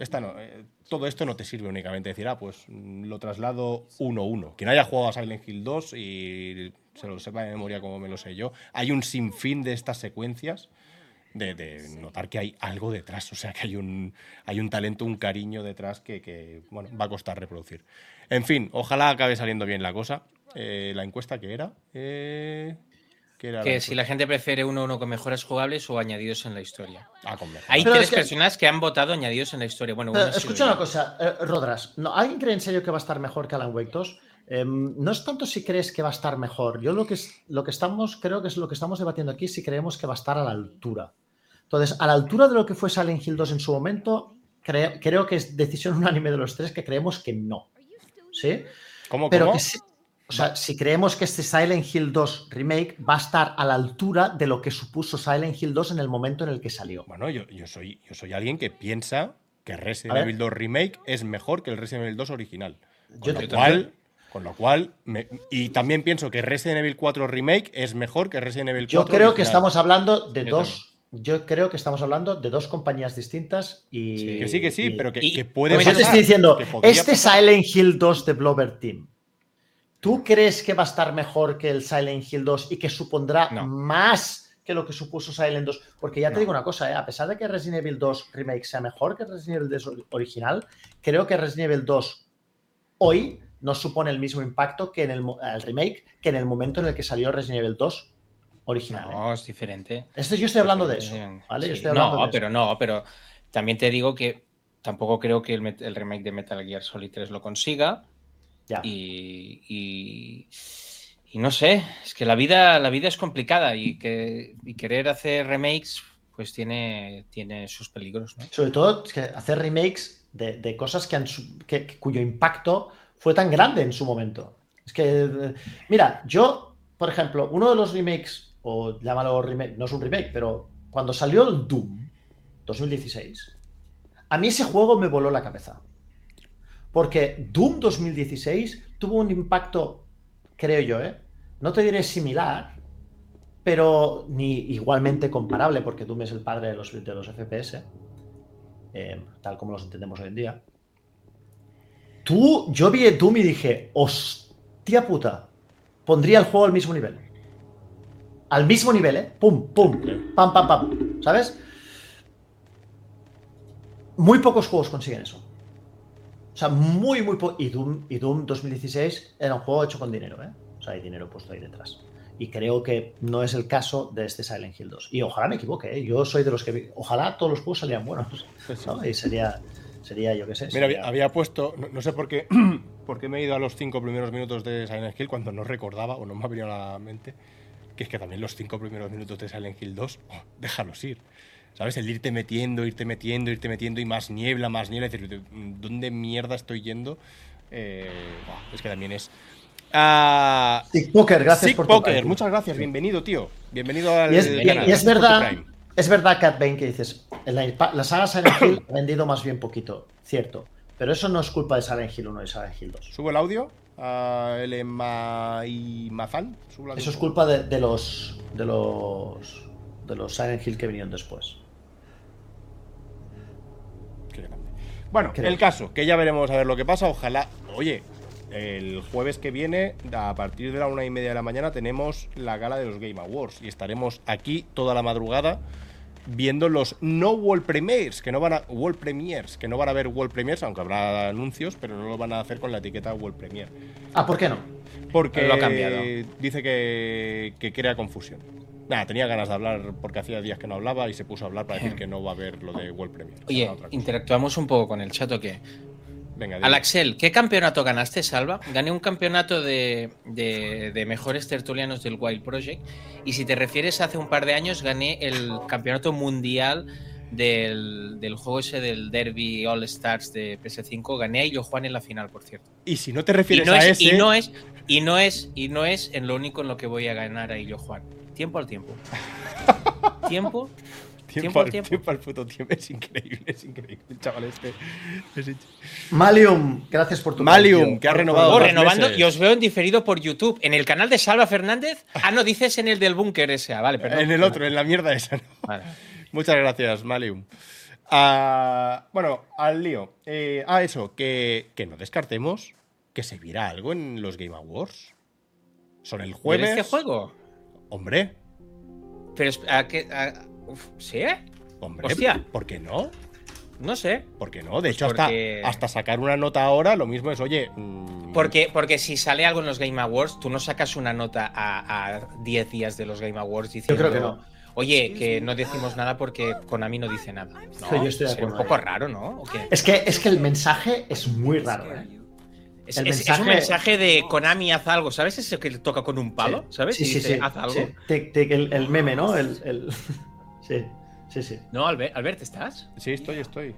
Eh, todo esto no te sirve únicamente decir, ah, pues mm, lo traslado 1-1. Quien haya jugado a Silent Hill 2 y se lo sepa de memoria como me lo sé yo, hay un sinfín de estas secuencias de, notar que hay algo detrás, o sea, que hay un, hay un talento, un cariño detrás que, bueno, va a costar reproducir. En fin, ojalá acabe saliendo bien la cosa. Eh, la encuesta que era, eh, ¿qué era la Que si la gente prefiere uno uno con mejoras jugables o añadidos en la historia. Ah, con. Hay Pero tres es que- personas que han votado añadidos en la historia. Bueno, Pero escucha una cosa, eh, Rodras. ¿no, ¿Alguien cree en serio que va a estar mejor que Alan Wake 2? Em, no es tanto si crees que va a estar mejor. Yo lo que, es, lo que estamos, creo que es lo que estamos debatiendo aquí, si creemos que va a estar a la altura. Entonces, a la altura de lo que fue Silent Hill 2 en su momento, cre- creo que es decisión unánime de los tres que creemos que no. ¿Sí? ¿Cómo, Pero cómo? que sí- o sea, si creemos que este Silent Hill 2 remake va a estar a la altura de lo que supuso Silent Hill 2 en el momento en el que salió. Bueno, yo, yo, soy, yo soy alguien que piensa que Resident. Evil 2 Remake es mejor que el Resident Evil 2 original. Con Yo lo también. cual, con lo cual me- y también pienso que Resident Evil 4 Remake es mejor que Resident Evil 4 Yo creo que estamos hablando de Yo dos. Yo creo que estamos hablando de dos compañías distintas y. Sí. Que sí, que sí, y- pero que, y- que puede Pues yo te estoy diciendo, este pasar. Silent Hill 2 de Blover Team, ¿tú crees que va a estar mejor que el Silent Hill 2 y que supondrá No. más que lo que supuso Silent 2? Porque ya te No. digo una cosa, ¿eh? a pesar de que Resident Evil 2 Remake sea mejor que Resident Evil 2 original, creo que Resident Evil 2 hoy no supone el mismo impacto que en el, remake que en el momento en el que salió Resident Evil 2 original. ¿eh? No, es diferente. Esto yo estoy hablando de eso, Sí, ¿vale? Yo sí. estoy hablando no, de eso. pero no, pero también te digo que tampoco creo que el, el remake de Metal Gear Solid 3 lo consiga. Ya. Y, y, y no sé, es que la vida, la vida es complicada y, que, y querer hacer remakes, pues tiene, tiene sus peligros, ¿no? Sobre todo que hacer remakes de, de cosas que han que- cuyo impacto fue tan grande en su momento. Es que, eh, mira, yo, por ejemplo, uno de los remakes, o llámalo remake, no es un remake, pero cuando salió el Doom 2016, a mí ese juego me voló la cabeza. Porque Doom 2016 tuvo un impacto, creo yo, ¿eh? no te diré similar, pero ni igualmente comparable, porque Doom es el padre de los, de los FPS, eh, tal como los entendemos hoy en día. Tú, yo vi Doom y dije, hostia puta, pondría el juego al mismo nivel. Al mismo nivel, ¿eh? Pum, pum, pam, pam, pam. ¿Sabes? Muy pocos juegos consiguen eso. O sea, muy, muy poco. Y Doom, y Doom 2016 era un juego hecho con dinero, ¿eh? O sea, hay dinero puesto ahí detrás. Y creo que no es el caso de este Silent Hill 2. Y ojalá me equivoque, ¿eh? Yo soy de los que... Ojalá todos los juegos salieran buenos. ¿no? Y sería, sería, yo qué sé. Mira, sería- había, había puesto, no, no sé por qué, por qué me he ido a los cinco primeros minutos de Silent Hill cuando no recordaba o no me ha venido a la mente que es que también los cinco primeros minutos de Silent Hill 2, oh, déjalos ir. ¿Sabes? El irte metiendo, irte metiendo, irte metiendo y más niebla, más niebla. Es decir, ¿dónde mierda estoy yendo? Eh, es que también es. Sick Poker, gracias Sick por tu Poker, like. muchas gracias, bienvenido, tío. Bienvenido al Y es, y- canal. y es verdad, es verdad, Cat Bane, que dices, la, la saga Silent Hill ha vendido más bien poquito, cierto. Pero eso no es culpa de Silent Hill 1 y Silent Hill 2. ¿Subo el audio? A Ma y Mazan. Eso es culpa de, de los de los de los Silent Hill que vinieron después. Bueno, Creo. el caso, que ya veremos a ver lo que pasa. Ojalá. Oye, el jueves que viene, a partir de la una y media de la mañana, tenemos la gala de los Game Awards. Y estaremos aquí toda la madrugada viendo los no World Premiers, que no van a. World Premiers, que no van a haber World Premiers, aunque habrá anuncios, pero no lo van a hacer con la etiqueta World Premier. Ah, ¿por qué no? Porque Lo ha cambiado. dice que, que crea confusión. Nada, tenía ganas de hablar porque hacía días que no hablaba y se puso a hablar para decir que no va a haber lo de World Premier. Oye, interactuamos un poco con el chat o qué. Venga, dime. Alaxel, ¿qué campeonato ganaste, Salva? Gané un campeonato de, de- de mejores tertulianos del Wild Project. Y si te refieres hace un par de años, gané el campeonato mundial del, del juego ese del Derby All Stars de PS5. Gané a Illo Juan en la final, por cierto. Y si no te Y refieres no, a es, ese. y no es, y no es, y no es en lo único en lo que voy a ganar a Illo Juan. Tiempo al tiempo. Tiempo. tiempo, tiempo al tiempo. tiempo al puto tiempo. Es increíble, es increíble. El chaval este. es Malium, gracias por tu Malium, que ha renovado Oh, renovando, meses. y os veo en diferido por YouTube. En el canal de Salva Fernández. Ah, no, dices en el del búnker ese. Ah, vale, perdón. En el otro, en la mierda esa. ¿no? Vale. Muchas gracias, Malium. Ah, bueno, al lío. Eh, ah, eso, que, que no descartemos que se viera algo en los Game Awards. Son el ¿Ver jueves. este juego? Hombre, Pero, es- ¿a qué? a- uf, ¿Sí? hombre. Hostia. ¿Por qué no? No sé. ¿Por qué no? De hecho, Porque- hasta, hasta sacar una nota ahora, lo mismo es, oye. mm, Porque, porque si sale algo en los Game Awards, tú no sacas una nota a, a 10 días de los Game Awards Yo diciendo. creo que no. Oye, que no decimos nada porque Konami no dice nada. No, Sí, yo estoy de sería un poco raro, ¿no? ¿O qué? Es que, es que el mensaje es muy raro, ¿eh? Es, el es- es mensaje- un mensaje de Konami haz algo, ¿sabes? Ese que toca con un palo, Sí. ¿sabes? Sí, y sí, dice, sí. haz algo. sí. Tic, tic, el, el meme, ¿no? El, el- Sí, sí, sí. No, Albert, Albert, ¿estás? Sí, estoy, estoy.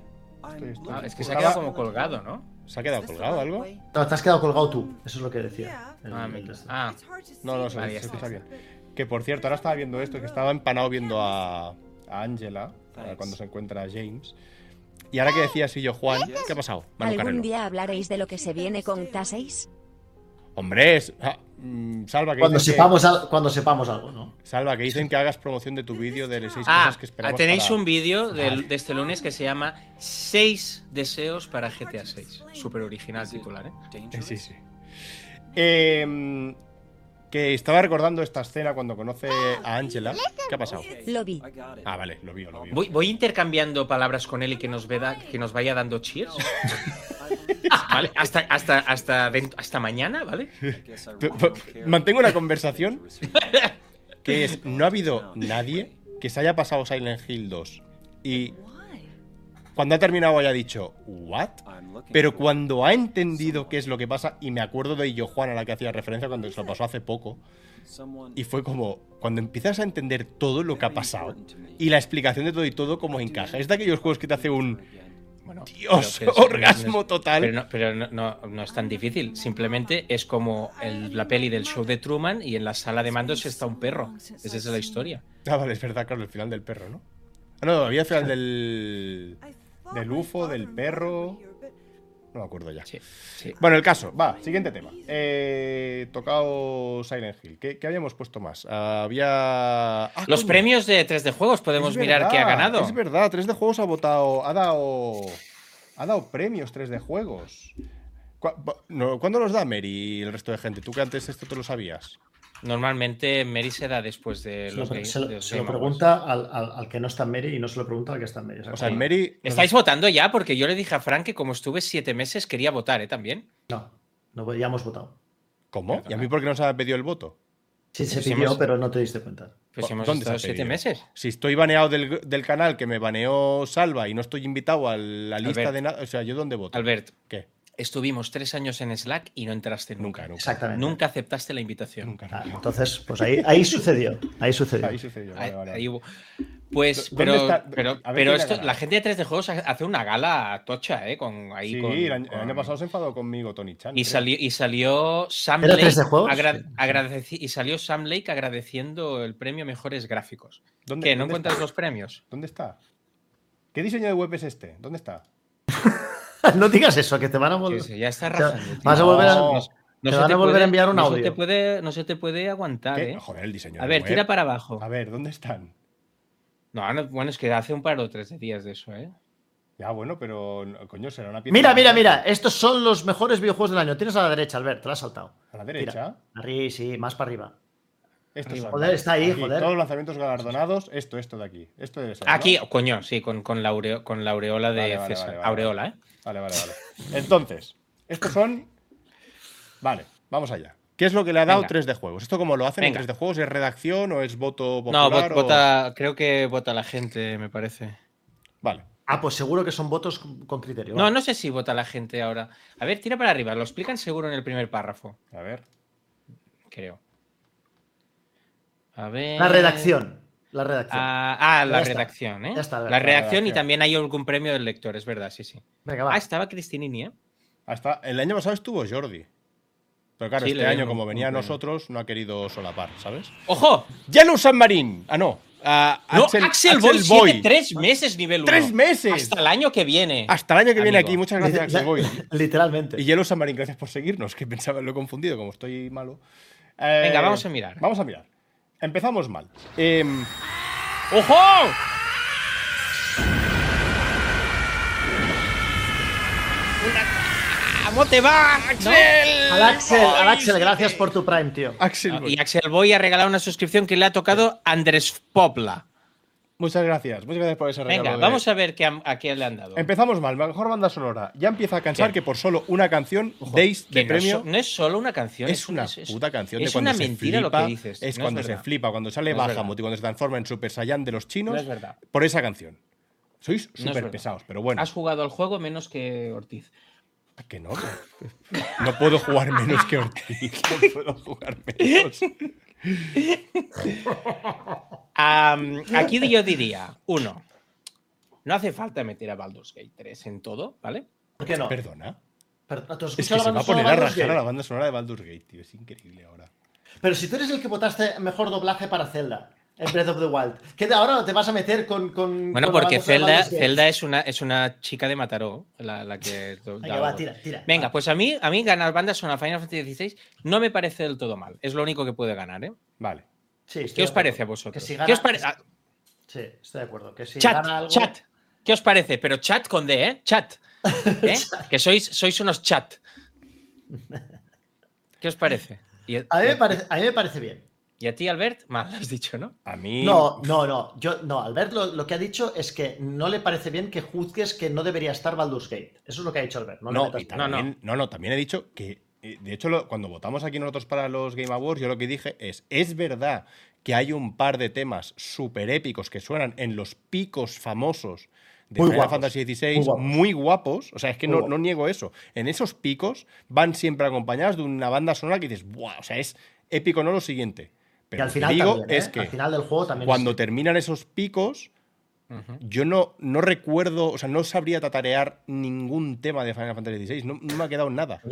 Estoy, estoy. Ah, es que se ha quedado como colgado, ¿no? ¿Se ha quedado colgado algo? No, te has quedado colgado tú. Eso es lo que decía. el- Ah, ah, No, no, ya se bien. Que por cierto, ahora estaba viendo esto, que estaba empanado viendo a, a Angela cuando se encuentra a James. Y ahora que decía así yo, Juan, ¿qué ha pasado? Manu ¿Algún Carrero. día hablaréis de lo que se viene con T6? Hombre, es- ah, mm, Salva, que cuando, dicen que- sepamos al- cuando sepamos algo, ¿no? Salva, que dicen que hagas promoción de tu vídeo de las seis Ah, cosas que esperamos tenéis para- un vídeo del- de este lunes que se llama 6 deseos para GTA 6. Súper original titular, ¿eh? Eh, Sí, sí. Eh, que estaba recordando esta escena cuando conoce a Angela. ¿Qué ha pasado? Lo vi. Ah, vale, lo vi, lo vi. Voy, voy intercambiando palabras con él y que nos, veda- que nos vaya dando cheers. ¿Vale? Hasta, hasta, hasta, dent- hasta mañana, ¿vale? Mantengo una conversación que es, no ha habido nadie que se haya pasado Silent Hill 2 y cuando ha terminado haya dicho, ¿what? Pero cuando ha entendido qué es lo que pasa, y me acuerdo de Illo Juan a la que hacía referencia cuando se lo pasó hace poco, Y fue como, cuando empiezas a entender todo lo que ha pasado y la explicación de todo y todo, cómo encaja. Es de aquellos juegos que te hace un... Bueno, Dios, pero- pero- orgasmo pero- total. Pero, no, pero no, no- no es tan difícil. Simplemente es como el- la peli del show de Truman y en la sala de mandos está un perro. Esa es la historia. Ah, vale, es verdad, claro, el final del perro, ¿no? Ah, no, había el final del... Del UFO, del perro... No me acuerdo ya. Sí, sí. Bueno, el caso, va, siguiente tema. Eh, tocado Silent Hill. ¿Qué, qué habíamos puesto más? había. Ah, Los coño, premios de 3D Juegos podemos es mirar qué ha ganado. Es verdad, 3D Juegos ha votado. Ha dado. Ha dado premios 3D Juegos. ¿Cu- no, ¿Cuándo los da Mary y el resto de gente? Tú que antes esto te lo sabías. Normalmente Mary se da después de Se los, se lo- de los se lo pregunta al, al- al que no está en Mary y no se lo pregunta al que está en Mary. O sea, en Mary. ¿Estáis votando ya? Porque yo le dije a Frank que como estuve siete meses quería votar, ¿eh? También. No, no, ya hemos votado. ¿Cómo? ¿Y a mí por qué no se ha pedido el voto? Sí, se Sí, pidió, hemos- pero no te diste cuenta. Pues hemos ¿Dónde estado siete meses. Si estoy baneado del, del canal que me baneó Salva y no estoy invitado a la lista Albert. de nada. O sea, ¿yo dónde voto? Albert, ¿Qué? Estuvimos tres años en Slack y no entraste nunca. Nunca, nunca. Exactamente. Nunca aceptaste la invitación. Nunca, Ah, nunca. entonces, pues ahí, ahí sucedió. Ahí sucedió. Ahí sucedió. Vale, Ahí- vale, ahí hubo- Pues, ¿Dónde pero, está? pero, pero esto, la gente de 3D Juegos ha- hace una gala tocha, ¿eh? Con, ahí Sí, con- el, año, el con- año pasado se enfadó conmigo Tony Chan. Y creo. salió, y salió Sam ¿Era Lake 3D Juegos? agra- Sí. agradeci- y salió Sam Lake agradeciendo el premio Mejores Gráficos. ¿Dónde- ¿Qué? ¿No dónde encuentras está? los premios? ¿Dónde está? ¿Qué diseño de web es este? ¿Dónde está? no digas eso, que te van a volver. sí, ya está O sea, rajando. vas a volver a- No, te se van te a volver puede- a enviar un no Se audio. te puede, no se te puede aguantar, ¿Qué? ¿eh? Joder, el diseño A ver, tira para abajo. A ver, ¿dónde están? No, no, bueno, es que hace un par o tres de días de eso, ¿eh? Ya, bueno, pero coño, será una pieza. Mira, mira, mira. Estos son los mejores videojuegos del año. Tienes a la derecha, Albert. Te lo has saltado. A la derecha. Arriba, sí, más para arriba. Son. Joder, está ahí, Aquí, joder. Todos los lanzamientos galardonados. Esto, esto de aquí. Esto debe ser. ¿no? Aquí, coño, sí, con, con, la, aureo- con la aureola de Vale, vale, César. vale, vale, aureola, ¿eh? Vale, vale, vale. Entonces, estos son. Vale, vamos allá. ¿Qué es lo que le ha dado Venga. 3D Juegos? ¿Esto cómo lo hacen Venga. en 3D Juegos? ¿Es redacción o es voto No, popular? vot- o- vota, creo que vota la gente, me parece. Vale. Ah, pues seguro que son votos con criterio. No, no sé si vota la gente ahora. A ver, tira para arriba, lo explican seguro en el primer párrafo, A ver. creo. A ver. La redacción. La redacción. Ah, ah, la Ya está. redacción, ¿eh? Ya está, la la redacción y redacción. también hay algún premio del lector, es verdad, sí, sí. Venga, va. Ah, estaba Cristinini, ¿eh? Hasta el año pasado estuvo Jordi. Pero claro, Sí, este año, como venía a nosotros, no ha querido solapar, ¿sabes? ¡Ojo! Yellow Submarine. Ah, no. Ah, No, Axel, Axel, Axel Boy, Boy. siete, tres meses nivel 1. ¡Tres meses! Hasta el año que viene. Hasta el año que viene aquí. Muchas gracias, Axel Boy. Literalmente. Y Yellow Submarine, gracias por seguirnos, que pensaba, lo he confundido, como estoy malo. Eh, Venga, vamos a mirar. Vamos a mirar. Empezamos mal. Em, ¡Ojo! ¿Cómo te va, Axel? Al Axel, al Axel, gracias por tu Prime, tío. Axel Ah. Y Axel Boy ha regalado una suscripción que le ha tocado Andrés Popla. Muchas gracias. Muchas gracias por ese regalo. Venga, de- vamos a ver qué, a, a qué le han dado. Empezamos mal. Mejor banda sonora. Ya empieza a cansar ¿Qué? que por solo una canción deis de no, premio. es, no es solo una canción. Es una es- puta canción es de cuando una se mentira flipa, lo que dices. Es no cuando se flipa, cuando sale Bahamut y cuando se transforma en Super Saiyan de los chinos. No es verdad. Por esa canción. Sois súper pesados, pero bueno. Has jugado al juego menos que Ortiz. Que no. No puedo jugar menos que Ortiz. No puedo jugar menos. Aquí yo diría, uno, no hace falta meter a Baldur's Gate 3 en todo, ¿vale? ¿Por qué no? Perdona. Pero, ¿tú has Es que se la va a banda poner a sonora de rajar a la Baldur's banda sonora de Baldur's Gate, tío. Es increíble ahora. Pero si tú eres el que votaste mejor doblaje para Zelda, en Breath of the Wild, ¿qué de ahora te vas a meter con. con Bueno, con porque banda Zelda, es, una, es una chica de Mataró, la, la que... Venga, va, tira, tira. Venga, Va. pues a mí, a mí ganar bandas sonora Final Fantasy XVI no me parece del todo mal. Es lo único que puede ganar, ¿eh? Vale. Sí, ¿Qué os parece a vosotros? Que si ¿Qué gana- os parece? Ah, Sí, estoy de acuerdo. Que si chat, gana algo- chat. ¿Qué os parece? Pero chat con D, ¿eh? Chat. ¿Eh? que sois, sois unos chat. ¿Qué os parece? Y, A mí, me parece, a mí me parece bien. y a ti, Albert, mal has dicho, ¿no? A mí. No, no, no. Yo, no, Albert lo, lo que ha dicho es que no le parece bien que juzgues que no debería estar Baldur's Gate. Eso es lo que ha dicho Albert. No, le No, tanto. también, no, no, también he dicho que, de hecho, lo- cuando votamos aquí nosotros para los Game Awards, yo lo que dije es, es verdad que hay un par de temas súper épicos que suenan en los picos famosos de Muy Final guapos, Fantasy XVI muy guapos. muy guapos. O sea, es que no, no niego eso. En esos picos van siempre acompañados de una banda sonora que dices, ¡buah! O sea, es épico, no lo siguiente. Y Pero al lo que final digo también, es ¿eh? que al final del juego también cuando es- terminan esos picos, yo no, no recuerdo, o sea, no sabría tatarear ningún tema de Final Fantasy XVI. No, no me ha quedado nada.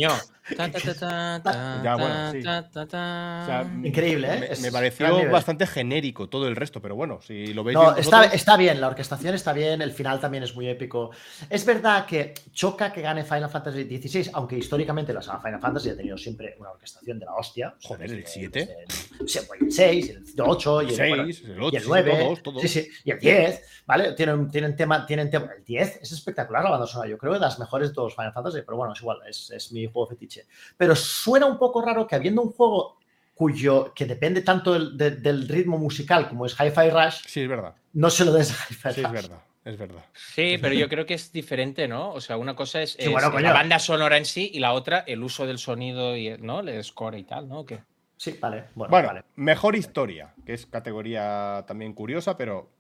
Ya, bueno, sí. O sea, Increíble, ¿eh? Me, Es me gran pareció bastante genérico todo el resto, pero bueno, si lo veis No, está, está bien, la orquestación está bien, el final también es muy épico. Es verdad que choca que gane Final Fantasy XVI, aunque históricamente la saga Final Fantasy ha tenido siempre una orquestación de la hostia. O sea, Joder, el desde- 7. desde- sí, pues el 6, el 8, y el, Seis, bueno, el ocho, y el sí, 9. todos, todos. Sí, sí, y el 10, ¿vale? Tienen, tienen tema, tienen tema. El 10 es espectacular la banda sonora, yo creo de las mejores de todos los Final Fantasy, pero bueno, es igual, es, es mi juego fetiche. Pero suena un poco raro que habiendo un juego cuyo que depende tanto del, de- del ritmo musical como es Hi-Fi Rush, Sí, es verdad. no se lo des a Hi-Fi Sí, es Rush. verdad. Es verdad. Sí, pero yo creo que es diferente, ¿no? O sea, una cosa es, Sí, es bueno, coño. la banda sonora en sí y la otra el uso del sonido y ¿no? el score y tal, ¿no? ¿Qué? Sí, vale. Bueno, Bueno, vale. mejor historia, que es categoría también curiosa, pero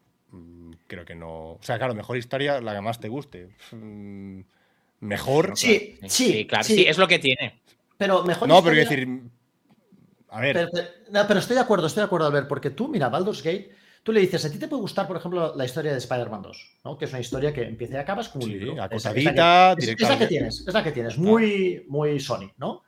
creo que no. O sea, claro, mejor historia, la que más te guste. Mm, mejor. Sí, sí, claro, sí. sí, es lo que tiene. Pero mejor. No, pero historia- quiero decir. A ver, Pero, pero- no, pero estoy de acuerdo, estoy de acuerdo, Albert, porque tú, mira, Baldur's Gate, tú le dices, a ti te puede gustar, por ejemplo, la historia de Spider-Man 2, ¿no? Que es una historia que empieza y acabas como un Sí, libro. Acotadita, es, la que, es- es la que tienes, es la que tienes, muy, muy Sony, ¿no?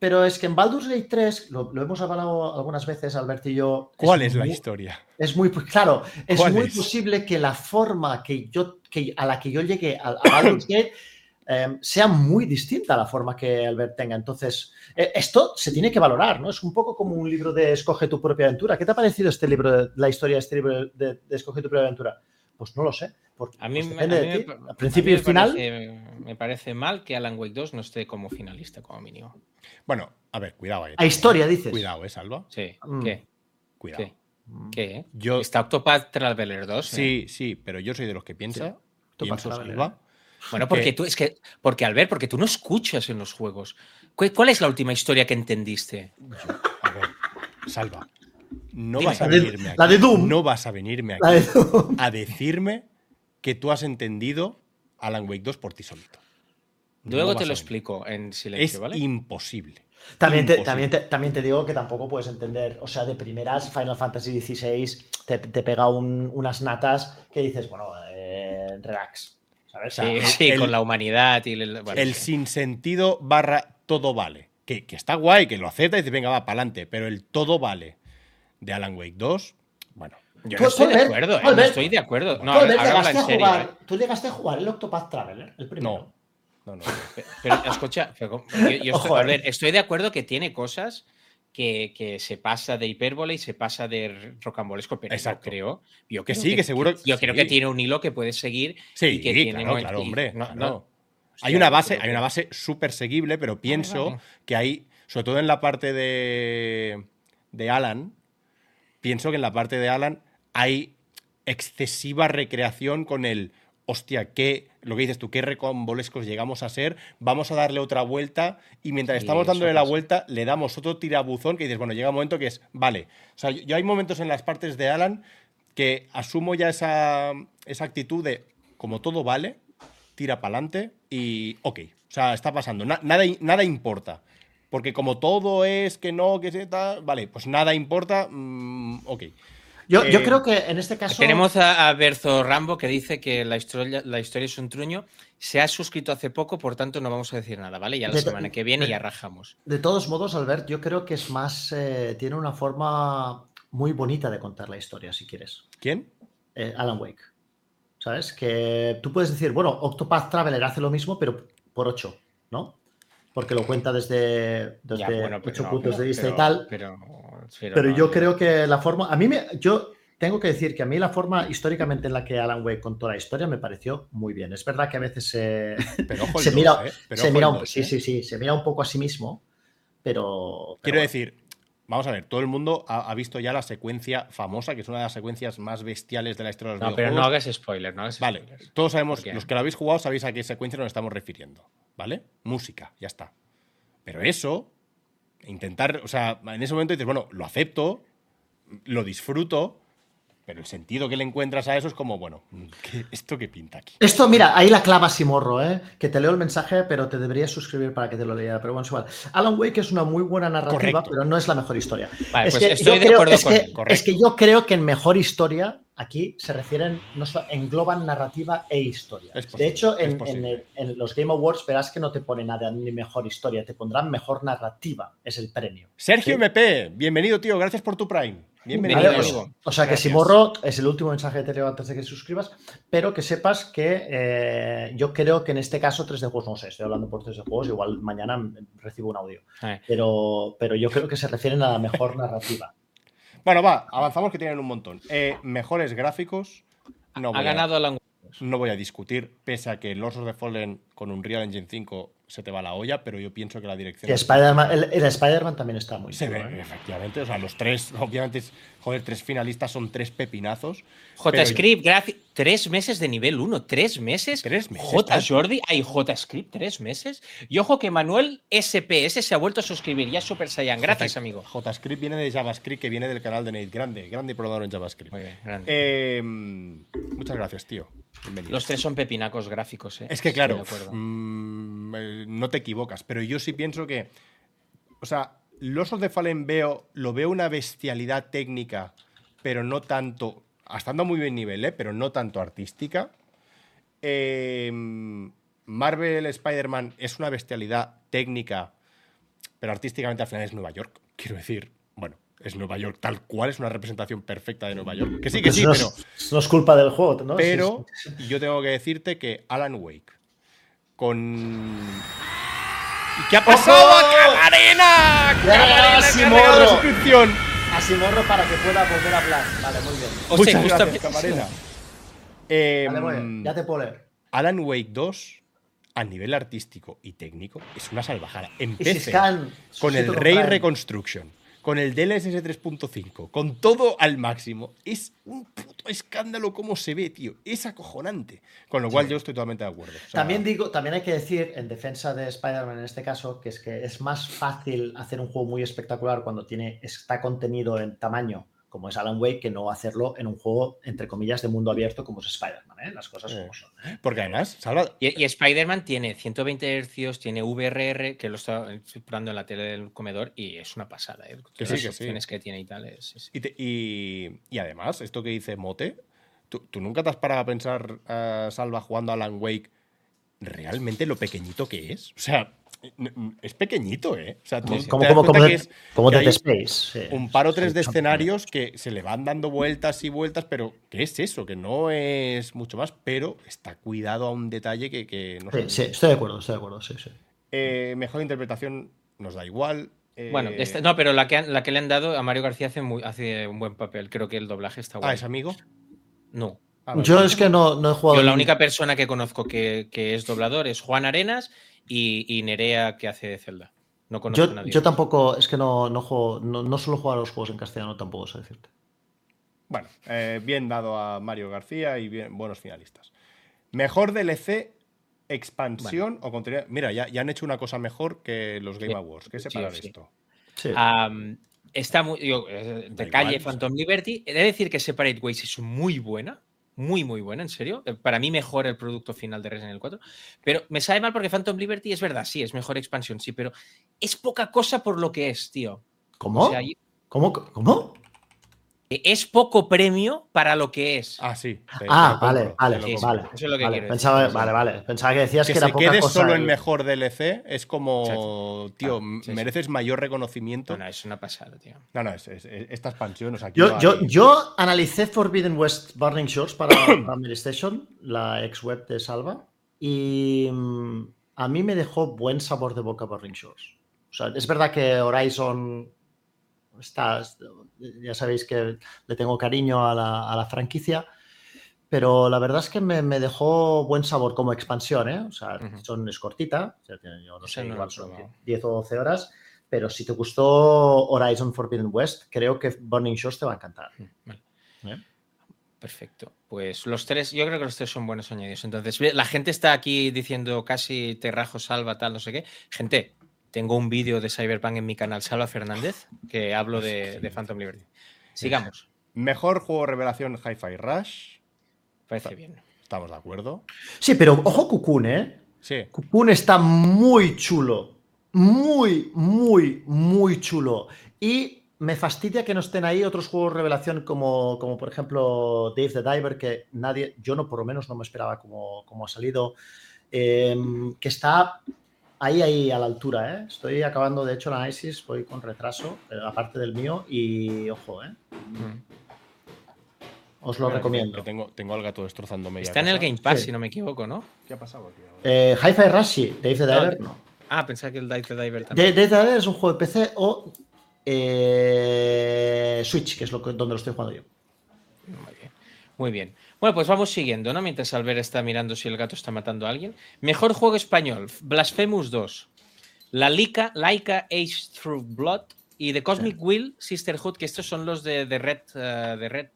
Pero es que en Baldur's Gate 3, lo, lo hemos hablado algunas veces, Albert y yo. ¿cuál es la muy- historia? Es muy, claro, es ¿Cuál muy es? posible que la forma que yo, que, a la que yo llegué a, a Baldur's Gate eh, sea muy distinta a la forma que Albert tenga. Entonces, eh, esto se tiene que valorar, ¿no? Es un poco como un libro de Escoge tu propia aventura. ¿Qué te ha parecido este libro, de- la historia de este libro de, de Escoge tu propia aventura? Pues no lo sé. Porque, A mí, pues depende a mí me ti. pa- Al a principio y me final. parece- me parece mal que Alan Wake 2 no esté como finalista, como mínimo. Bueno, a ver, cuidado ahí. A historia, dices. Cuidado, ¿eh, Salva? Sí. Mm. ¿Qué? Cuidado. ¿Qué? ¿Qué? Yo, Está Octopath Traveler 2. ¿eh? sí, sí, pero yo soy de los que piensa. Tú pienso, Salva, Bueno, porque que- tú, es que, porque Albert, porque tú no escuchas en los juegos. ¿Cuál, cuál es la última historia que entendiste? A ver, Salva. No vas a venirme aquí. la de Doom. No vas a venirme aquí de- a decirme que tú has entendido Alan Wake 2 por ti solito. Luego te lo explico en silencio, Es ¿vale? imposible. También te, Imposible. también, te, también te digo que tampoco puedes entender, o sea, de primeras Final Fantasy XVI te, te pega un- unas natas que dices, bueno, eh, relax. ¿sabes? Sí, O sea, sí, el- con la humanidad y el, bueno, el sí. sinsentido barra todo vale. Que, que está guay, que lo acepta y dice, venga, va, para adelante. Pero el todo vale de Alan Wake 2, bueno. Yo no estoy de acuerdo, ¿eh? no estoy de acuerdo. No, ahora llegaste en a serio. jugar, ¿eh? tú llegaste a jugar el Octopath Traveler, el primero. No, no, no. Pe- Pero escucha, yo, yo estoy, a eh. ver, estoy de acuerdo que tiene cosas que, que se pasa de hipérbole y se pasa de rocambolesco, pero Exacto. yo creo, yo Que creo sí, que seguro- Yo creo sí. que tiene un hilo que puedes seguir Sí, y que tiene claro, mo- claro, hombre. no- claro. no. hay una yo base, creo hay que- una base súper seguible, pero pienso que hay, sobre todo en la parte de, de Alan, pienso que en la parte de Alan hay excesiva recreación con el, hostia, qué, lo que dices tú, qué recombolescos llegamos a ser, vamos a darle otra vuelta y mientras Sí, estamos dándole la vuelta le damos otro tirabuzón que dices, bueno, llega un momento que es, vale, o sea, yo, yo hay momentos en las partes de Alan que asumo ya esa, esa actitud de, como todo vale, tira para adelante y ok, o sea, está pasando, na- nada, nada importa. Porque como todo es que no, que se tal, vale, pues nada importa, mm, ok. Yo, yo Eh, creo que en este caso. Tenemos a, a Berzo Rambo que dice que la historia, la historia es un truño. Se ha suscrito hace poco, por tanto no vamos a decir nada, ¿vale? Ya la De- semana que viene de- ya rajamos. De todos modos, Albert, yo creo que es más. eh, tiene una forma muy bonita de contar la historia, si quieres. ¿Quién? eh, Alan Wake. ¿Sabes? Que tú puedes decir, bueno, Octopath Traveler hace lo mismo, pero por 8, ¿no? Porque lo cuenta desde, desde Ya, bueno, pero 8 no, puntos de vista y tal. Pero, pero yo no. creo que la forma. A mí me. Yo tengo que decir que a mí la forma históricamente en la que Alan Wake contó la historia me pareció muy bien. Es verdad que a veces se, Pero dos, mira, ¿eh? Pero se ojo mira el un, sí, ¿eh? sí, sí, se mira un poco a sí mismo, pero. pero Quiero bueno. decir, vamos a ver, todo el mundo ha, ha visto ya la secuencia famosa, que es una de las secuencias más bestiales de la historia de los No, pero no hagas spoiler, no hagas Vale, spoilers. todos sabemos, los que lo habéis jugado sabéis a qué secuencia nos estamos refiriendo, ¿vale? Música, ya está. Pero eso, intentar, o sea, en ese momento dices, bueno, lo acepto, lo disfruto, Pero el sentido que le encuentras a eso es como, bueno, ¿qué- ¿esto qué pinta aquí? Esto, mira, ahí la clava Simorro, ¿eh? que te leo el mensaje, pero te deberías suscribir para que te lo lea. Pero bueno, igual. Alan Wake es una muy buena narrativa, Correcto. pero no es la mejor historia. Vale, es, pues que estoy de creo, acuerdo es, con que, él, es que yo creo que en mejor historia aquí se refieren, no so- engloban narrativa e historia. De hecho, en, posible. en el- en los Game Awards verás que no te pone nada ni mejor historia, te pondrán mejor narrativa, es el premio. Sergio Sí. MP, bienvenido, tío. Gracias por tu Prime. Bienvenido. Vale, amigo. O sea que Gracias. Simorro es el último mensaje que te leo antes de que te suscribas, pero que sepas que eh, yo creo que en este caso 3D Juegos, no sé, estoy hablando por 3D Juegos, igual mañana recibo un audio, Eh, pero, pero yo creo que se refieren a la mejor narrativa. Bueno, va, avanzamos que tienen un montón. Eh, mejores gráficos. No ha voy, a, ganado Alan no voy a discutir, pese a que of the Fallen con Unreal Engine 5 se te va la olla, pero yo pienso que la dirección. Spider-Man- el, el Spider-Man también está muy Se ve, ¿eh? efectivamente. O sea, los tres, obviamente, joder, tres finalistas son tres pepinazos. JScript, gracias. Tres meses de nivel 1, tres meses. Tres meses, J. Jordi, hay JScript, tres meses. Y ojo que Manuel SPS se ha vuelto a suscribir, ya es Super Saiyan. Gracias, J- amigo. JScript viene de JavaScript, que viene del canal de Nate Grande. Grande programador en JavaScript. Muy bien, grande. Eh, muchas gracias, tío. Bienvenido. Los tres son pepinacos gráficos, ¿eh? Es que claro, de mm, eh, no te equivocas, pero yo sí pienso que, o sea, Los the Fallen veo, lo veo una bestialidad técnica, pero no tanto, estando a muy buen nivel, ¿eh? pero no tanto artística. Eh, Marvel Spider-Man es una bestialidad técnica, pero artísticamente al final es Nueva York. Quiero decir, bueno, es Nueva York tal cual, es una representación perfecta de Nueva York. Que sí, que sí, no, pero... es, no es culpa del juego, ¿no? Pero Sí, sí. yo tengo que decirte que Alan Wake con. ¿Y qué ha pasado a Camarena? ¡Camarena, morro. suscripción! A Simorro para que pueda volver a hablar. Vale, muy bien. Hostia, Muchas justamente- gracias, Camarena. Eh, Vale, muy bien. Ya te puedo leer. Alan Wake 2, a nivel artístico y técnico, es una salvajada. Empecé con el Prime. Reconstruction, con el DLSS 3.5, con todo al máximo. Es un puto escándalo cómo se ve, tío. Es acojonante. Con lo cual yo estoy totalmente de acuerdo. O sea, También digo, también hay que decir, en defensa de Spider-Man en este caso, que es que es más fácil hacer un juego muy espectacular cuando tiene, está contenido en tamaño, como es Alan Wake, que no hacerlo en un juego, entre comillas, de mundo abierto como es Spider-Man, ¿eh? Las cosas Eh. como son. Porque además, Salva, Y, y Spider-Man tiene 120 Hz, tiene VRR, que lo está probando en la tele del comedor y es una pasada. ¿eh? Que sí, Las que sí. opciones que tiene y tal. es-. Y, te- y- y además, esto que dice Mote, ¿tú, tú nunca te has parado a pensar, eh, Salva, jugando a Alan Wake, realmente lo pequeñito que es? O sea, es pequeñito, ¿eh? O sea, tú sí. te Como, como, cuenta como, que Dead- es- como que Dead hay Space. sí. un paro tres de escenarios que se le van dando vueltas y vueltas, pero ¿qué es eso? Que no es mucho más, pero está cuidado a un detalle que, que no Sí, sé. sí, estoy de acuerdo, estoy de acuerdo, sí, sí. Eh, mejor interpretación nos da igual. eh, Bueno, este- no, pero la que, la que le han dado a Mario García hace, muy, hace un buen papel. Creo que el doblaje está Ah, bueno. ¿es amigo? No. Yo es que no, no he jugado. Yo la ni- única persona que conozco que, que es doblador es Juan Arenas y, y Nerea que hace de Zelda. No conozco a Yo, nadie. yo tampoco, es que no, no juego, no, no suelo jugar a los juegos en castellano, tampoco sé decirte. Bueno, eh, bien dado a Mario García y bien, buenos finalistas. Mejor DLC, expansión o contenido. Mira, ya, ya han hecho una cosa mejor que los Game Sí. Awards. ¿Qué Sí, separar sí. esto? Está muy. yo, eh, Da de calle igual, Phantom Liberty. He de decir que Separate Ways es muy buena. Muy, muy buena, en serio. Eh, Para mí, mejor el producto final de Resident Evil 4. Pero me sabe mal porque Phantom Liberty es verdad, sí, es mejor expansión, sí, pero es poca cosa por lo que es, tío. ¿Cómo? O sea, y- ¿Cómo? ¿Cómo? Es poco premio para lo que es. Ah, sí. te- Ah, vale, vale, sí, vale. Eso es lo que vale. quiero decir. Pensaba, Eso. vale, vale. Pensaba que decías Que que, era se poca quede cosa. solo en el- mejor DLC es como, Exacto. tío, Ah, sí, sí. mereces mayor reconocimiento. No, no, es una pasada, tío. No, no, es, es- es- esta expansión. O sea, aquí Yo, yo, hay- yo analicé Forbidden West Burning Shores para Family Station, la ex web de Salva, y mm, a mí me dejó buen sabor de boca Burning Shores. O sea, es verdad que Horizon está, ya sabéis que le tengo cariño a la, a la franquicia, pero la verdad es que me, me dejó buen sabor como expansión, ¿eh? O sea, son, es cortita, o sea, yo no sé, no igual son probado. 10 o 12 horas, pero si te gustó Horizon Forbidden West, creo que Burning Shores te va a encantar. Vale. ¿Eh? Perfecto. Pues los tres, yo creo que los tres son buenos añadidos. Entonces, la gente está aquí diciendo casi te rajo, salva, tal, no sé qué. Gente, tengo un vídeo de Cyberpunk en mi canal, Salva Fernández, que hablo de, de Phantom Liberty. Sigamos. Mejor juego revelación Hi-Fi Rush. Parece bien. Estamos de acuerdo. Sí, pero ojo Cocoon, ¿eh? Sí. Cocoon está muy chulo. Muy, muy, muy chulo. Y me fastidia que no estén ahí otros juegos revelación como, como por ejemplo Dave the Diver, que nadie, yo no por lo menos no me esperaba como, como ha salido, eh, que está ahí, ahí a la altura. ¿eh? Estoy acabando, de hecho, el análisis, voy con retraso, pero aparte del mío, y ojo, ¿eh? os lo recomiendo. Que tengo, tengo al gato destrozándome. media Está en el. Game Pass, Sí. si no me equivoco, ¿no? ¿Qué ha pasado aquí ahora? Eh, Hi-Fi Rush, sí. Dave the Diver, no. Ah, pensaba que el Dive the Diver también. Dave the Diver es un juego de PC o eh, Switch, que es lo que- donde lo estoy jugando yo. Bien. Muy bien. Bueno, pues vamos siguiendo, ¿no? Mientras Albert está mirando si el gato está matando a alguien. Mejor juego español, Blasphemous 2. La Laika, Laika Age Through Blood y The Cosmic Will Sisterhood, que estos son los de, de Red, de Red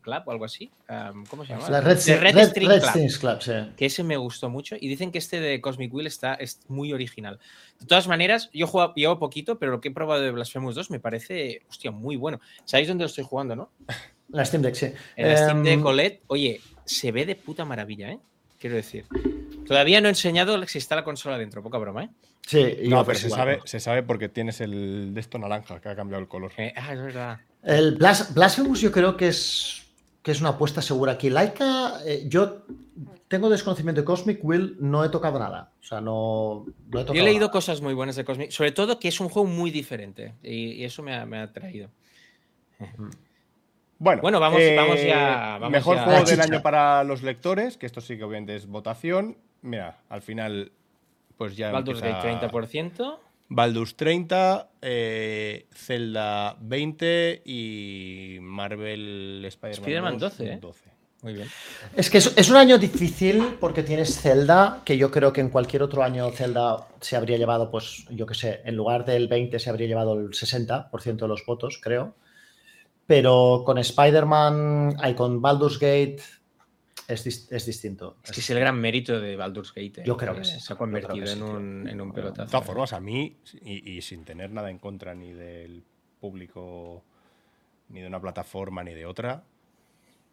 Club o algo así. Um, ¿Cómo se llama? La Red, The Red, Red- String Red Club. Club, sí. que ese me gustó mucho y dicen que este de Cosmic Will está es muy original. De todas maneras, yo juego, llevo poquito, pero lo que he probado de Blasphemous 2 me parece, hostia, muy bueno. ¿Sabéis dónde lo estoy jugando, no? La Steam Deck, sí. En la Steam de Em, Colette, oye, se ve de puta maravilla, ¿eh? Quiero decir. Todavía no he enseñado si está la consola dentro, poca broma, ¿eh? Sí, y No, pero se sabe, ¿no? se sabe porque tienes el de esto naranja que ha cambiado el color. Eh, ah, es verdad. El Blas- Blasphemous yo creo que es, que es una apuesta segura aquí. Laika, eh, yo tengo desconocimiento de Cosmic Will, no he tocado nada. O sea, no, no he tocado Yo he leído nada. cosas muy buenas de Cosmic, sobre todo que es un juego muy diferente y, y eso me ha, me ha atraído. Bueno, Bueno, vamos- eh, vamos ya- vamos mejor ya. juego del año para los lectores, que esto sí que obviamente es votación. Mira, al final, pues ya. Baldur's empieza Gate 30%. Baldur's 30, eh, Zelda 20 y Marvel Spider-Man Spider-Man 2, 12, ¿eh? 12. Muy bien. Es que es, es un año difícil porque tienes Zelda, que yo creo que en cualquier otro año Zelda se habría llevado, pues yo qué sé, en lugar del 20 se habría llevado el 60% de los votos, creo. Pero con Spider-Man y con Baldur's Gate es, es distinto. Es que es el gran mérito de Baldur's Gate. ¿eh? Yo creo que sí. Se ha que convertido en, un, en un De pelotazo. todas formas, a mí, y, y sin tener nada en contra ni del público, ni de una plataforma, ni de otra,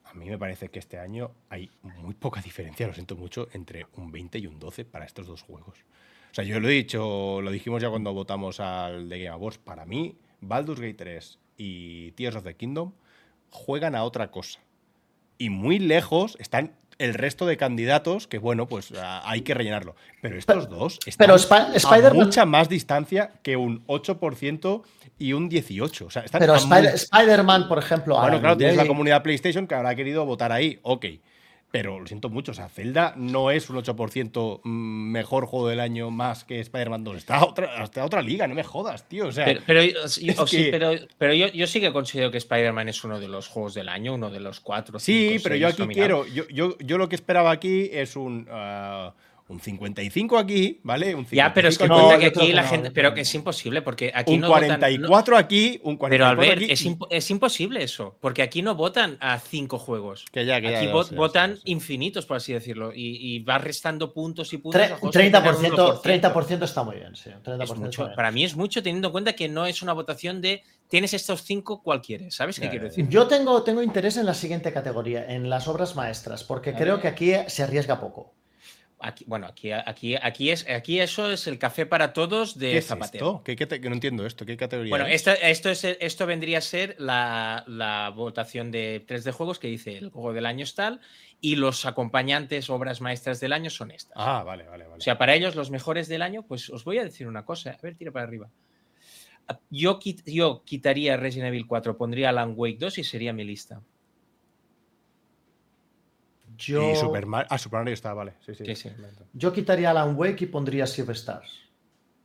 a mí me parece que este año hay muy poca diferencia, lo siento mucho, entre un 20 y un 12 para estos dos juegos. O sea, yo lo he dicho, lo dijimos ya cuando votamos al de Game Awards, para mí, Baldur's Gate 3 y Tears of the Kingdom juegan a otra cosa. Y muy lejos están el resto de candidatos que, bueno, pues a- hay que rellenarlo. Pero estos dos están pero Spi- a mucha más distancia que un 8% y un 18%. O sea, están Pero muy- Spider-Man, por ejemplo. Bueno, claro, tienes la comunidad PlayStation que habrá querido votar ahí, ok. Pero lo siento mucho, o sea, Zelda no es un 8% mejor juego del año más que Spider-Man 2. Está otra, está a otra liga, no me jodas, tío. O sea, Pero, pero, o sí, que- pero, pero yo, yo sí que considero que Spider-Man es uno de los juegos del año, uno de los cuatro. sí, cinco, pero seis yo aquí nominados. quiero, yo, yo, yo lo que esperaba aquí es un, ah, un 55 aquí, ¿vale? Un 55 Ya, pero es que No, cuenta yo que creo aquí la no, gente. Pero que es imposible, porque aquí un no no- 44 aquí, un 44 pero Albert, aquí. es, y- impo- es imposible eso, porque aquí no votan a cinco juegos. Que ya, que ya, Aquí ya votan sé, ya sé. infinitos, por así decirlo, y, y vas restando puntos y puntos. Tre- a juegos que tengan 30%, 1%. 30% está muy bien, sí. 30% Es mucho, muy bien. para mí es mucho teniendo en cuenta que no es una votación de tienes estos cinco, ¿cuál quieres? ¿Sabes qué Ya, quiero decir? Yo tengo, tengo interés en la siguiente categoría, en las obras maestras, porque creo que aquí se arriesga poco. Aquí, bueno, aquí, aquí, aquí, es, aquí eso es el café para todos de ¿Qué es Zapatero. esto? ¿Qué, qué te- que no entiendo esto. ¿Qué categoría Bueno, es? esto, esto, es, esto vendría a ser la, la votación de 3D juegos que dice el juego del año es tal y los acompañantes, obras maestras del año son estas. Ah, vale, vale, vale. O sea, para ellos los mejores del año, pues os voy a decir una cosa. A ver, tira para arriba. Yo, quit- yo quitaría Resident Evil 4, pondría Alan Wake 2 y sería mi lista. Yo, Y Super Mario, ah, Super Mario está, vale. Sí, sí. Sí, sí. yo quitaría Alan Wake y pondría Silver Stars.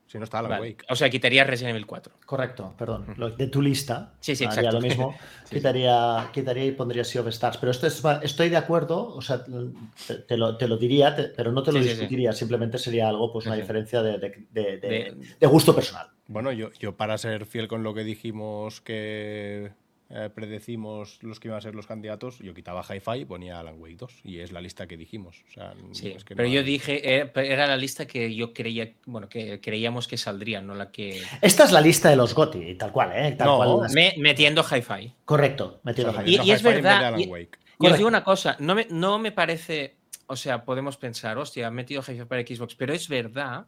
Si no está Alan Vale. Wake. O sea, quitaría Resident Evil 4. Correcto, perdón. Lo- de tu lista. Sí, sí, haría exacto. lo mismo. Sí, quitaría, quitaría y pondría Sea of Stars. Pero esto es, estoy de acuerdo, o sea, te, te lo, te lo diría, te- pero no te lo Sí, sí, sí. discutiría. Simplemente sería algo, pues una sí. diferencia de, de- de- de- De- de gusto personal. Bueno, yo, yo para ser fiel con lo que dijimos que eh, predecimos los que iban a ser los candidatos, yo quitaba Hi-Fi y ponía Alan Wake 2. Y es la lista que dijimos. O sea, Sí, es que pero no yo hay- dije, eh, era la lista que yo creía, bueno, que creíamos que saldría, no la que... Esta es la lista de los GOTI, tal cual, ¿eh? Tal No, cual las- Me- metiendo hi-fi. Correcto, metido O sea, ahí. Y- es Hi-Fi verdad, Alan y- Wake. Y os digo una cosa, no me, no me parece, o sea, podemos pensar, hostia, han metido hi-fi para Xbox, pero es verdad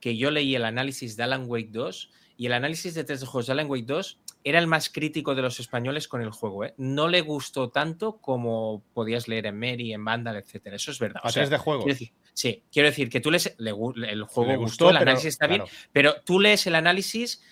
que yo leí el análisis de Alan Wake 2 y el análisis de tres de juegos de Alan Wake 2 era el más crítico de los españoles con el juego. ¿eh? No le gustó tanto como podías leer en Mary, en Vandal, etcétera. Eso es verdad. A O sea, de quiero decir- sí, quiero decir que tú lees, le el juego Le gustó, el pero- análisis está bien, claro. pero tú lees el análisis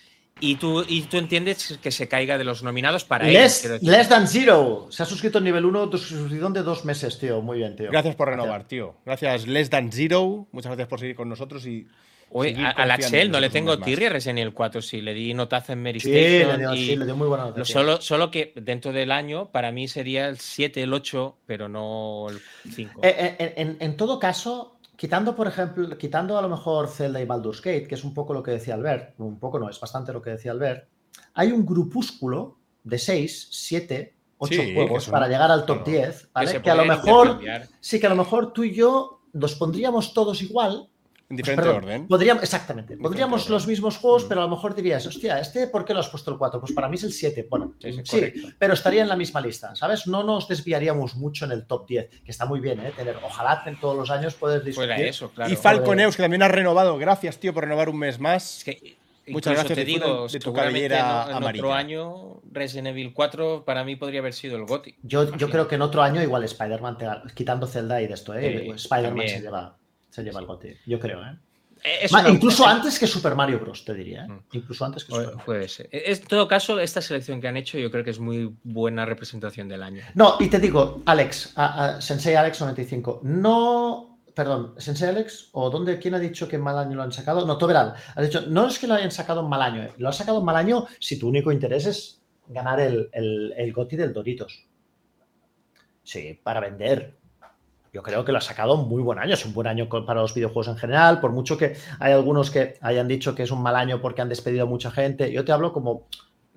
y tú, y tú entiendes que se caiga de los nominados para ellos. Less, decir. less than zero. Se ha suscrito en nivel 1, tu suscripción de dos meses, tío. Muy bien, tío. Gracias por renovar, tío. Gracias, Less Than Zero. Muchas gracias por seguir con nosotros y. Oye, a- al confiando Axel en no le tengo tirria Resident Evil 4, sí, le di notaza en Mary Sí, le dio, y sí, le dio muy buena nota. lo- tío. solo, solo que dentro del año para mí sería el 7, el 8, pero no el 5. Eh, eh, en, en- en todo caso, quitando, por ejemplo, quitando a lo mejor Zelda y Baldur's Gate, que es un poco lo que decía Albert, un poco no, es bastante lo que decía Albert, hay un grupúsculo de 6, 7, 8 Sí, que juegos son- para llegar al top claro. 10, ¿vale? se Que, a lo mejor, sí, que a lo mejor tú y yo los pondríamos todos igual. En diferente Perdón, orden. Podríamos, exactamente. Diferente orden. los mismos juegos, Mm. pero a lo mejor dirías, hostia, ¿este por qué lo has puesto el 4? Pues para mí es el 7. Bueno, Sí, sí, sí, correcto. pero estaría en la misma lista, ¿sabes? No nos desviaríamos mucho en el top 10, que está muy bien, ¿eh? Tener, ojalá en todos los años poder discutir. Fuera eso, claro. y Falconeus, que también has renovado. Gracias, tío, por renovar un mes más. Es que Muchas gracias, te digo, de tu cabellera en, en amarilla. otro año Resident Evil 4 para mí podría haber sido el GOTY. Yo, yo creo que en otro año igual Spider-Man, quitando Zelda y de esto, ¿eh? Sí, Spider-Man se lleva, se lleva el GOTY, yo creo, ¿eh? Eh, Ma- incluso antes que Super Mario Bros, te diría, ¿eh? Mm. Incluso antes que Puede- Super. Puede ser. En todo caso, esta selección que han hecho yo creo que es muy buena representación del año. No, y te digo, Alex, a- a Sensei Alex 95, no, perdón, Sensei Alex, o dónde, quién ha dicho que mal año lo han sacado? No, Toberal, ha dicho, no es que lo hayan sacado en mal año, eh, lo han sacado en mal año si tu único interés es ganar el, el, el GOTY del Doritos. Sí, para vender. Yo creo que lo ha sacado en muy buen año, es un buen año para los videojuegos en general, por mucho que hay algunos que hayan dicho que es un mal año porque han despedido a mucha gente. Yo te hablo como,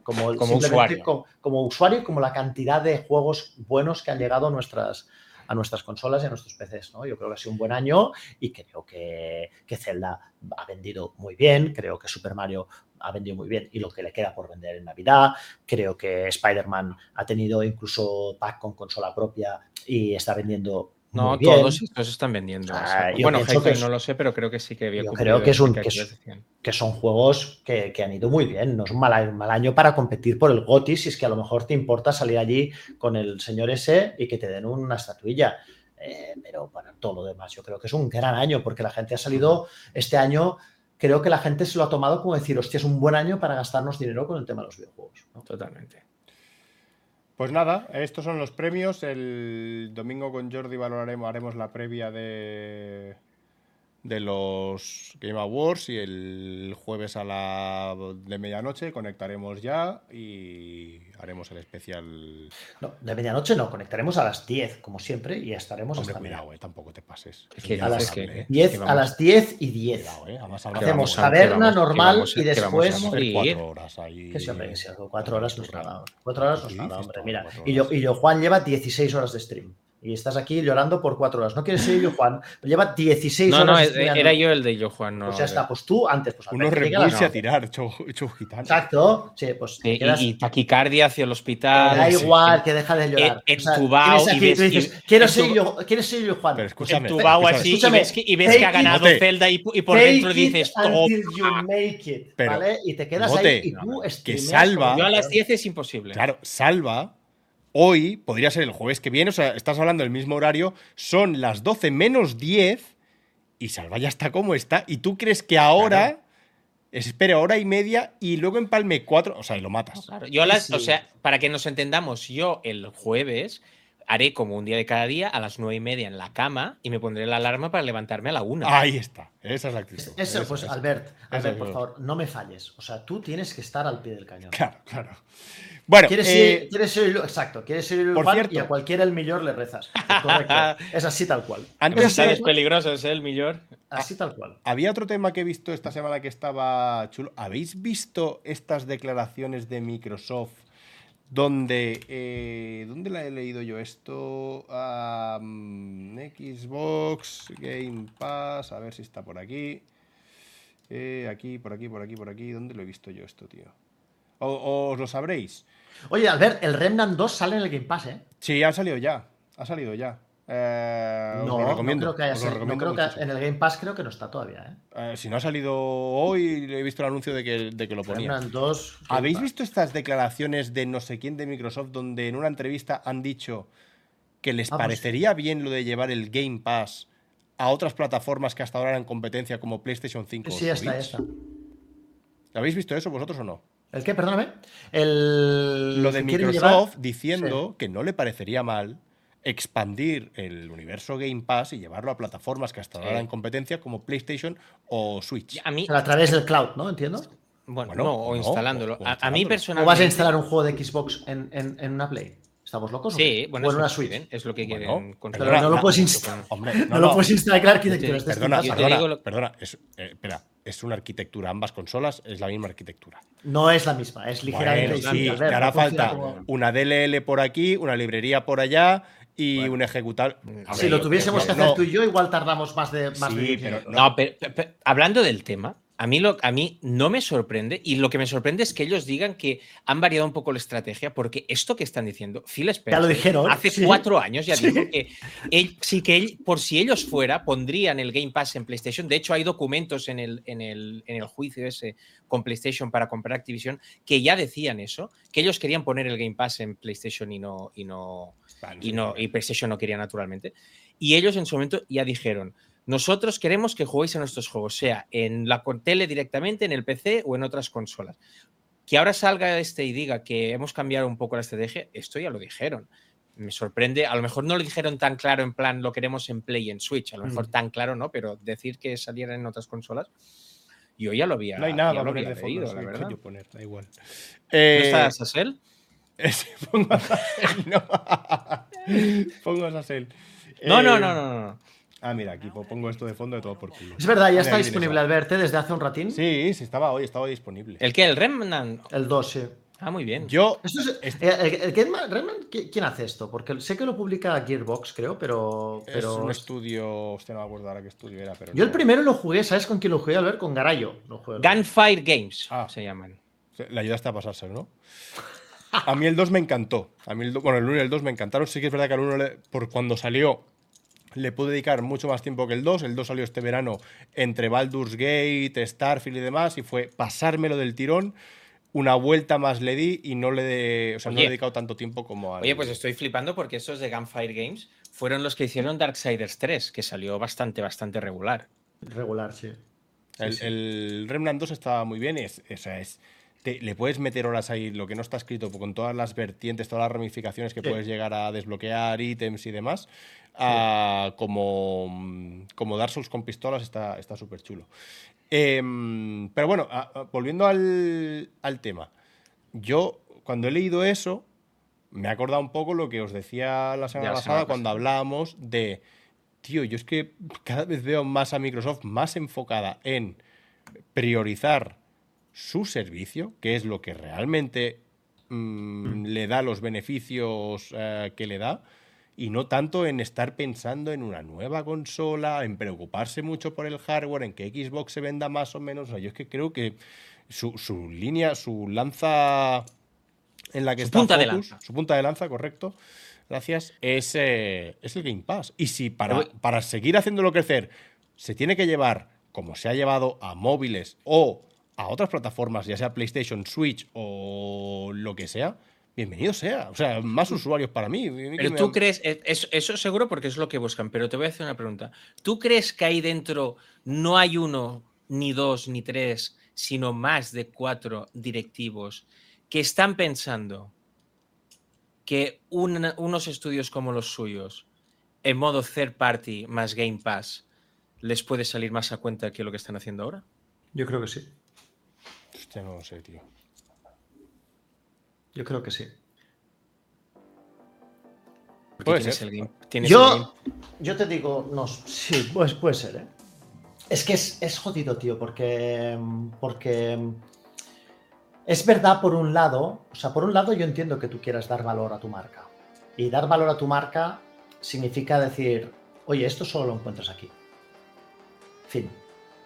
como, Como usuario. co- como usuario y como la cantidad de juegos buenos que han llegado a nuestras, a nuestras consolas y a nuestros PCs. ¿no? Yo creo que ha sido un buen año y creo que, que Zelda ha vendido muy bien, creo que Super Mario ha vendido muy bien y lo que le queda por vender en Navidad. Creo que Spider-Man ha tenido incluso pack con consola propia y está vendiendo No, todos estos están vendiendo. Ah, bueno, Hi-Fi no lo sé, pero creo que sí que había Yo creo que es un- que es- expectativa. que son juegos que, que han ido muy bien. No es un mal, año- mal año para competir por el GOTY si es que a lo mejor te importa salir allí con el señor ese y que te den una estatuilla. Eh, pero para todo lo demás, yo creo que es un gran año porque la gente ha salido este año. Creo que la gente se lo ha tomado como decir, hostia, es un buen año para gastarnos dinero con el tema de los videojuegos. ¿no? Totalmente. Pues nada, estos son los premios. El domingo con Jordi valoraremos, haremos la previa de, de los Game Awards y el jueves a la de medianoche conectaremos ya y haremos el especial. No, de medianoche no, conectaremos a las 10, como siempre, y estaremos Hombre, hasta cuidado, eh, tampoco te pases. Que a las agradable, eh. 10, que a las 10 y 10. Cuidado, eh. Además, Hacemos taberna normal y que vamos a después morir. cuatro horas ahí. Que que sí, cuatro horas no es nada. Cuatro horas no es ¿Qué nada, hombre. Mira, y yo, y yo, Juan, lleva 16 horas de stream. Y estás aquí llorando por cuatro horas. No quieres ser yo, Juan. Lleva 16 No, horas no, de e- streameando. era yo el de yo, Juan. No, Pues ya está, pues tú antes. Pues que llegue Red a y tirar, chau gitano. Exacto. Sí, pues Y, quedas- y- y taquicardia hacia el hospital. da sí. igual que deja de llorar. En- O sea, entubado y ves- tú dices, y- quiero ser yo, ¿quieres ser yo, Juan? Pero escúchame. entubado escúchame. así y Escúchame, ves que, y ves que ha it. ganado Mote. Zelda y, y por dentro it dices, until you make it, Pero, ¿vale? Y te quedas Mote, ahí y no, tú que streameas salva- Yo a las cabrón. 10 es imposible. Claro, Salva, hoy podría ser el jueves que viene, o sea, estás hablando del mismo horario, son las 12 menos 10 y Salva ya está como está. Y tú crees que ahora espere hora y media y luego empalme 4, o sea, y lo matas. Claro, Yo a las, Sí, o sea, para que nos entendamos, yo el jueves haré como un día de cada día a las nueve y media en la cama y me pondré la alarma para levantarme a la una. Ahí está, esa es la actitud. Eso, Esa, pues. Albert, Albert, por favor, no me falles. O sea, tú tienes que estar al pie del cañón. Claro, claro. Bueno, ¿Quieres, eh, ser, quieres exacto, quieres ser ilu- por cierto. y a cualquiera el millor le rezas. Correcto. es así tal cual. antes sabes de- peligrosos, ¿eh? El millor. Así tal cual. había otro tema que he visto esta semana que estaba chulo. ¿Habéis visto estas declaraciones de Microsoft donde... eh, ¿Dónde la he leído yo esto? Xbox, Game Pass, a ver si está por aquí. Eh, aquí, por aquí, por aquí, por aquí. ¿Dónde lo he visto yo esto, tío? O, o os lo sabréis. Oye, Albert, el Remnant 2 sale en el Game Pass, ¿eh? Sí, ha salido ya. Ha salido ya. Eh, No, no creo que haya salido. No creo que en el Game Pass creo que no está todavía, ¿eh? Eh, si no ha salido hoy, he visto el anuncio de que, de que lo ponía. Remnant 2. Game ¿Habéis Pass. visto estas declaraciones de no sé quién de Microsoft donde en una entrevista han dicho que les Ah, pues- parecería bien lo de llevar el Game Pass a otras plataformas que hasta ahora eran competencia como PlayStation 5 o Sí, está, Switch? está. ¿Habéis visto eso vosotros o no? ¿El qué? Perdóname. El... Lo de Microsoft llevar- diciendo que no le parecería mal expandir el universo Game Pass y llevarlo a plataformas que hasta ahora Sí. eran competencia como PlayStation o Switch. A mí, Pero a través del cloud, ¿no? Entiendo. bueno, Bueno, no, o instalándolo. o- o A- mí ¿O personalmente. vas a instalar un juego de Xbox en, en- en una Play? ¿Estamos locos? o Sí, bueno, o en una Switch. quieren, es lo que quieren pero no lo puedes instalar. Hombre, No, no, lo puedes instalar, este es Perdona, perdona, perdona. Es, eh, espera, es una arquitectura. Ambas consolas es la misma arquitectura. No es la misma, es ligeramente Bueno, distinta. sí, te hará falta como- una DLL por aquí, una librería por allá y un ejecutable. Hombre, Si lo tuviésemos no, que hacer no. tú y yo, igual tardamos más de. Más Sí, de pero No, pero, pero- pero hablando del tema, a mí, lo, a mí no me sorprende y lo que me sorprende es que ellos digan que han variado un poco la estrategia porque esto que están diciendo, Phil Spencer, Ya lo dijeron, hace sí. cuatro años ya Sí. dijo que él, sí que él, por si ellos fuera, pondrían el Game Pass en PlayStation. De hecho, hay documentos en el, en el, en el juicio ese con PlayStation para comprar Activision que ya decían eso, que ellos querían poner el Game Pass en PlayStation y no, y no, Vale, y, sí, no, vale. y PlayStation no quería naturalmente. Y ellos en su momento ya dijeron, nosotros queremos que juguéis a nuestros juegos, sea en la tele directamente, en el PC o en otras consolas. Que ahora salga este y diga que hemos cambiado un poco la estrategia, esto ya lo dijeron. Me sorprende, a lo mejor no lo dijeron tan claro en plan lo queremos en Play y en Switch, a lo mejor Mm. tan claro no, pero decir que salieran en otras consolas, yo ya lo había, No hay nada lo había de leído, la verdad. coño poner, da igual. ¿No Eh, está Sassel? sí, pongo a Sassel, no. pongo a Sassel. No, no, Eh, no, no, no. Ah, mira, aquí po- pongo esto de fondo de todo por culo. Es verdad, ya Mira, está ahí disponible tienes Albert ¿eh? desde hace un ratín. a- Sí, sí, estaba hoy, estaba disponible. ¿El qué? ¿El Remnant? El 2, sí. Ah, muy bien. Yo, Esto es- Este- eh, el- el Rayman, ¿qui- ¿Quién hace esto? Porque sé que lo publica Gearbox, creo, pero. es pero un estudio, hostia, no me acuerdo ahora qué estudio era, pero Yo el primero lo jugué, ¿sabes con quién lo jugué? Albert? Con Garayo. Lo jugué. Gunfire Games Ah. se llaman. Le ayudaste a pasárselo, ¿no? A mí el 2 me encantó. A mí el do- bueno, el 1 y el 2 me encantaron. Sí que es verdad que al 1, le- por cuando salió, le pude dedicar mucho más tiempo que el 2. El 2 salió este verano entre Baldur's Gate, Starfield y demás, y fue pasármelo del tirón. Una vuelta más le di y no le, de- o sea, no le he dedicado tanto tiempo como al. Oye, pues estoy flipando porque estos de Gunfire Games fueron los que hicieron Darksiders 3, que salió bastante, bastante regular. Regular, sí. El, sí. el Remnant 2 estaba muy bien. Es, o sea, es, te- le puedes meter horas ahí, lo que no está escrito, con todas las vertientes, todas las ramificaciones que Sí. puedes llegar a desbloquear, ítems y demás. como, como Dark Souls con pistolas está está súper chulo. Em, pero bueno, a- a- volviendo al, al tema. Yo, cuando he leído eso, me he acordado un poco lo que os decía la semana pasada semana cuando hablábamos de, tío, yo es que cada vez veo más a Microsoft más enfocada en priorizar su servicio, que es lo que realmente mm, le da los beneficios eh, que le da, y no tanto en estar pensando en una nueva consola, en preocuparse mucho por el hardware, en que Xbox se venda más o menos. O sea, yo es que creo que su, su línea, su lanza en la que Su está punta de lanza. su punta de lanza, correcto. Gracias. Es, eh, es el Game Pass. Y si para, para seguir haciéndolo crecer se tiene que llevar, como se ha llevado a móviles o a otras plataformas, ya sea PlayStation, Switch o lo que sea, bienvenido sea. O sea, más usuarios para mí. Pero me- tú crees, eh, eso, eso seguro porque es lo que buscan, pero te voy a hacer una pregunta. ¿Tú crees que ahí dentro no hay uno, ni dos, ni tres, sino más de cuatro directivos que están pensando que un- unos estudios como los suyos, en modo third party más Game Pass, les puede salir más a cuenta que lo que están haciendo ahora? Yo creo que sí. Hostia, no lo sé, tío. Yo creo que sí. Puede tienes ser. el Game- tienes el Yo, Game- yo te digo, no, sí, pues puede ser, ¿eh? Es que es, es jodido, tío, porque. Porque. Es verdad por un lado, o sea, por un lado yo entiendo que tú quieras dar valor a tu marca. Y dar valor a tu marca significa decir, oye, esto solo lo encuentras aquí. Fin.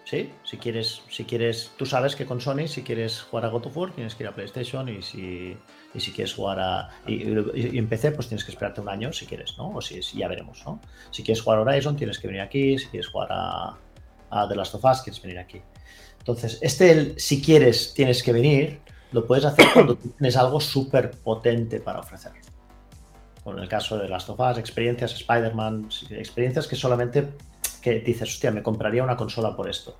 ¿Sí? Si quieres, si quieres, tú sabes que con Sony, si quieres jugar a God of War, tienes que ir a PlayStation y si, y si quieres jugar a. Y, y- en PC, pues tienes que esperarte un año si quieres, ¿no? O si, ya veremos, ¿no? Si quieres jugar a Horizon, tienes que venir aquí. Si quieres jugar a, a The Last of Us, quieres venir aquí. Entonces, este, si quieres, tienes que venir, lo puedes hacer cuando tienes algo súper potente para ofrecer. Como en el caso de The Last of Us, experiencias, Spider-Man, experiencias que solamente que dices, hostia, me compraría una consola por esto.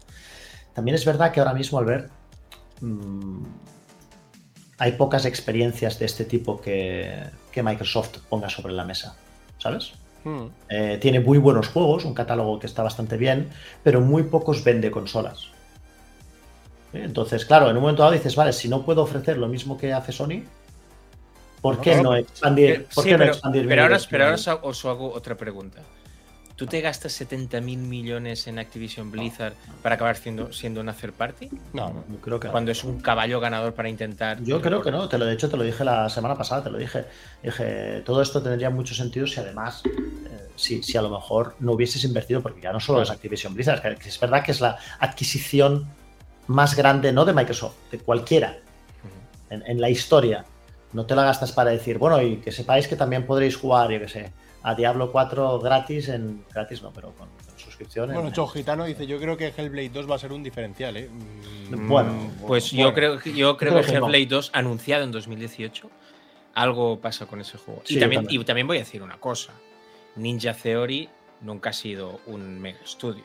También es verdad que ahora mismo, Albert, mm, hay pocas experiencias de este tipo que, que Microsoft ponga sobre la mesa, ¿sabes? Hmm. Eh, tiene muy buenos juegos, un catálogo que está bastante bien, pero muy pocos vende consolas. ¿Eh? Entonces, claro, en un momento dado dices, vale, si no puedo ofrecer lo mismo que hace Sony, ¿por qué no expandir? Eh, ¿por sí, qué no pero, expandir pero mi ahora, pero os hago otra pregunta. ¿Tú te gastas 70 mil millones en Activision Blizzard para acabar siendo, siendo una third party? No, no. Yo creo que no. Cuando es un caballo ganador para intentar. Yo creo que no, te lo, de hecho te lo dije la semana pasada, te lo dije. Dije, todo esto tendría mucho sentido si además, eh, si, si a lo mejor no hubieses invertido, porque ya no solo es Activision Blizzard, que- es verdad que es la adquisición más grande, no de Microsoft, de cualquiera, en, en la historia. No te la gastas para decir, bueno, y que sepáis que también podréis jugar, yo que sé, a Diablo 4 gratis en. gratis no, pero con, con suscripción. en- Bueno, Cho Gitano dice, yo creo que Hellblade 2 va a ser un diferencial, ¿eh? Mm, Bueno, Pues bueno. yo creo, que- yo creo creo que que no. Hellblade 2, anunciado en 2018, algo pasa con ese juego. Sí, y, también, también. y también voy a decir una cosa. Ninja Theory nunca ha sido un mega estudio.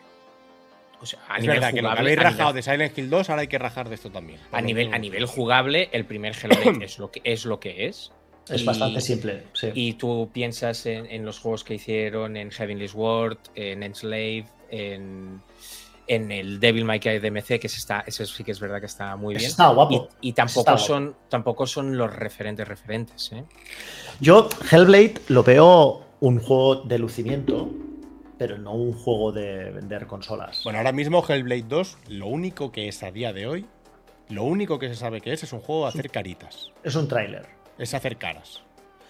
O sea, a Es nivel verdad que lo que habéis nivel- rajado de Silent Hill 2, ahora hay que rajar de esto también. a nivel, a nivel jugable, el primer Hellblade es lo que es. Lo que es. Es Y- bastante simple, sí. Y tú piensas en, en los juegos que hicieron en Heavenly Sword, en Enslave, en, en el Devil May Cry DMC, que está, ese sí que es verdad que está muy bien. está guapo. Y, y tampoco, Está guapo. son, tampoco son los referentes referentes. ¿eh? Yo, Hellblade, lo veo un juego de lucimiento, pero no un juego de vender consolas. Bueno, ahora mismo Hellblade 2, lo único que es a día de hoy, lo único que se sabe que es, es un juego de hacer caritas. es un tráiler. Es hacer caras.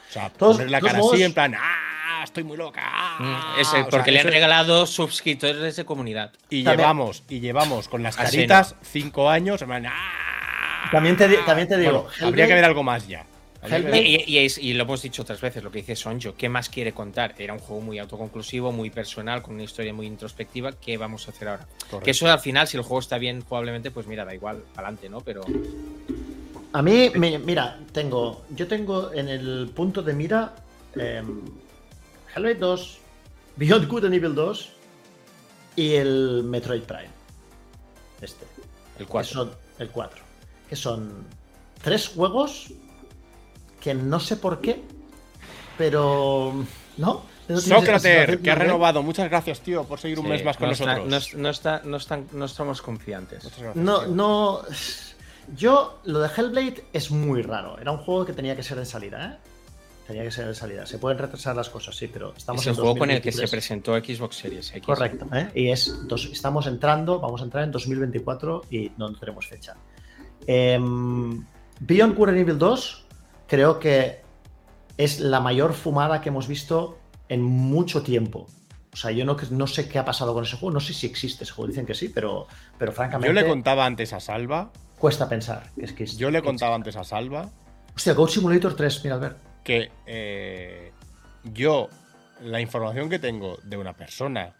O sea, Todos- poner la cara así en plan, ¡ah! Estoy muy loca. ah". Ese, O sea, porque le han regalado suscriptores de comunidad. Y También- llevamos, y llevamos con las A caritas cinco años. en plan, ¡ah! También te también te digo, Bueno, Hellblade- habría que ver algo más ya. Y, lo hemos dicho otras veces, lo que dice Sonjo, ¿qué más quiere contar? Era un juego muy autoconclusivo, muy personal, con una historia muy introspectiva. ¿Qué vamos a hacer ahora? Correcto. Que eso al final, si el juego está bien jugablemente, pues mira, da igual, adelante, ¿no? Pero A mí, me- mira, tengo. Yo tengo en el punto de mira em, Hellblade 2, Beyond Good and Evil 2 y el Metroid Prime. Este. el que 4. son el 4. Que son tres juegos que no sé por qué, pero. ¿No? ¿No tienes esa Sócrates, que ha renovado. Muchas gracias, tío, por seguir un mes más con no está- nosotros. no es- no está- no están- no estamos confiantes. Gracias, No, tío. no. Yo, lo de Hellblade es muy raro. Era un juego que tenía que ser de salida, ¿eh? Tenía que ser de salida. Se pueden retrasar las cosas, sí, pero estamos es el en juego con el que se 2023. presentó Xbox Series X. Correcto, ¿eh? Y es dos- estamos entrando, vamos a entrar en 2024 y no tenemos fecha. Em, Beyond Good and Evil 2 creo que es la mayor fumada que hemos visto en mucho tiempo. O sea, yo no, no sé qué ha pasado con ese juego, no sé si existe ese juego, dicen que sí, pero, pero francamente Yo le contaba antes a Salva. Cuesta pensar que es que es- Yo le contaba antes a Salva Hostia, Goat Simulator 3, mira, Albert. que eh, yo, la información que tengo de una persona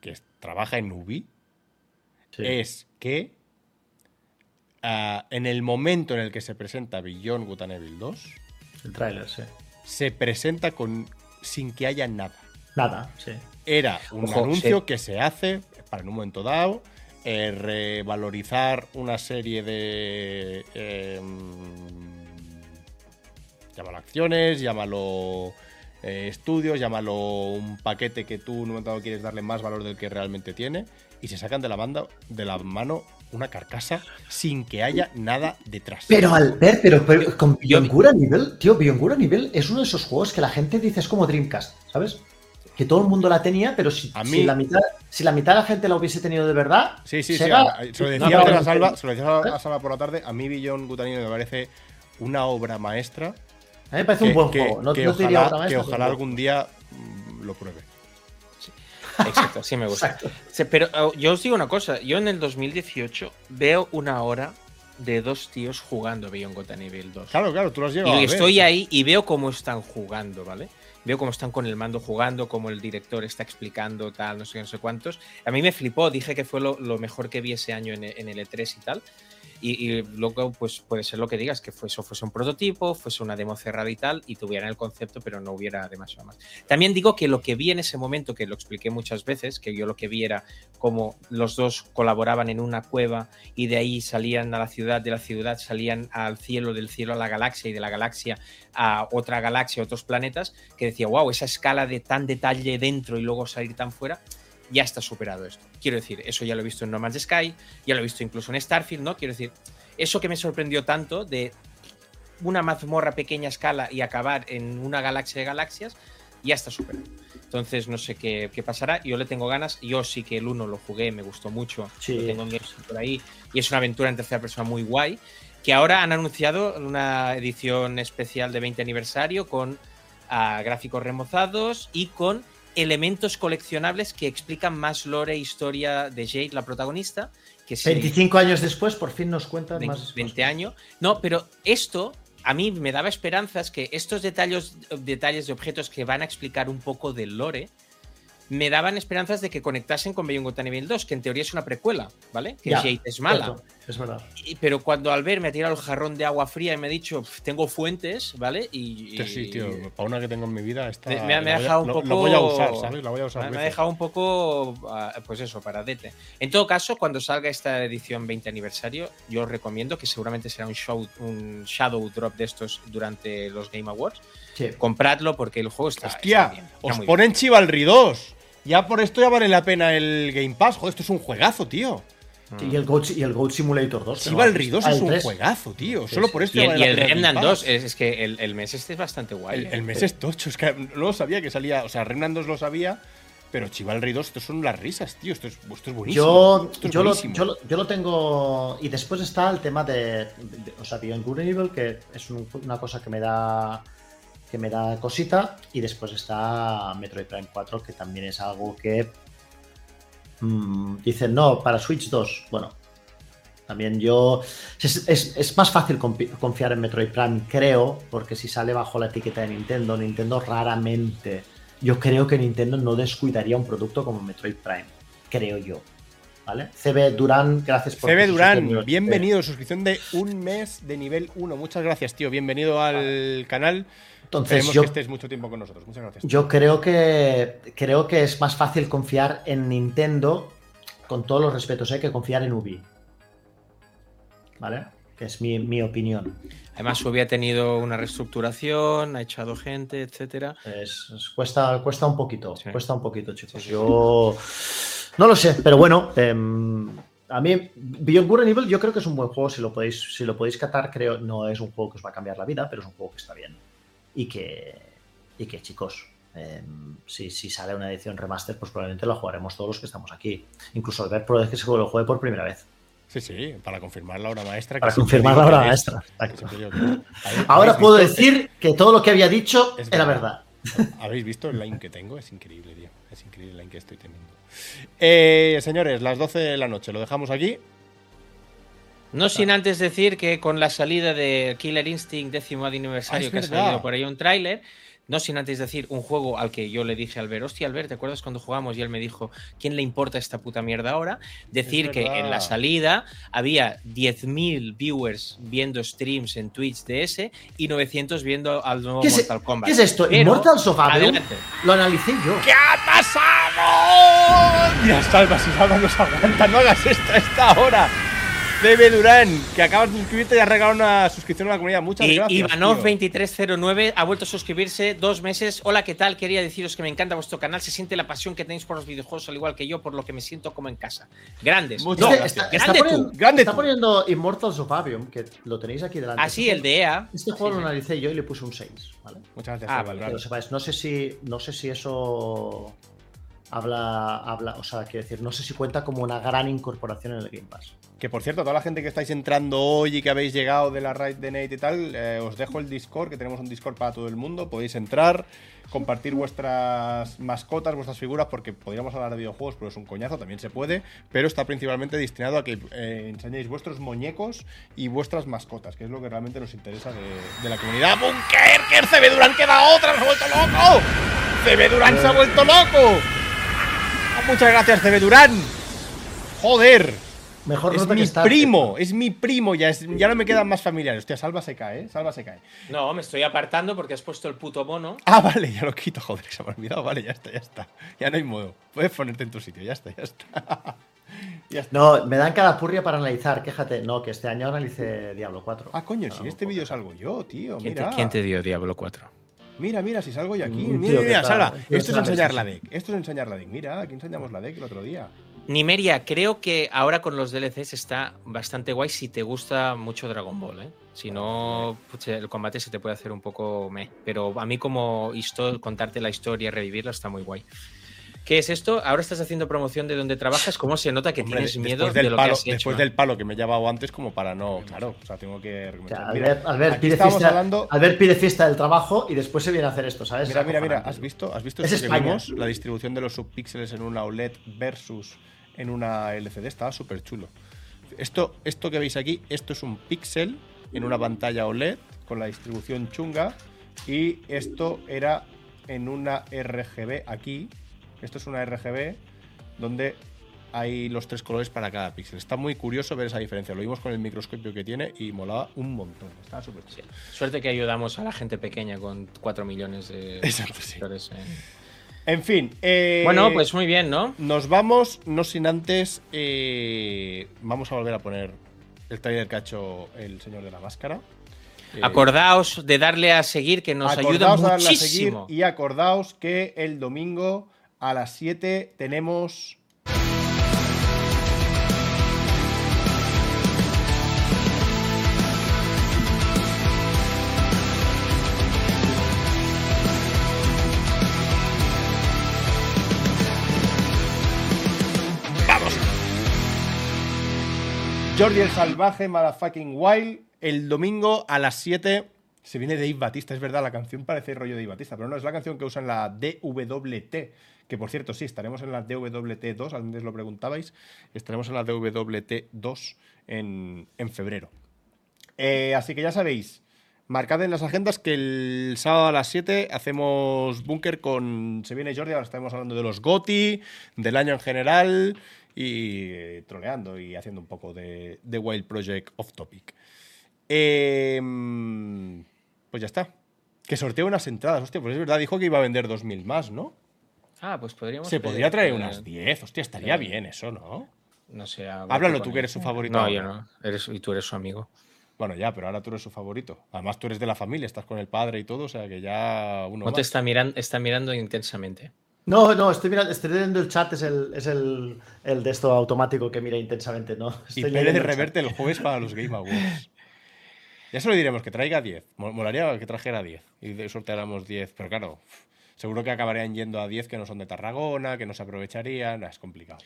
que trabaja en Ubi Sí. es que ah, en el momento en el que se presenta Beyond Good and Evil 2, El tráiler, sí. se presenta con sin que haya nada. Nada, sí. Era un Ojo, anuncio sí. que se hace para en un momento dado eh, revalorizar una serie de eh, llámalo acciones, llámalo eh, estudios, llámalo un paquete que tú en un momento dado quieres darle más valor del que realmente tiene y se sacan de la banda de la mano una carcasa sin que haya nada detrás. Pero Albert, pero, pero con and Evil, tío, and Evil es uno de esos juegos que la gente dice es como Dreamcast, ¿sabes? Que todo el mundo la tenía, pero si, A si mí- la, mitad, si la mitad de la gente la hubiese tenido de verdad, Sí, sí. Sega- Se lo decía No, antes a no, Salva, no. se lo decía a Salva por la tarde. A mí Billón Gutanino me parece una obra maestra. a mí me parece que, un buen que- juego. No, que no te ojalá, otra que maestra, ojalá algún día mm, lo pruebe. Exacto, sí me gusta. Exacto. Sí, Pero oh, yo os digo una cosa, yo en el 2018 veo una hora de dos tíos jugando Beyond and Evil 2. Claro, claro, tú lo has llegado a Y ver. estoy ahí y veo cómo están jugando, ¿vale? Veo cómo están con el mando jugando, cómo el director está explicando tal, no sé no sé cuántos. A mí me flipó, dije que fue lo, lo mejor que vi ese año en, en el E3 y tal. Y, luego, pues puede ser lo que digas, que fue, eso fuese un prototipo, fuese una demo cerrada y tal, y tuvieran el concepto, pero no hubiera demasiado más. También digo que lo que vi en ese momento, que lo expliqué muchas veces, que yo lo que vi era como los dos colaboraban en una cueva y de ahí salían a la ciudad, de la ciudad salían al cielo, del cielo a la galaxia y de la galaxia a otra galaxia, otros planetas, que decía, wow, esa escala de tan detalle dentro y luego salir tan fuera, ya está superado esto. Quiero decir, eso ya lo he visto en No Man's Sky, ya lo he visto incluso en Starfield, ¿no? Quiero decir, eso que me sorprendió tanto de una mazmorra pequeña escala y acabar en una galaxia de galaxias, ya está superado. Entonces no sé qué, qué pasará. Yo le tengo ganas. Yo sí que el 1 lo jugué, me gustó mucho. Sí. Lo tengo en Games por ahí. Y es una aventura en tercera persona muy guay. Que ahora han anunciado una edición especial de 20 aniversario con ah, gráficos remozados y con elementos coleccionables que explican más lore e historia de Jade, la protagonista. Que se- 25 años después, por fin nos cuentan 20, más. 20 años. No, pero esto a mí me daba esperanzas que estos detalles, detalles de objetos que van a explicar un poco del lore me daban esperanzas de que conectasen con Beyond Good and Evil 2, que en teoría es una precuela, ¿vale? Que Ya, Jade es mala. cierto, Es verdad. Y- pero cuando al ver me ha tirado el jarrón de agua fría y me ha dicho, "Pf, tengo fuentes, ¿vale? Y, Hostia, sí, tío. Para una que tengo en mi vida, esta, Me- me ha- me la ha voy a- dejado un poco- Lo voy a usar, ¿sabes? La voy a usar. Me ha veces. dejado un poco, ah, pues eso, paradete. En todo caso, cuando salga esta edición 20 aniversario, yo os recomiendo que seguramente será un, show, un shadow drop de estos durante los Game Awards. Sí. Compradlo porque el juego está, Hostia, está bien, está os ponen Chivalry 2. Ya por esto ya vale la pena el Game Pass. Joder, esto es un juegazo, tío. Y el Goat, y el Goat Simulator 2. que no Chivalry has 2 visto. es un 3. juegazo, tío. Sí, Solo sí. por esto Y ya el, vale y la el Remnant Pass. 2, es, es que el, el mes este es bastante guay. El, ¿eh? el mes es tocho. Es que no lo sabía que salía. O sea, Remnant 2 lo sabía. Pero Chivalry 2, esto son las risas, tío. Esto es, esto es buenísimo. Yo, Esto es yo, lo, buenísimo. yo, lo, yo lo tengo. Y después está el tema de. de- o sea, Beyond Good Evil, que es un- una cosa que me da. Que me da cosita. Y después está Metroid Prime 4, que también es algo que. mm, dicen, no, para Switch 2. Bueno, también yo. Es, es- es más fácil confi- confiar en Metroid Prime, creo, porque si sale bajo la etiqueta de Nintendo, Nintendo raramente. Yo creo que Nintendo no descuidaría un producto como Metroid Prime. Creo yo. ¿Vale? CB Durán, gracias por. CB Durán, bienvenido. Suscripción de un mes de nivel 1. Muchas gracias, tío. Bienvenido al canal. Entonces, Esperemos yo, que estés mucho tiempo con nosotros. Muchas gracias. yo creo que creo que es más fácil confiar en Nintendo, con todos los respetos, ¿eh? que confiar en Ubi. ¿Vale? Que es mi, mi opinión. Además, Ubi ha tenido una reestructuración, ha echado gente, etcétera. Es- es- cuesta, cuesta un poquito, Sí. cuesta un poquito, chicos. Sí. Yo no lo sé, pero bueno, em, a mí Beyond Good and Evil yo creo que es un buen juego, si lo podéis, si lo podéis catar, creo, no es un juego que os va a cambiar la vida, pero es un juego que está bien. Y que, y que chicos, em, si, si sale una edición remaster, pues probablemente lo jugaremos todos los que estamos aquí. Incluso Albert probablemente que se lo juegue por primera vez. Sí, sí, para confirmar la obra maestra. Para confirmar la obra es. maestra, Que exacto. siempre digo que es. ¿Habéis- Ahora puedo decir que todo lo que había dicho Es era verdad. verdad. ¿Habéis visto el line que tengo? Es increíble, tío. Es increíble el line que estoy teniendo. Eh, señores, las 12 de la noche. Lo dejamos aquí. No sin antes decir que con la salida de Killer Instinct décimo aniversario, Ah, que ha verdad. salido por ahí un tráiler, no sin antes decir un juego al que yo le dije a Albert, hostia Albert, ¿te acuerdas cuando jugamos? Y él me dijo, ¿quién le importa esta puta mierda ahora? Decir que en la salida había 10.000 viewers viendo streams en Twitch de ese y 900 viendo al nuevo ¿Qué es, Mortal Kombat. ¿Qué es esto? Pero- ¿Immortals of Aveum? Adelante. Lo analicé yo. ¿Qué ha pasado? Mira, Salva, si Salva nos aguanta, no hagas esto a esta hora. CB Durán, que acabas de inscribirte y has regalado una suscripción a la comunidad. Muchas Y gracias. tío. Ivanov2309 ha vuelto a suscribirse dos meses. Hola, ¿qué tal? Quería deciros que me encanta vuestro canal. Se siente la pasión que tenéis por los videojuegos, al igual que yo, por lo que me siento como en casa. Grandes. Muchas No, gracias. está, está grande tú. poniendo, grande está tú. poniendo Immortals of Avium, que lo tenéis aquí delante. Así, el de EA. Este juego lo analicé yo y le puse un 6, ¿vale? Muchas gracias, Ah, CB vale, Durán. Que lo sepáis. No sé si, no sé si eso habla, habla, o sea, quiero decir, no sé si cuenta como una gran incorporación en el Game Pass. Que por cierto, toda la gente que estáis entrando hoy y que habéis llegado de la raid de Nate y tal, eh, os dejo el Discord, que tenemos un Discord para todo el mundo. Podéis entrar, compartir vuestras mascotas, vuestras figuras, porque podríamos hablar de videojuegos, pero es un coñazo, también se puede. Pero está principalmente destinado a que eh, enseñéis vuestros muñecos y vuestras mascotas, que es lo que realmente nos interesa de, la comunidad. ¡Bunker! ¡Que el CB Durán queda otra! ¡Se ha vuelto loco! ¡CB Durán se ha vuelto loco! Ah, Muchas gracias, CB Durán. Joder. Mejor Es que mi está. primo, es mi primo, ya, es- ya no me quedan más familiares. Hostia, Salva se cae, ¿eh? Salva se cae. No, me estoy apartando porque has puesto el puto mono. Ah, vale, ya lo quito, joder, se me ha olvidado. Vale, ya está, ya está. Ya no hay modo. Puedes ponerte en tu sitio, ya está, ya está. ya está. No, me dan cada purria para analizar, quéjate. No, que este año analicé Diablo 4. Ah, coño, si en este vídeo salgo yo, tío. ¿Quién te, quién te dio Diablo 4? Mira, mira, si salgo yo aquí. Un Mira, mira, mira, tío Esto es enseñar la deck. Esto es enseñar la deck. Mira, aquí enseñamos la deck el otro día. Nimeria, creo que ahora con los DLCs está bastante guay si te gusta mucho Dragon Ball, ¿eh? Si no, pucha, el combate se te puede hacer un poco meh. Pero a mí como contarte la historia, revivirla, está muy guay. ¿Qué es esto? Ahora estás haciendo promoción de donde trabajas. ¿Cómo se nota que Hombre, tienes miedo después de del lo palo, que has hecho? Después del palo que me he llevado antes, como para no. Claro, o sea, tengo que. O argumentar. sea, Mira, Albert, pide fiesta, hablando. Albert pide fiesta del trabajo y después se viene a hacer esto, ¿sabes? Mira, mira, mira. ¿has visto? ¿Has visto Es esto que España. vimos? La distribución de los subpíxeles en una OLED versus en una LCD estaba súper chulo. Esto, esto que veis aquí, esto es un píxel en una pantalla OLED con la distribución chunga y esto era en una RGB aquí. Esto es una RGB donde hay los tres colores para cada píxel. Está muy curioso ver esa diferencia. Lo vimos con el microscopio que tiene y molaba un montón. Estaba súper chulo. Suerte que ayudamos a la gente pequeña con 4 millones de Exacto, sí. En fin. eh, Bueno, pues muy bien, ¿no? Nos vamos, no sin antes. eh, vamos a volver a poner el trailer que ha hecho el señor de la máscara. Eh, Acordaos de darle a seguir, que nos ayuda acordaos de darle a seguir muchísimo. y acordaos que el domingo a las 7 tenemos. Jordi el Salvaje, Motherfucking Wild. El domingo a las 7 se viene Dave Batista. Es verdad, la canción parece rollo Dave Batista, pero no, es la canción que usa en la DWT. Que por cierto, sí, estaremos en la DWT2, antes lo preguntabais. Estaremos en la DWT2 en, en febrero. Eh, así que ya sabéis, marcad en las agendas que el sábado a las 7 hacemos búnker con. Se viene Jordi, ahora estamos hablando de los GOTI, del año en general y eh, troleando y haciendo un poco de, de Wild Project off topic. Eh, pues ya está. Que sorteo unas entradas, hostia, pues es verdad, dijo que iba a vender 2.000 más, ¿no? Ah, pues podríamos. Se pedir, podría traer eh, unas 10, hostia, estaría eh, bien eso, ¿no? No sé. Háblalo tú, que eres su favorito. No, yo no. Eres, y tú eres su amigo. Bueno, ya, pero ahora tú eres su favorito. Además, tú eres de la familia, estás con el padre y todo, o sea que ya uno. No te está mirando, está mirando intensamente. No, no, estoy mirando, estoy leyendo el chat, es el, es el, el de esto automático que mira intensamente, ¿no? Y Estoy Pérez el reverte el jueves para los Game Awards. Ya se lo diremos, que traiga 10. Mol- Molaría que trajera 10 y de- sorteáramos 10. Pero claro, seguro que acabarían yendo a 10 que no son de Tarragona, que no se aprovecharían. Es complicado.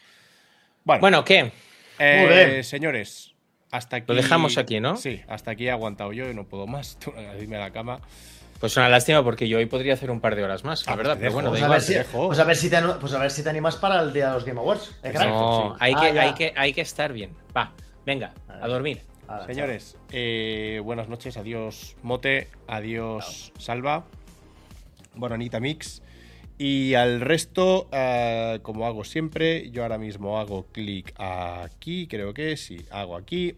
Bueno, Bueno, ¿qué? eh, muy bien. señores, hasta aquí. Lo dejamos aquí, ¿no? Sí, hasta aquí he aguantado yo y no puedo más. Tú, Dime a la cama. Pues una lástima porque yo hoy podría hacer un par de horas más, la Ah, verdad. te Pero bueno, da Pues a, ver si, pues, a ver si te, pues a ver si te animas para el día de los Game Awards. ¿eh? No, sí. hay, Ah, que, ya. hay, que, hay que estar bien. Va, venga, a dormir. Señores, eh, buenas noches. Adiós, Mote. Adiós, Salva. Bonanita Mix. Y al resto, eh, como hago siempre, yo ahora mismo hago clic aquí, creo que sí, hago aquí,